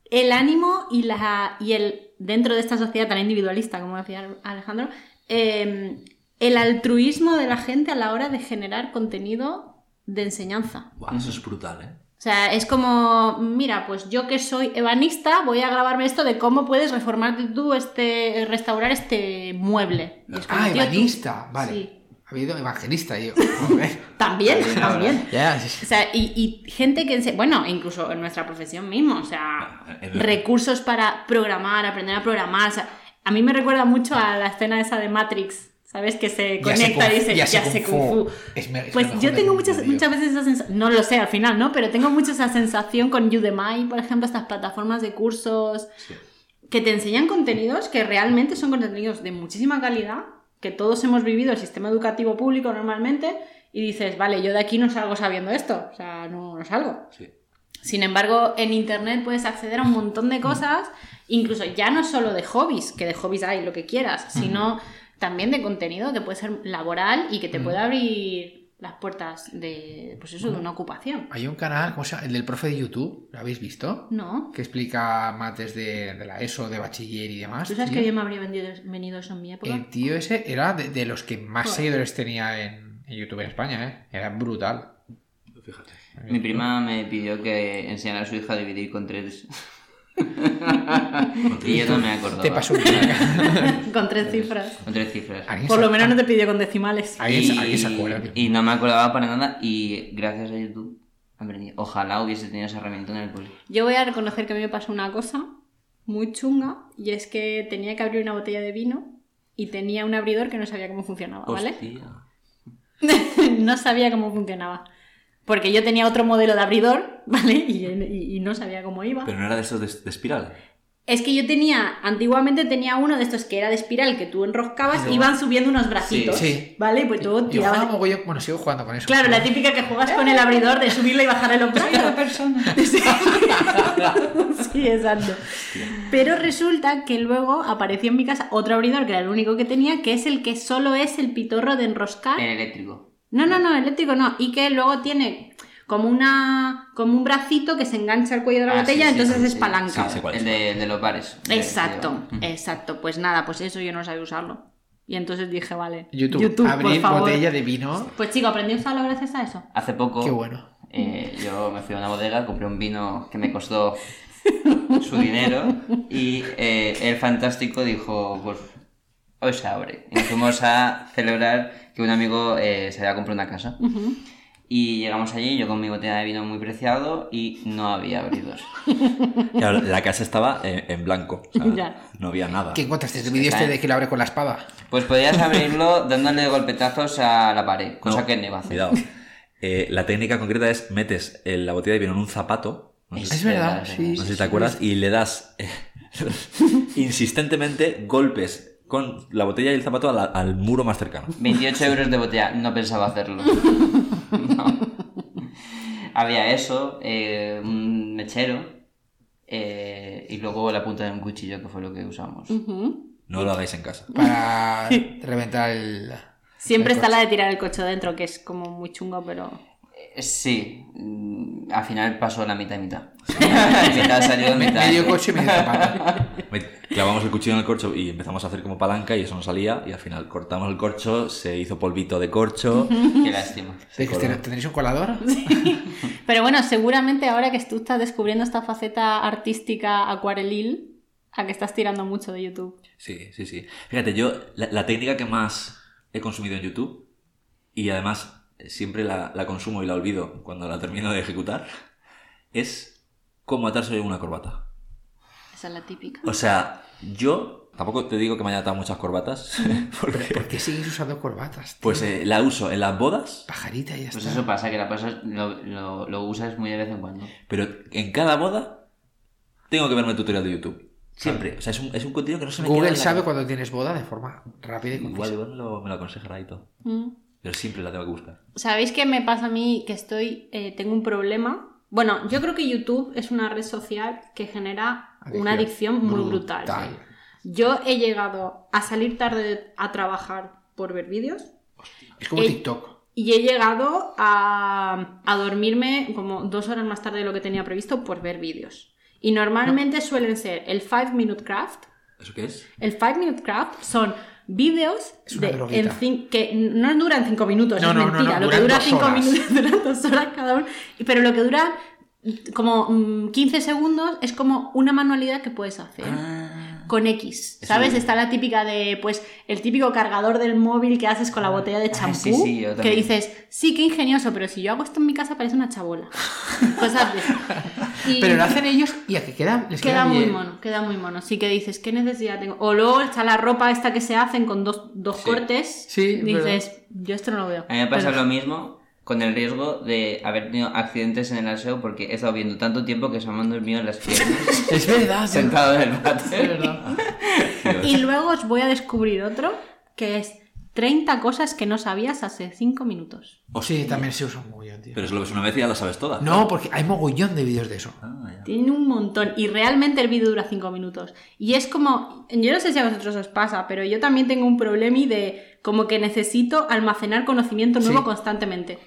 S4: el ánimo y, la, y el, dentro de esta sociedad tan individualista, como decía Alejandro, eh, el altruismo de la gente a la hora de generar contenido de enseñanza.
S3: Eso es brutal, ¿eh?
S4: O sea, es como, mira, pues yo que soy ebanista, voy a grabarme esto de cómo puedes reformarte tú este, restaurar este mueble. Es como,
S5: Ah,
S4: tío, tú-
S5: vale.
S4: Sí.
S5: Ha habido evangelista, yo.
S4: También, también.
S5: ya, sí, sí.
S4: O sea, y, y gente que, ense- bueno, incluso en nuestra profesión mismo, o sea,
S3: En-
S4: recursos para programar, aprender a programar. O sea, a mí me recuerda mucho a la escena esa de Matrix, ¿sabes? Que se
S5: Ya
S4: conecta y dice,
S5: ya
S4: ya,
S5: sé
S4: sé
S5: kung fu". Es me- es lo
S4: pues yo tengo muchas, muchas veces esa sensación, no lo sé al final, ¿no? Pero tengo mucho esa sensación con Udemy, por ejemplo, estas plataformas de cursos
S3: Sí.
S4: que te enseñan contenidos que realmente son contenidos de muchísima calidad, que todos hemos vivido el sistema educativo público normalmente, y dices, vale, yo de aquí no salgo sabiendo esto, o sea, no, no salgo.
S3: Sí.
S4: Sin embargo, en Internet puedes acceder a un montón de cosas, incluso ya no solo de hobbies, que de hobbies hay lo que quieras, sino también de contenido que puede ser laboral y que te puede abrir las puertas de, pues eso, de una ocupación.
S5: Hay un canal, ¿cómo se llama? El del profe de YouTube, ¿lo habéis visto?
S4: ¿No?
S5: Que explica mates de, de la ESO, de bachiller y demás.
S4: ¿Tú sabes
S5: tío.
S4: que yo me habría vendido, venido eso en mi época?
S5: El tío ese era de, de los que más
S4: Joder.
S5: seguidores tenía en, en YouTube en España, ¿eh? Era brutal.
S3: Fíjate.
S1: Mi prima me pidió que enseñara a su hija a dividir con tres. Y yo no me acordaba.
S5: Te pasó.
S4: Con tres cifras.
S1: Con tres cifras.
S5: ¿Alguien
S4: Por lo menos no te pidió con decimales.
S5: ¿Alguien, se- alguien se acuerda? tío?
S1: y no me acordaba para nada y gracias a YouTube aprendí. Ojalá hubiese tenido esa herramienta en el colegio.
S4: Yo voy a reconocer que a mí me pasó una cosa muy chunga y es que tenía que abrir una botella de vino y tenía un abridor que no sabía cómo funcionaba, ¿vale?
S3: Hostia.
S4: no sabía cómo funcionaba. Porque yo tenía otro modelo de abridor, ¿vale? Y, y- y no sabía cómo iba.
S3: Pero no era de esos de, de espiral.
S4: Es que yo tenía, antiguamente tenía uno de estos que era de espiral que tú enroscabas y iban subiendo unos bracitos,
S5: Sí, sí.
S4: ¿vale? Pues tú
S5: Yo
S4: tirabas...
S5: jugaba mogollón- Bueno, sigo jugando con eso.
S4: Claro, la típica que juegas con el abridor de subirlo y bajar el
S2: persona.
S4: Sí, exacto. Pero resulta que luego apareció en mi casa otro abridor, que era el único que tenía, que es el que solo es el pitorro de enroscar.
S1: En eléctrico.
S4: No, no, no, eléctrico no. Y que luego tiene como una como un bracito que se engancha al cuello de la
S1: Ah,
S4: botella,
S1: sí,
S4: entonces
S1: sí,
S4: es
S1: sí.
S4: palanca.
S1: El de, de los bares.
S4: Exacto,
S1: de-
S4: exacto. Pues nada, pues eso yo no sabía usarlo. Y entonces dije, vale.
S5: YouTube,
S4: por
S5: abrir
S4: favor.
S5: botella de vino.
S4: Pues chico, aprendí a usarlo gracias a eso.
S1: Hace poco
S5: Qué bueno.
S1: eh, yo me fui a una bodega, compré un vino que me costó su dinero y eh, el fantástico dijo, pues hoy se abre. Y nos fuimos a celebrar que un amigo eh, se había comprado una casa. Y llegamos allí, yo con mi botella de vino muy preciado y no había abridor.
S3: Claro, la casa estaba eh, en blanco. o sea,
S4: Ya.
S3: No había nada.
S5: ¿Qué encontraste? ¿El vídeo este de que lo abre con la espada?
S1: Pues podías abrirlo dándole golpetazos a la pared, cosa
S3: No,
S1: que no iba a hacer.
S3: Cuidado. Eh, la técnica concreta es metes la botella de vino en un zapato. No sé,
S5: Es verdad, sí.
S3: no sé si te acuerdas. Y le das eh, insistentemente golpes con la botella y el zapato la- al muro más cercano.
S1: 28 euros de botella, no pensaba hacerlo. No. Había eso, eh, un mechero eh, y luego la punta de un cuchillo que fue lo que usamos.
S3: No lo hagáis en casa.
S5: Para reventar el.
S4: Siempre
S5: el
S4: está
S5: coche.
S4: la de tirar el coche dentro, que es como muy chungo, pero...
S1: Sí, mm, al final pasó la mitad y mitad. mitad salió, mitad.
S5: Medio coche y medio zapato.
S3: Clavamos el cuchillo en el corcho y empezamos a hacer como palanca y eso no salía. Y al final cortamos el corcho, se hizo polvito de corcho.
S1: Qué lástima.
S5: ¿De que ten- ¿Tendréis un colador?
S4: Pero bueno, seguramente ahora que tú estás descubriendo esta faceta artística acuarelil, a que estás tirando mucho de YouTube.
S3: Sí, sí, sí. Fíjate, yo la, la técnica que más he consumido en YouTube y además siempre la, la consumo y la olvido cuando la termino de ejecutar es cómo atarse una corbata.
S4: Esa es la típica.
S3: O sea, yo tampoco te digo que me haya atado muchas corbatas porque
S5: ¿Por qué sigues usando corbatas? tío?
S3: pues eh, la uso en las bodas,
S5: Pajarita y ya
S1: Pues
S5: está.
S1: eso pasa, que la pasas, lo, lo, lo usas muy de vez en cuando.
S3: pero en cada boda tengo que verme el tutorial de YouTube. Siempre. O sea, es un, es un contenido que no se me queda
S5: Google
S3: en la
S5: sabe
S3: cabeza.
S5: cuando tienes boda de forma rápida y
S3: Igual,
S5: concisa.
S3: igual me lo, me lo aconsejará y todo.
S4: Mm.
S3: Pero siempre la tengo que buscar.
S4: ¿Sabéis qué me pasa a mí? Que estoy, eh, tengo un problema. Bueno, yo creo que YouTube es una red social que genera una adicción muy brutal.
S5: Brutal.
S4: Yo he llegado a salir tarde a trabajar por ver vídeos
S5: Es como TikTok.
S4: y he llegado a, a dormirme como dos horas más tarde de lo que tenía previsto por ver vídeos. Y normalmente suelen ser el 5 Minute Craft.
S3: ¿Eso qué es?
S4: El 5 Minute Craft son vídeos que no duran 5 minutos,
S5: No,
S4: es
S5: no,
S4: mentira.
S5: no,
S4: lo que dura
S5: dos
S4: 5
S5: horas.
S4: minutos duran 2 horas cada uno. Pero lo que dura como mm, 15 segundos es como una manualidad que puedes hacer. Con X, ¿sabes? Está la típica de, pues, el típico cargador del móvil que haces con la botella de
S1: Ah,
S4: champú.
S1: sí, sí, yo
S4: que dices, sí, qué ingenioso, pero si yo hago esto en mi casa parece una chabola. Cosas de esas. Y-
S5: Pero lo hacen ellos y a que queda, les queda,
S4: Queda muy
S5: bien.
S4: mono, queda muy mono. Sí que dices, ¿qué necesidad tengo? O luego está la ropa esta que se hacen con dos, dos
S1: Sí.
S4: cortes. Dices, yo esto no lo veo.
S1: A mí me pasa
S4: Pero-
S1: lo mismo con el riesgo de haber tenido accidentes en el aseo porque he estado viendo tanto tiempo que se me han dormido las piernas
S5: Es verdad,
S1: sentado en el
S5: Es
S1: váter.
S5: verdad.
S4: Y luego os voy a descubrir otro, que es 30 cosas que no sabías hace 5 minutos.
S5: Sí, también se usa muy bien, tío.
S3: Pero eso lo ves una vez y ya lo sabes toda.
S5: No, porque hay mogollón de vídeos de eso.
S3: Ah.
S4: Tiene un montón y realmente el vídeo dura 5 minutos. Y es como, yo no sé si a vosotros os pasa, pero yo también tengo un problema de como que necesito almacenar conocimiento nuevo
S5: Sí.
S4: constantemente.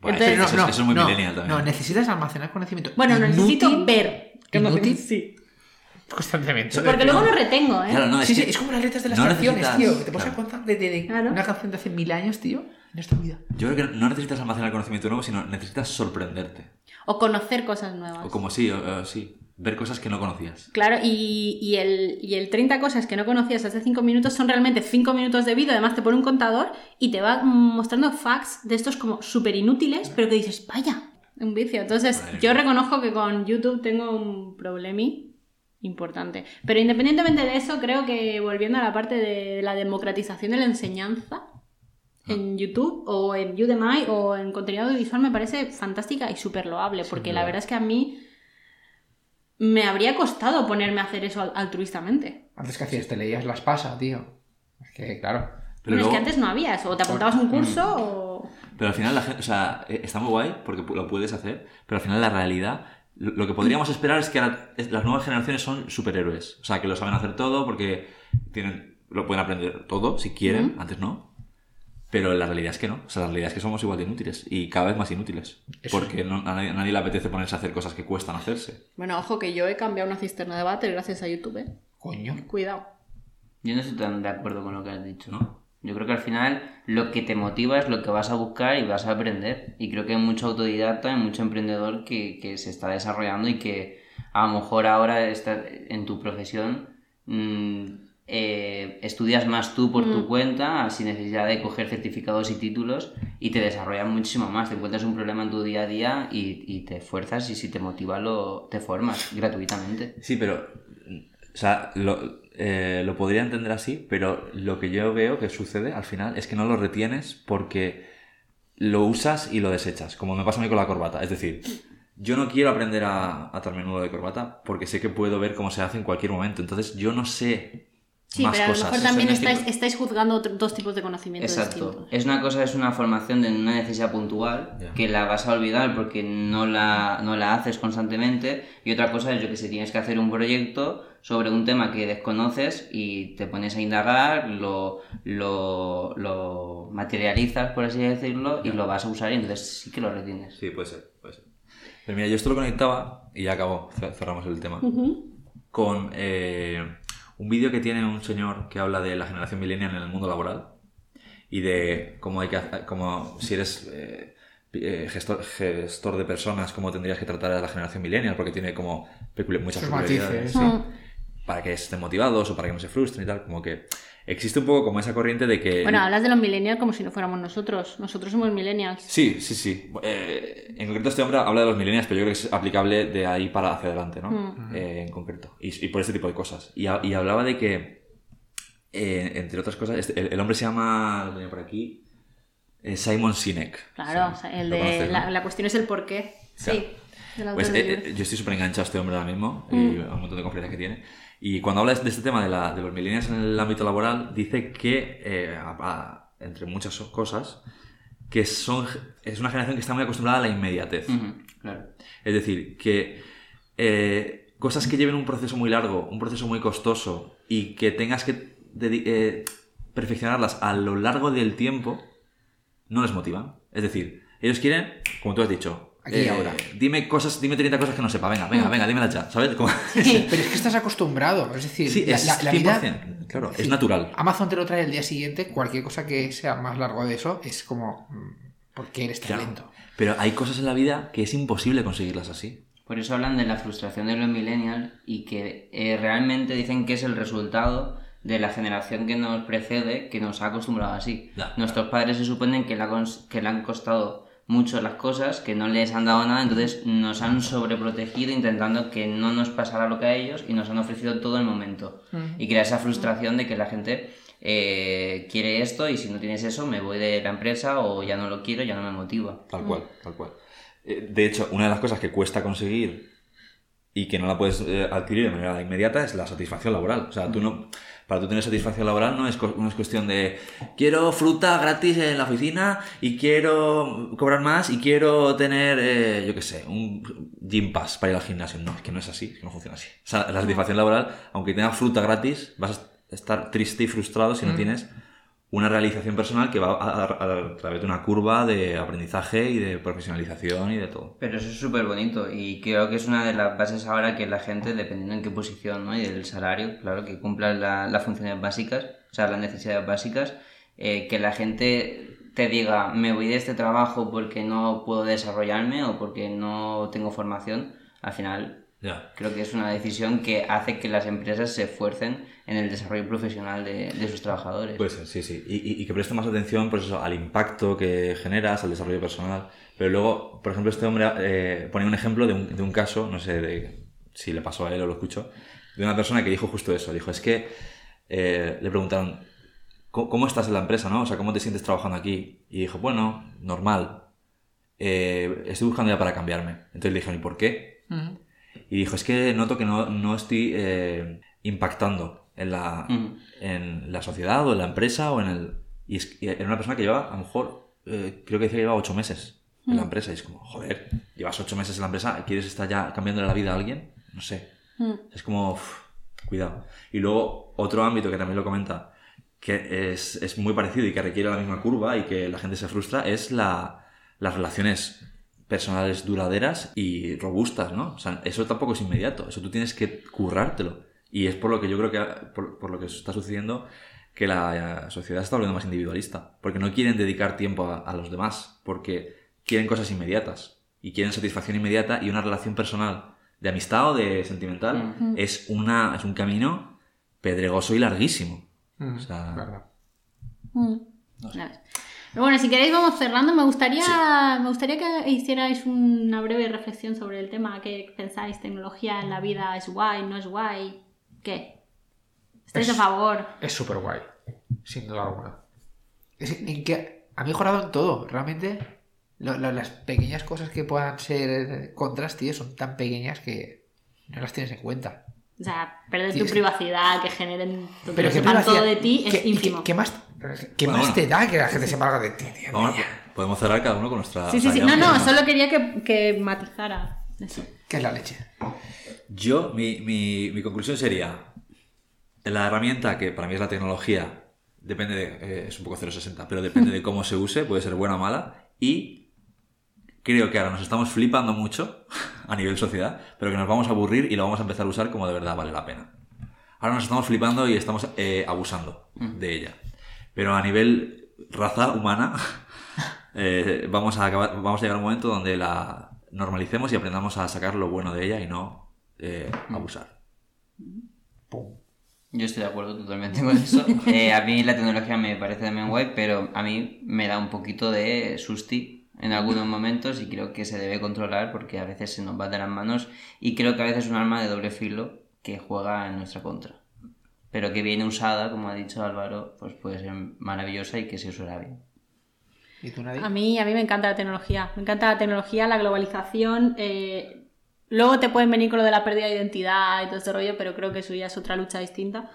S3: Bueno,
S4: Entonces,
S3: Eso es- eso es muy millennial también.
S5: No, necesitas almacenar conocimiento.
S4: bueno, no
S5: inútil,
S4: necesito ver.
S5: Inútil
S4: Sí.
S5: constantemente.
S4: Porque luego lo retengo, ¿eh?
S3: Claro, no, es
S5: sí, sí,
S3: que
S5: es como las letras de las
S3: no
S5: canciones, tío. que Te pones
S3: claro.
S5: a contar de, de- de
S4: Claro.
S5: una canción de hace mil años, tío, en esta vida.
S3: Yo creo que no necesitas almacenar conocimiento nuevo, sino necesitas sorprenderte.
S4: O conocer cosas nuevas.
S3: O como sí, o- o sí, ver cosas que no conocías.
S4: Claro, y, y el, y el 30 cosas que no conocías hace 5 minutos son realmente 5 minutos de vídeo, además te pone un contador y te va mostrando facts de estos como súper inútiles, pero que dices, vaya, un vicio. Entonces,
S3: Madre
S4: yo reconozco que con YouTube tengo un problemi importante. Pero independientemente de eso, creo que volviendo a la parte de la democratización de la enseñanza en YouTube o en Udemy o en contenido audiovisual me parece fantástica y súper loable, porque la verdad es que a mí me habría costado ponerme a hacer eso al- altruistamente.
S5: Antes que hacías, te leías las pasas, tío. Es que, claro.
S3: Pero,
S4: es que antes no había eso, o te apuntabas un curso o...
S3: pero al final la gente, o sea, eh, está muy guay porque lo puedes hacer, pero al final la realidad, lo que podríamos esperar es que ahora las nuevas generaciones son superhéroes. O sea, que lo saben hacer todo porque tienen, lo pueden aprender todo si quieren, antes no. Pero la realidad es que no. O sea, la realidad es que somos igual de inútiles y cada vez más inútiles. porque no- a, nadie, a nadie le apetece ponerse a hacer cosas que cuestan hacerse.
S4: Bueno, ojo que yo he cambiado una cisterna de váter gracias a YouTube. ¿eh?
S5: Coño.
S4: Cuidado.
S1: Yo no estoy tan de acuerdo con lo que has dicho.
S3: ¿No?
S1: Yo creo que al final lo que te motiva es lo que vas a buscar y vas a aprender. Y creo que hay mucho autodidacta y mucho emprendedor que, que se está desarrollando y que a lo mejor ahora está en tu profesión mm, eh, estudias más tú por tu cuenta sin necesidad de coger certificados y títulos y te desarrollas muchísimo más. Te encuentras un problema en tu día a día y, y te esfuerzas y si te motiva lo, te formas gratuitamente.
S3: Sí, pero. O sea, lo, eh, lo podría entender así, pero lo que yo veo que sucede al final es que no lo retienes porque lo usas y lo desechas, como me pasa a mí con la corbata. Es decir, yo no quiero aprender a atarme nudo de corbata porque sé que puedo ver cómo se hace en cualquier momento. Entonces yo no sé
S4: Sí,
S3: más
S4: pero a lo
S3: cosas.
S4: mejor también
S1: no
S4: estáis, estáis juzgando otro- dos tipos de conocimientos
S1: Exacto.
S4: distintos.
S1: Es una cosa, es una formación de una necesidad puntual
S3: Ya.
S1: que la vas a olvidar porque no la, no la haces constantemente. Y otra cosa es yo que sé, tienes que hacer un proyecto sobre un tema que desconoces y te pones a indagar, lo, lo, lo materializas, por así decirlo, y lo vas a usar y entonces sí que lo retienes.
S3: Sí, puede ser, puede ser. Pero mira, yo esto lo conectaba, y ya acabó, cer- cerramos el tema, con eh, un vídeo que tiene un señor que habla de la generación millennial en el mundo laboral y de cómo hay que hacer, como si eres eh, eh, gestor, gestor de personas, cómo tendrías que tratar a la generación millennial, porque tiene como muchas peculiaridades. Para que estén motivados o para que no se frustren y tal, como que existe un poco como esa corriente de que...
S4: Bueno, hablas de los millennials como si no fuéramos nosotros. Nosotros somos millennials.
S3: Sí, sí, sí. Eh, en concreto este hombre habla de los millennials, pero yo creo que es aplicable de ahí para hacia adelante, ¿no? Eh, en concreto. Y, y por este tipo de cosas. Y, y hablaba de que, eh, entre otras cosas, este- el, el hombre se llama, lo tenía por aquí, eh, Simon Sinek.
S4: Claro,
S3: Sí,
S4: o sea, el de,
S3: conoces, ¿no?
S4: la, la cuestión es el por qué. Sí.
S3: Claro.
S4: autor
S3: Pues eh, eh, yo estoy súper enganchado a este hombre ahora mismo y a un montón de conferencias que tiene. Y cuando habla de este tema de, la- de los millennials en el ámbito laboral, dice que, eh, a- a- entre muchas cosas, que son, es una generación que está muy acostumbrada a la inmediatez.
S1: Claro.
S3: Es decir, que eh, cosas que lleven un proceso muy largo, un proceso muy costoso y que tengas que eh, perfeccionarlas a lo largo del tiempo, no les motivan. Es decir, ellos quieren, como tú has dicho,
S5: Aquí y ahora.
S3: Dime cosas, dime 30 cosas que no sepa. Venga, venga, venga, dímelas ya. ¿Sabes? Como-
S5: Pero es que estás acostumbrado. Es decir,
S3: sí,
S5: la,
S3: es
S5: la- la
S3: 100%.
S5: vida.
S3: Claro,
S5: Sí.
S3: es natural.
S5: Amazon te lo trae el día siguiente. Cualquier cosa que sea más largo de eso es como. mm, ¿Por qué eres tan
S3: Claro.
S5: lento?
S3: Pero hay cosas en la vida que es imposible conseguirlas así.
S1: Por eso hablan de la frustración de los millennials y que eh, realmente dicen que es el resultado de la generación que nos precede, que nos ha acostumbrado así.
S3: Ya.
S1: Nuestros padres se suponen que le, ha que le han costado mucho las cosas, que no les han dado nada, entonces nos han sobreprotegido intentando que no nos pasara lo que a ellos y nos han ofrecido todo el momento. Y crea esa frustración de que la gente eh, quiere esto y si no tienes eso me voy de la empresa o ya no lo quiero, ya no me motiva.
S3: Tal cual, tal cual. Eh, De hecho, una de las cosas que cuesta conseguir y que no la puedes eh, adquirir de manera inmediata es la satisfacción laboral. O sea, tú no, para tú tener satisfacción laboral no es, no es cuestión de quiero fruta gratis en la oficina y quiero cobrar más y quiero tener, eh, yo qué sé, un gym pass para ir al gimnasio. No, es que no es así, es que no funciona así. O sea, la satisfacción laboral, aunque tengas fruta gratis, vas a estar triste y frustrado si no tienes una realización personal que va a, a- a través de una curva de aprendizaje y de profesionalización y de todo.
S1: Pero eso es súper bonito y creo que es una de las bases ahora que la gente, dependiendo en qué posición ¿no? y del salario, claro, que cumpla la- las funciones básicas, o sea, las necesidades básicas, eh, que la gente te diga, me voy de este trabajo porque no puedo desarrollarme o porque no tengo formación, al final
S3: Ya.
S1: creo que es una decisión que hace que las empresas se esfuercen en el desarrollo profesional de, de sus trabajadores.
S3: Puede ser, sí, sí. Y, y- y que preste más atención pues eso, al impacto que generas, al desarrollo personal. Pero luego, por ejemplo, este hombre eh, ponía un ejemplo de un, de un caso, no sé de, si le pasó a él o lo escucho, de una persona que dijo justo eso. Dijo, es que eh, le preguntaron, ¿cómo, cómo estás en la empresa, no? O sea, ¿cómo te sientes trabajando aquí? Y dijo, bueno, normal. Eh, estoy buscando ya para cambiarme. Entonces le dijeron, ¿y por qué? Y dijo, es que noto que no, no estoy eh, impactando en la,
S1: Ujú.
S3: en la sociedad o en la empresa o en el... Y, es- y era una persona que lleva, a lo mejor, eh, creo que decía que lleva ocho meses en la empresa. Y es como, joder, llevas ocho meses en la empresa, ¿quieres estar ya cambiándole la vida a alguien? No sé.
S4: Mm.
S3: Es como, cuidado. Y luego, otro ámbito que también lo comenta, que es, es muy parecido y que requiere la misma curva y que la gente se frustra es la, las relaciones personales duraderas y robustas, ¿no? O sea, eso tampoco es inmediato, eso tú tienes que currártelo. Y es por lo que yo creo que, por, por lo que está sucediendo, que la eh, sociedad se está volviendo más individualista. Porque no quieren dedicar tiempo a, a los demás, porque quieren cosas inmediatas. Y quieren satisfacción inmediata y una relación personal de amistad o de sentimental es, una, es un camino pedregoso y larguísimo.
S5: Mm,
S3: O sea,
S5: verdad.
S4: Mm. Pero bueno, si queréis vamos cerrando. Me gustaría, me gustaría que hicierais una breve reflexión sobre el tema. ¿Qué pensáis? ¿Tecnología en la vida es guay? ¿No es guay? ¿Qué? ¿Estáis
S5: Es-
S4: a favor?
S5: Es súper guay, sin duda alguna. Es en que ha mejorado en todo, realmente. lo- lo- las pequeñas cosas que puedan ser contras, tío, son tan pequeñas que no las tienes en cuenta.
S4: O sea, perder
S5: Sí,
S4: tu
S5: es-
S4: privacidad, que generen
S5: Pero
S4: que sepan todo de ti es
S5: ¿qué,
S4: ínfimo.
S5: qué- qué más, qué
S3: Bueno,
S5: más
S3: bueno.
S5: te da que la gente se valga de ti, tío?
S3: vamos, podemos cerrar cada uno con nuestra...
S4: Sí, sí, sí. No, no, solo quería que, que matizara eso.
S5: ¿Qué es la leche?
S3: Yo, mi, mi, mi conclusión sería, la herramienta que para mí es la tecnología, depende de, eh, es un poco 060, pero depende de cómo se use, puede ser buena o mala, y creo que ahora nos estamos flipando mucho a nivel sociedad, pero que nos vamos a aburrir y lo vamos a empezar a usar como de verdad vale la pena. Ahora nos estamos flipando y estamos eh, abusando de ella. Pero a nivel raza humana, eh, vamos, a acabar- vamos a llegar a un momento donde la normalicemos y aprendamos a sacar lo bueno de ella y no eh, abusar.
S5: Pum.
S1: Yo estoy de acuerdo totalmente con eso. Eh, a mí la tecnología me parece también guay, pero a mí me da un poquito de susti en algunos momentos y creo que se debe controlar porque a veces se nos va de las manos y creo que a veces es un arma de doble filo que juega en nuestra contra. Pero que bien usada, como ha dicho Álvaro, pues puede ser maravillosa y que se usará bien.
S5: ¿Y tú, Nadie?
S4: A mí, a mí me encanta la tecnología. Me encanta la tecnología, la globalización. eh, Luego te pueden venir con lo de la pérdida de identidad y todo este rollo, pero creo que eso ya es otra lucha distinta.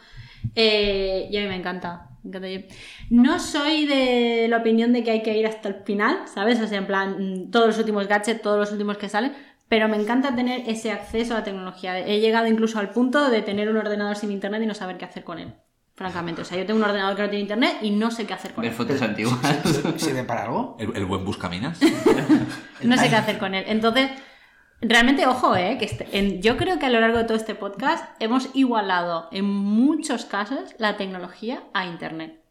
S4: Eh, y a mí me encanta. Me encanta. Yo- No soy de la opinión de que hay que ir hasta el final, ¿sabes? O sea, en plan, mm, todos los últimos gadgets, todos los últimos que salen, pero me encanta tener ese acceso a la tecnología. He llegado incluso al punto de tener un ordenador sin internet y no saber qué hacer con él. Francamente, o sea, yo tengo un ordenador que no tiene internet y no sé qué hacer con
S1: Ver
S4: él.
S1: fotos antiguas.
S5: ¿Sirven para algo?
S3: ¿El, el buen buscaminas?
S4: No sé qué hacer con él. Entonces, realmente, ojo, ¿eh? Que este- en- yo creo que a lo largo de todo este podcast hemos igualado en muchos casos la tecnología a Internet.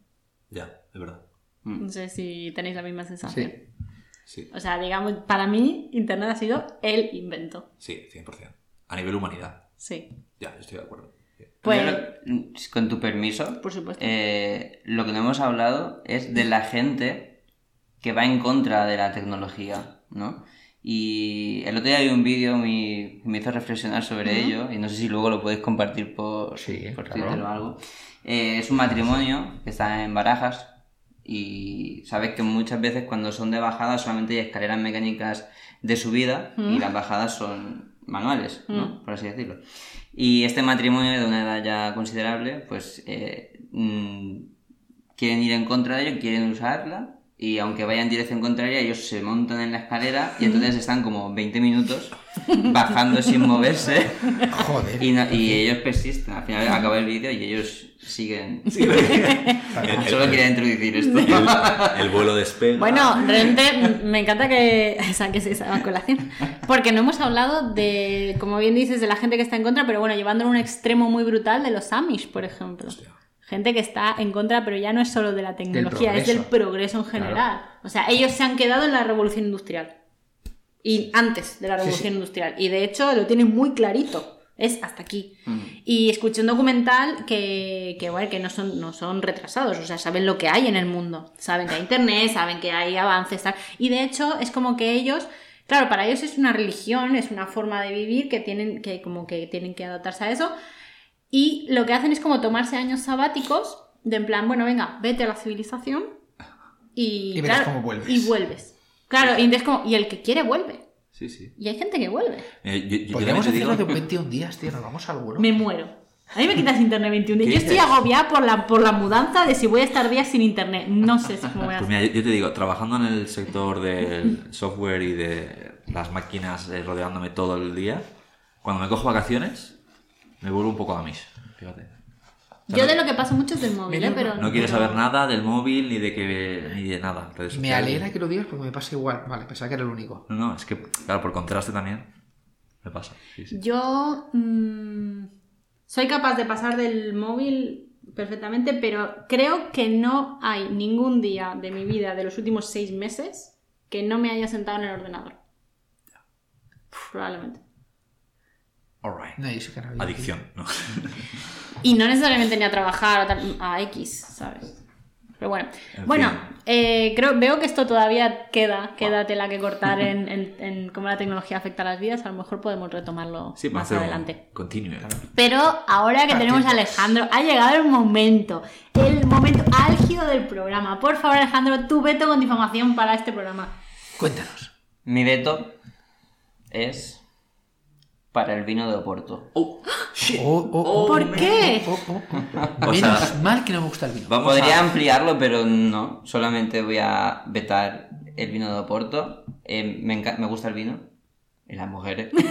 S3: ya, es verdad.
S4: No sé si tenéis la misma sensación.
S5: Sí.
S3: Sí,
S4: O sea, digamos, para mí, Internet ha sido el invento.
S3: sí, 100%. A nivel humanidad.
S4: Sí.
S3: Ya, estoy de acuerdo.
S4: Pues,
S1: lo- con tu permiso,
S4: por supuesto.
S1: eh, lo que no hemos hablado es de la gente que va en contra de la tecnología, ¿no? Y el otro día hay un vídeo que me hizo reflexionar sobre ello, y no sé si luego lo podéis compartir por,
S5: Sí,
S1: por
S5: claro.
S1: Twitter o algo. Eh, es un matrimonio que está en Barajas, y sabes que muchas veces cuando son de bajada solamente hay escaleras mecánicas de subida y las bajadas son manuales, ¿no? Por así decirlo. Y este matrimonio de una edad ya considerable, pues eh, mm, quieren ir en contra de ello, quieren usarla y aunque vayan en dirección contraria, ellos se montan en la escalera y entonces están como 20 minutos bajando sin moverse
S5: Joder.
S1: y, no- y ellos persisten. Al final acaba el vídeo y ellos siguen.
S3: El-
S1: Solo
S3: el-
S1: quería introducir esto.
S3: el, el vuelo despega.
S4: Bueno, realmente me encanta que saques esa colación. Porque no hemos hablado de, como bien dices, de la gente que está en contra, pero bueno, llevándolo a un extremo muy brutal de los Amish, por ejemplo.
S3: Hostia.
S4: Gente que está en contra, pero ya no es solo de la tecnología, es del
S5: progreso.
S4: en general. O sea, ellos se han quedado en la revolución industrial. Y antes de la revolución industrial. Y de hecho lo tienen muy clarito. Es hasta aquí. Y escuché un documental que, que, bueno, que no, son, no son retrasados, o sea, saben lo que hay en el mundo. Saben que hay internet, saben que hay avances, tal. Y de hecho es como que ellos, claro, para ellos es una religión, es una forma de vivir que tienen que, como que, tienen que adaptarse a eso. Y lo que hacen es como tomarse años sabáticos, de en plan, bueno, venga, vete a la civilización y,
S5: Y verás
S4: claro,
S5: cómo vuelves.
S4: Y vuelves. Claro, y, entonces como, y el que quiere vuelve.
S3: Sí, sí.
S4: Y hay gente que vuelve.
S3: Mira, yo, yo-
S5: Podríamos
S3: te
S5: hacerlo de
S3: digo-
S5: 21 días, tío. Nos vamos al vuelo.
S4: Me muero. A mí me quitas internet 21 días.
S3: ¿Qué
S4: Yo estoy agobiada por la, por la mudanza de si voy a estar días sin internet. No sé si cómo voy a
S3: Pues
S4: hacer.
S3: mira, yo, yo te digo, trabajando en el sector del software y de las máquinas eh, rodeándome todo el día, cuando me cojo vacaciones, me vuelvo un poco a mis. Fíjate.
S4: Yo de lo que paso mucho es del móvil, ¿eh? Pero
S3: No quieres saber nada del móvil ni de que ni de nada. redes
S5: Me alegra que lo digas porque me pasa igual. Vale, pensaba que era el único.
S3: No, no, es que, claro, por contraste también me pasa. Sí, sí.
S4: Yo mm, soy capaz de pasar del móvil perfectamente, pero creo que no hay ningún día de mi vida de los últimos seis meses que no me haya sentado en el ordenador. Probablemente.
S3: Alright.
S5: No, yo que
S3: Adicción, ¿no?
S4: Y no necesariamente ni a trabajar a X, ¿sabes? Pero bueno,
S3: En
S4: bueno, eh, creo, veo que esto todavía queda, queda tela que cortar en, en- en cómo la tecnología afecta a las vidas. A lo mejor podemos retomarlo
S3: Sí,
S4: más adelante.
S3: Continue.
S4: Pero ahora que tenemos a Alejandro, ha llegado el momento, el momento álgido del programa. Por favor, Alejandro, tu veto con difamación para este programa.
S5: Cuéntanos.
S1: Mi veto es para el vino de Oporto.
S5: Oh, oh, oh,
S4: ¿Por
S5: oh,
S4: qué?
S5: oh, oh, oh.
S3: O
S5: Menos
S3: sea-
S5: mal que no me gusta el vino.
S3: Vamos
S1: Podría ampliarlo, pero no. Solamente voy a vetar el vino de Oporto. Eh, me, me gusta el vino. Y las mujeres.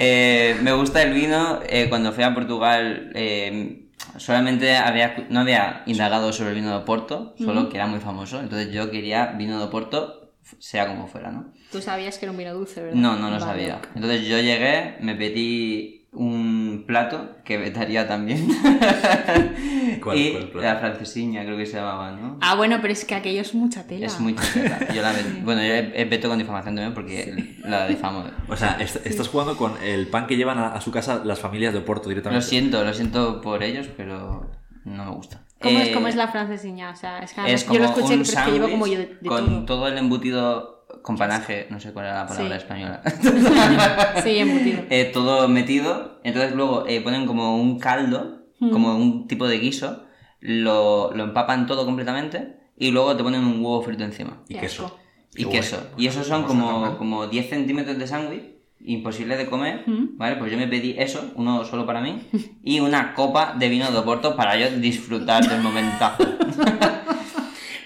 S1: Eh, me gusta el vino. eh, cuando fui a Portugal, eh, solamente había, no había indagado sobre el vino de Oporto, solo que era muy famoso. Entonces yo quería vino de Oporto, sea como fuera, ¿no?
S4: Tú sabías que era un vino dulce, ¿verdad?
S1: No, no lo sabía. Entonces yo llegué, me pedí un plato que vetaría también.
S3: ¿Cuál
S1: y
S3: plato?
S1: la francesiña creo que se llamaba, ¿no?
S4: Ah, bueno, pero es que aquello es mucha tela.
S1: Es muy chata. Yo la vet- Bueno, yo veto con difamación también porque la difamo.
S3: O sea, est- estás jugando con el pan que llevan a, a su casa las familias de Oporto
S1: Lo
S3: directamente.
S1: siento, lo siento por ellos, pero no me gusta.
S4: ¿Cómo, es,
S1: Eh,
S4: ¿Cómo es la francesiña? O sea, es que
S1: Es
S4: yo lo
S1: como
S4: escuché,
S1: un
S4: pero es que llevo como yo de, de
S1: con
S4: todo.
S1: todo. el embutido con panaje, no sé cuál era la palabra
S4: Sí.
S1: española.
S4: Sí, embutido.
S1: Eh, todo metido. Entonces luego eh, ponen como un caldo,
S4: Hmm.
S1: como un tipo de guiso, lo, lo empapan todo completamente y luego te ponen un huevo frito encima.
S3: Y queso.
S1: Y queso.
S5: bueno.
S1: Y esos son
S5: está tan
S1: como, como 10 centímetros de sándwich, imposible de comer.
S4: Mm.
S1: ¿Vale? Pues yo me pedí eso, uno solo para mí, y una copa de vino de Oporto para yo disfrutar del momentazo.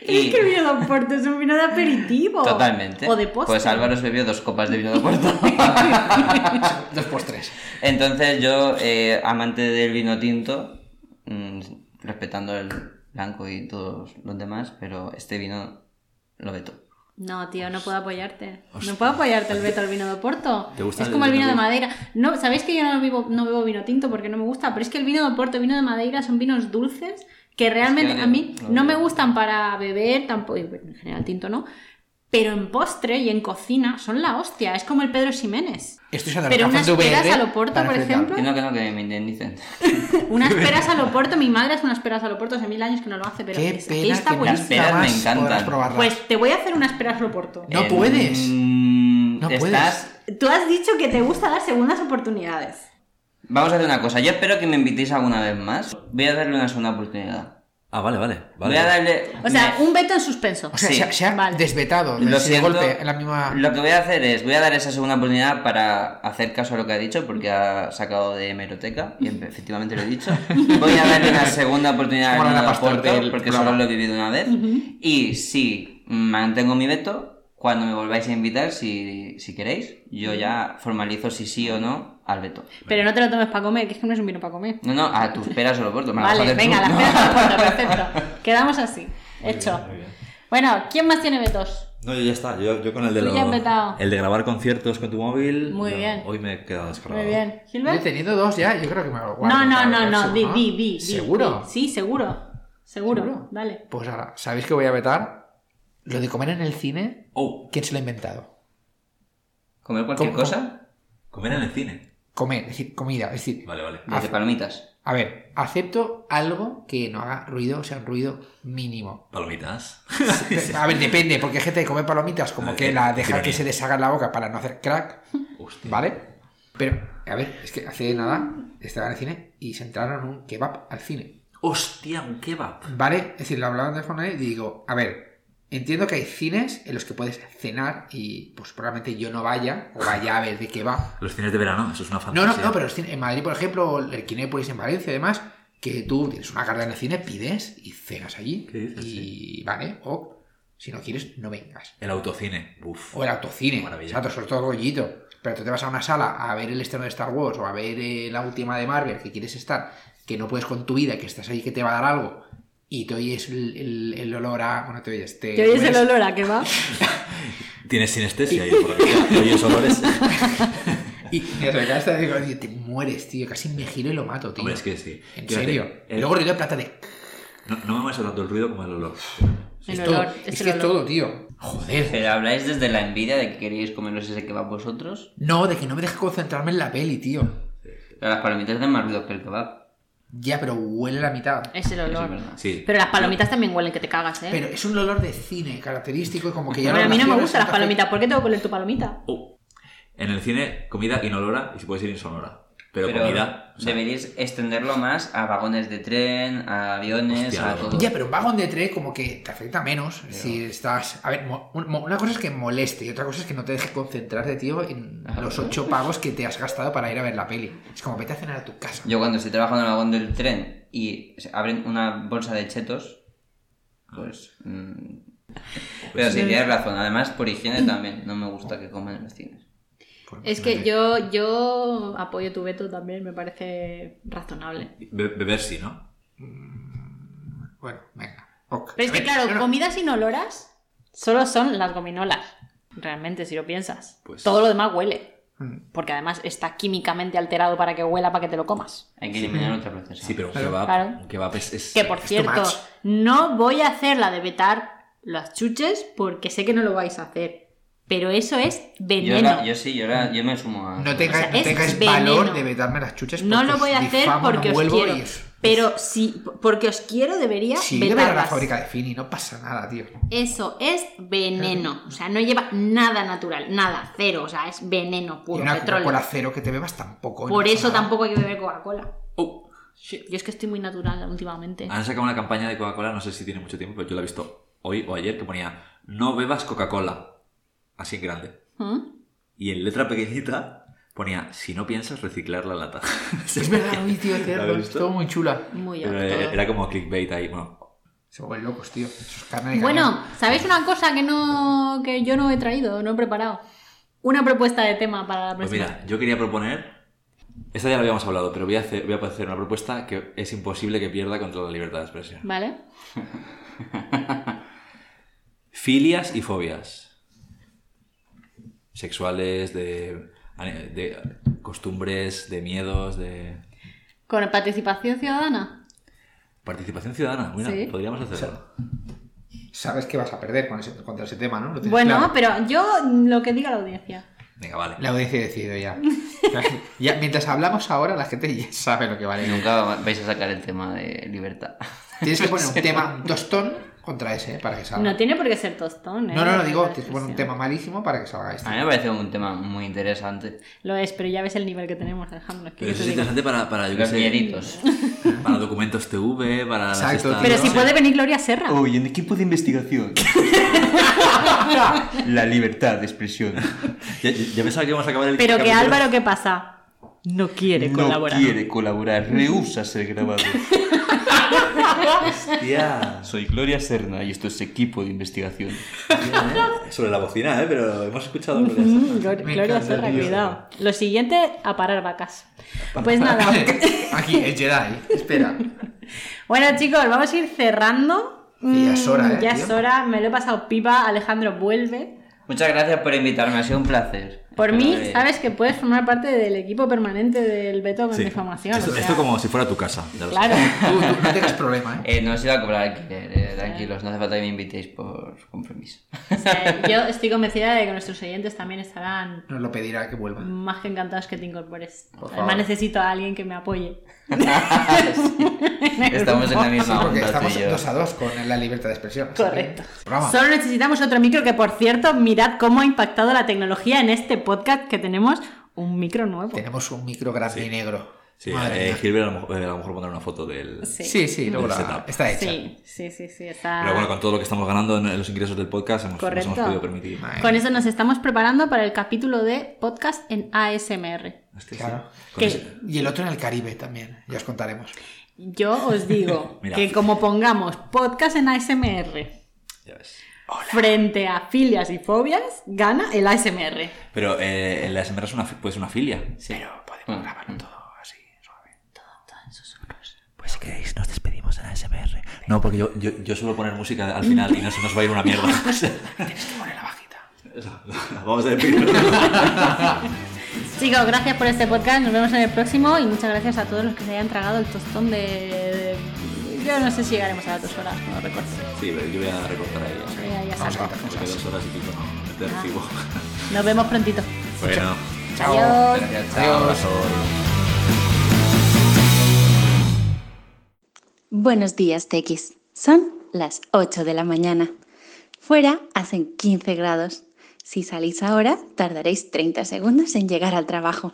S4: Es que el vino de Oporto es un vino de aperitivo.
S1: Totalmente.
S4: O de postre.
S1: Pues Álvaro se bebió dos copas de vino de Oporto.
S5: Dos por tres.
S1: Entonces yo, eh, amante del vino tinto, mm, respetando el blanco y todos los demás, pero este vino lo veto.
S4: No, tío, no puedo apoyarte. No puedo apoyarte el veto al vino de Oporto.
S3: ¿Te gusta
S4: es
S3: el
S4: como el vino
S3: vino
S4: de? Madeira. No, ¿sabéis que yo no bebo, no bebo vino tinto porque no me gusta? Pero es que el vino de Oporto y el vino de Madeira son vinos dulces que realmente
S1: que
S4: a mí
S1: no
S4: no me gustan para beber, tampoco, en general tinto no. Pero en postre y en cocina son la hostia. Es como el Pedro Ximénez.
S5: Estoy
S4: Pero unas
S5: de
S4: peras Oporto,
S5: para
S4: por ejemplo.
S1: Que no, que no, que me indemnicen.
S4: Unas peras al Oporto, mi madre hace unas peras al Oporto hace mil años que no lo hace, pero
S5: Qué
S4: es-
S5: pena
S4: está
S5: que
S4: buenísimo.
S1: peras me encantan.
S5: probarlas.
S4: Pues te voy a hacer unas peras al Oporto.
S5: No puedes. No
S1: estás...
S4: Tú has dicho que te gusta dar segundas oportunidades.
S1: Vamos a hacer una cosa. Yo espero que me invitéis alguna vez más. Voy a darle una segunda oportunidad.
S3: Ah, vale, vale. vale.
S1: Voy a darle...
S4: O sea, un veto en suspenso.
S5: O sea,
S1: Sí.
S5: se, ha- se ha
S4: Vale.
S5: desvetado
S1: Lo
S5: de
S1: siento,
S5: golpe en la misma.
S1: Lo que voy a hacer es, voy a dar esa segunda oportunidad para hacer caso a lo que ha dicho, porque ha sacado de hemeroteca, y efectivamente lo he dicho. Voy a darle una segunda oportunidad Oporto,
S5: del
S1: porque solo lo he vivido una vez. Y si mantengo mi veto, cuando me volváis a invitar, si, si queréis, yo ya formalizo si sí o no al veto.
S4: Pero no te lo tomes para comer, que es que no es un vino para comer.
S1: No, no, a tus peras o lo me las
S4: Vale, venga, las peras al Oporto, perfecto. Quedamos así. Hecho.
S3: Muy bien.
S4: Bueno, ¿quién más tiene vetos?
S3: No, yo ya está. Yo, yo con el de lo- el de grabar conciertos con tu móvil.
S4: Muy
S3: yo-
S4: bien.
S3: Hoy me he quedado descargado.
S4: Muy bien.
S5: Yo he
S4: ¿Gilbert?
S5: tenido dos ya, yo creo que me lo guardo.
S4: No, no, no, no. Di, di, di.
S5: ¿Seguro?
S4: Sí, seguro. Seguro.
S5: ¿Seguro?
S4: Dale.
S5: Pues ahora, ¿sabéis que voy a vetar? Lo de comer en el cine,
S3: Oh,
S5: ¿quién se lo ha inventado?
S1: ¿Comer cualquier
S5: ¿Cómo-
S1: cosa?
S3: comer en el cine.
S5: Comer, es decir, comida. Es decir,
S3: Vale, vale.
S1: Desde palomitas.
S5: a ver, acepto algo que no haga ruido, o sea, un ruido mínimo.
S3: Palomitas.
S5: A ver, depende, porque hay gente que come palomitas como
S3: Ah,
S5: que la deja
S3: ironía.
S5: que se deshaga en la boca para no hacer crack,
S3: Hostia.
S5: ¿vale? Pero, a ver, es que hace nada estaba en el cine y se entraron un kebab al cine.
S3: Hostia, un kebab.
S5: ¿Vale? Es decir, lo hablaban de forma y digo, a ver, entiendo que hay cines en los que puedes cenar y pues probablemente yo no vaya o vaya a ver de qué va.
S3: Los cines de verano, eso es una
S5: No,
S3: fantasía.
S5: no, no, pero los cines- en Madrid, por ejemplo, el Kinépolis en Valencia, además, que tú tienes una carta en el cine, pides y cenas allí.
S3: ¿Qué dices?
S5: Y vale, o si no quieres, no vengas.
S3: El autocine. Uf.
S5: O el autocine.
S3: Maravilla.
S5: Exacto, sobre todo rollito. Pero tú te vas a una sala a ver el estreno de Star Wars o a ver eh, la última de Marvel que quieres estar, que no puedes con tu vida, que estás ahí que te va a dar algo y te oyes el, el- el olor a... Bueno, te oyes... Te
S4: ¿Te oyes el
S5: hueles-
S4: olor a que va?
S3: Tienes sinestesia y por lo que oyes olores.
S5: Y de digo, te mueres, tío. Casi me giro y lo mato, tío.
S3: Hombre, es que sí.
S5: En
S3: Fíjate,
S5: serio.
S3: el-
S5: luego ruido de plata de...
S3: no, no me molesta tanto el ruido como el olor.
S4: El
S5: es
S4: olor,
S5: todo.
S4: es
S5: Es,
S4: el
S5: que es todo, tío. Joder.
S1: Pero habláis desde la envidia de que queréis comeros ese que va vosotros.
S5: No, de que no me deja concentrarme en la peli, tío.
S1: Pero las palomitas hacen más ruido que el kebab.
S5: Ya, pero huele la mitad.
S4: Es el
S1: Eso
S4: olor.
S1: verdad.
S3: Sí.
S4: Pero las palomitas también huelen que te cagas, ¿eh?
S5: Pero es un olor de cine característico y como que ya
S4: Bueno, a mí no me gustan las palomitas. ¿Por qué tengo que oler tu palomita?
S3: Oh, En el cine, comida inolora y si puede ser insonora. Pero,
S1: Pero
S3: comida. o sea,
S1: deberíais extenderlo más a vagones de tren, a aviones,
S3: Hostia,
S1: a todo.
S5: Ya, pero un vagón de tren como que te afecta menos si estás... A ver, una cosa es que moleste y otra cosa es que no te deje concentrarte, tío, en los ocho pagos que te has gastado para ir a ver la peli. Es como vete a cenar a tu casa.
S1: Yo cuando estoy trabajando en el vagón del tren y abren una bolsa de chetos, pues... mm, Pero sí, tienes razón. Además, por higiene también. No me gusta que coman en los cines.
S4: Es que yo, yo apoyo tu veto también, me parece razonable.
S3: be- beber sí, ¿no?
S5: Bueno, venga. Ok.
S4: Pero es que claro,
S5: no, no.
S4: comidas inoloras solo son las gominolas. Realmente, si lo piensas.
S3: Pues-
S4: Todo lo demás huele.
S5: Mm.
S4: Porque además está químicamente alterado para que huela para que te lo comas.
S1: Hay que eliminar otra procesa.
S3: Sí, pero un
S5: Claro.
S3: kebab,
S4: Claro.
S3: un kebab es, es-
S4: Que por cierto, no voy a hacer la de vetar las chuches porque sé que no lo vais a hacer. Pero eso es
S1: Yo,
S4: veneno.
S1: la- yo sí, yo, la- yo me sumo a...
S5: No tengas,
S4: O sea,
S5: no valor de vetarme las chuches.
S4: No lo voy a hacer
S5: difamo,
S4: porque
S5: no
S4: os quiero.
S5: y es-
S4: Pero si porque os quiero debería
S5: yo voy a la fábrica de Fini, no pasa nada, tío.
S4: Eso es veneno. O sea, no lleva nada natural, nada, cero. O sea, es veneno
S5: Y
S4: puro,
S5: una
S4: petróleo.
S5: Coca-Cola cero que te bebas tampoco.
S4: Por eso
S5: nada.
S4: tampoco hay que beber Coca-Cola.
S3: Oh,
S4: Yo es que estoy muy natural últimamente.
S3: Han sacado una campaña de Coca-Cola, no sé si tiene mucho tiempo, pero yo la he visto hoy o ayer, que ponía no bebas Coca-Cola. Así en grande.
S4: ¿Mm?
S3: Y en letra pequeñita ponía si no piensas reciclar la lata.
S5: Es verdad, uy, tío,
S3: ¿La
S5: cierto.
S3: habéis
S5: Es
S3: visto?
S5: todo muy chula.
S4: Muy
S3: Pero era era como clickbait ahí. Bueno,
S5: Se vuelven locos, tío.
S4: Bueno. ¿sabéis una cosa que no que yo no he traído, no he preparado? Una propuesta de tema para la
S3: pues
S4: próxima.
S3: mira, yo quería proponer. Esta ya lo habíamos hablado, pero voy a hacer, voy a hacer una propuesta que es imposible que pierda contra la libertad de expresión.
S4: ¿Vale?
S3: Filias y fobias. Sexuales, de, de costumbres, de miedos, de
S4: Con participación ciudadana.
S3: participación ciudadana. Mira,
S4: Sí.
S3: podríamos hacerlo.
S5: Sabes que vas a perder con ese- contra ese tema, ¿no?
S4: Bueno,
S5: claro.
S4: pero yo lo que diga la audiencia.
S3: Venga, vale.
S5: La audiencia ha decidido ya. ya. Mientras hablamos ahora, la gente ya sabe lo que vale.
S1: Nunca vais a sacar el tema de libertad.
S5: Tienes que poner un tema, un tostón contra ese, ¿eh? para que salga.
S4: No tiene por qué ser tostón, ¿eh?
S5: No, no, no, digo, tienes que poner un tema malísimo para que salga este.
S1: A mí me parece un tema muy interesante.
S4: Lo es, pero ya ves el nivel que tenemos, Alejandro. es que
S3: Pero eso es interesante para, para, yo sé, para documentos TV, para las
S5: Exacto,
S3: estas-
S4: Pero si
S5: no,
S4: puede venir Gloria Serra.
S1: Uy, en equipo de investigación. La libertad de expresión.
S3: Ya, ya pensaba que íbamos a acabar el
S4: Pero que. Álvaro, ¿qué pasa? No quiere
S1: No
S4: colaborar.
S1: quiere colaborar, rehúsa ser grabado.
S3: Hostia.
S1: Soy Gloria Serna y esto es equipo de investigación.
S3: Bien, ¿eh? Sobre la bocina, ¿eh? Pero hemos escuchado
S4: Glor-
S5: Me
S4: Gloria
S5: encanta,
S4: Serra,
S5: tío.
S4: cuidado. Lo siguiente, a parar vacas. Pues nada.
S5: Aquí, el Jedi. Espera.
S4: Bueno, chicos, vamos a ir cerrando.
S5: Que ya es hora,
S4: Mm,
S5: ¿eh,
S4: Ya
S5: tío?
S4: es hora, me lo he pasado pipa. Alejandro vuelve.
S1: Muchas gracias por invitarme, ha sido un placer.
S4: Por mí,
S1: que-
S4: sabes que puedes formar parte del equipo permanente del Beto con
S3: Sí.
S4: difamación.
S3: Esto,
S4: o sea,
S3: esto como si fuera tu casa.
S4: Claro.
S5: Tú, tú no tengas problema, ¿eh?
S1: Eh, no os iba a cobrar alquiler, eh, tranquilos, no hace falta que me invitéis por compromiso.
S4: O sea, yo estoy convencida de que nuestros oyentes también estarán
S5: Nos lo pedirá que vuelva.
S4: más que encantados que te incorpores.
S1: Por
S4: Además necesito a alguien que me apoye.
S1: Estamos en la
S5: Sí,
S1: misma
S5: porque
S1: onda
S5: estamos dos a dos con la libertad de expresión.
S4: Correcto. Solo necesitamos otro micro que, por cierto, mirad cómo ha impactado la tecnología en este podcast que tenemos un micro nuevo.
S5: Tenemos un micro grande y negro.
S3: Sí, eh. Gilbert a lo, mejor, eh, a lo mejor pondrá una foto del...
S4: Sí,
S5: Sí,
S3: setup.
S5: está hecha.
S4: sí, sí, sí, sí, está...
S3: Pero bueno, con todo lo que estamos ganando en los ingresos del podcast, hemos, nos hemos podido permitir.
S4: Con eso nos estamos preparando para el capítulo de podcast en ASMR.
S3: Este.
S5: Claro. Y el otro en el Caribe también, ya os contaremos.
S4: Yo os digo que como pongamos podcast en ASMR
S3: ya ves.
S4: Frente a filias y fobias, gana el ASMR.
S3: Pero eh, el ASMR es una, puede ser una filia.
S1: Sí.
S5: Pero podemos
S1: Mm.
S5: grabarlo todo así, suave.
S3: Pues si queréis, nos despedimos en ASMR. No, porque yo, yo, yo suelo poner música al final y no se nos va a ir una mierda.
S5: Tienes que poner la bajita.
S3: Vamos a despedirnos.
S4: Chicos, gracias por este podcast. Nos vemos en el próximo y muchas gracias a todos los que se hayan tragado el tostón de. Yo no sé si llegaremos a las dos horas, no recuerdo.
S3: Sí, pero yo voy a recortar ahí. sea,
S4: Ya, ya
S5: Vamos a cosas.
S3: dos horas y pico no, no te recibo.
S4: Nos vemos prontito.
S3: Bueno,
S5: Chao.
S4: Adiós.
S1: Gracias, chao.
S5: Adiós.
S6: Buenos días, Tequis. Son las 8 de la mañana. Fuera hacen 15 grados. Si salís ahora, tardaréis 30 segundos en llegar al trabajo.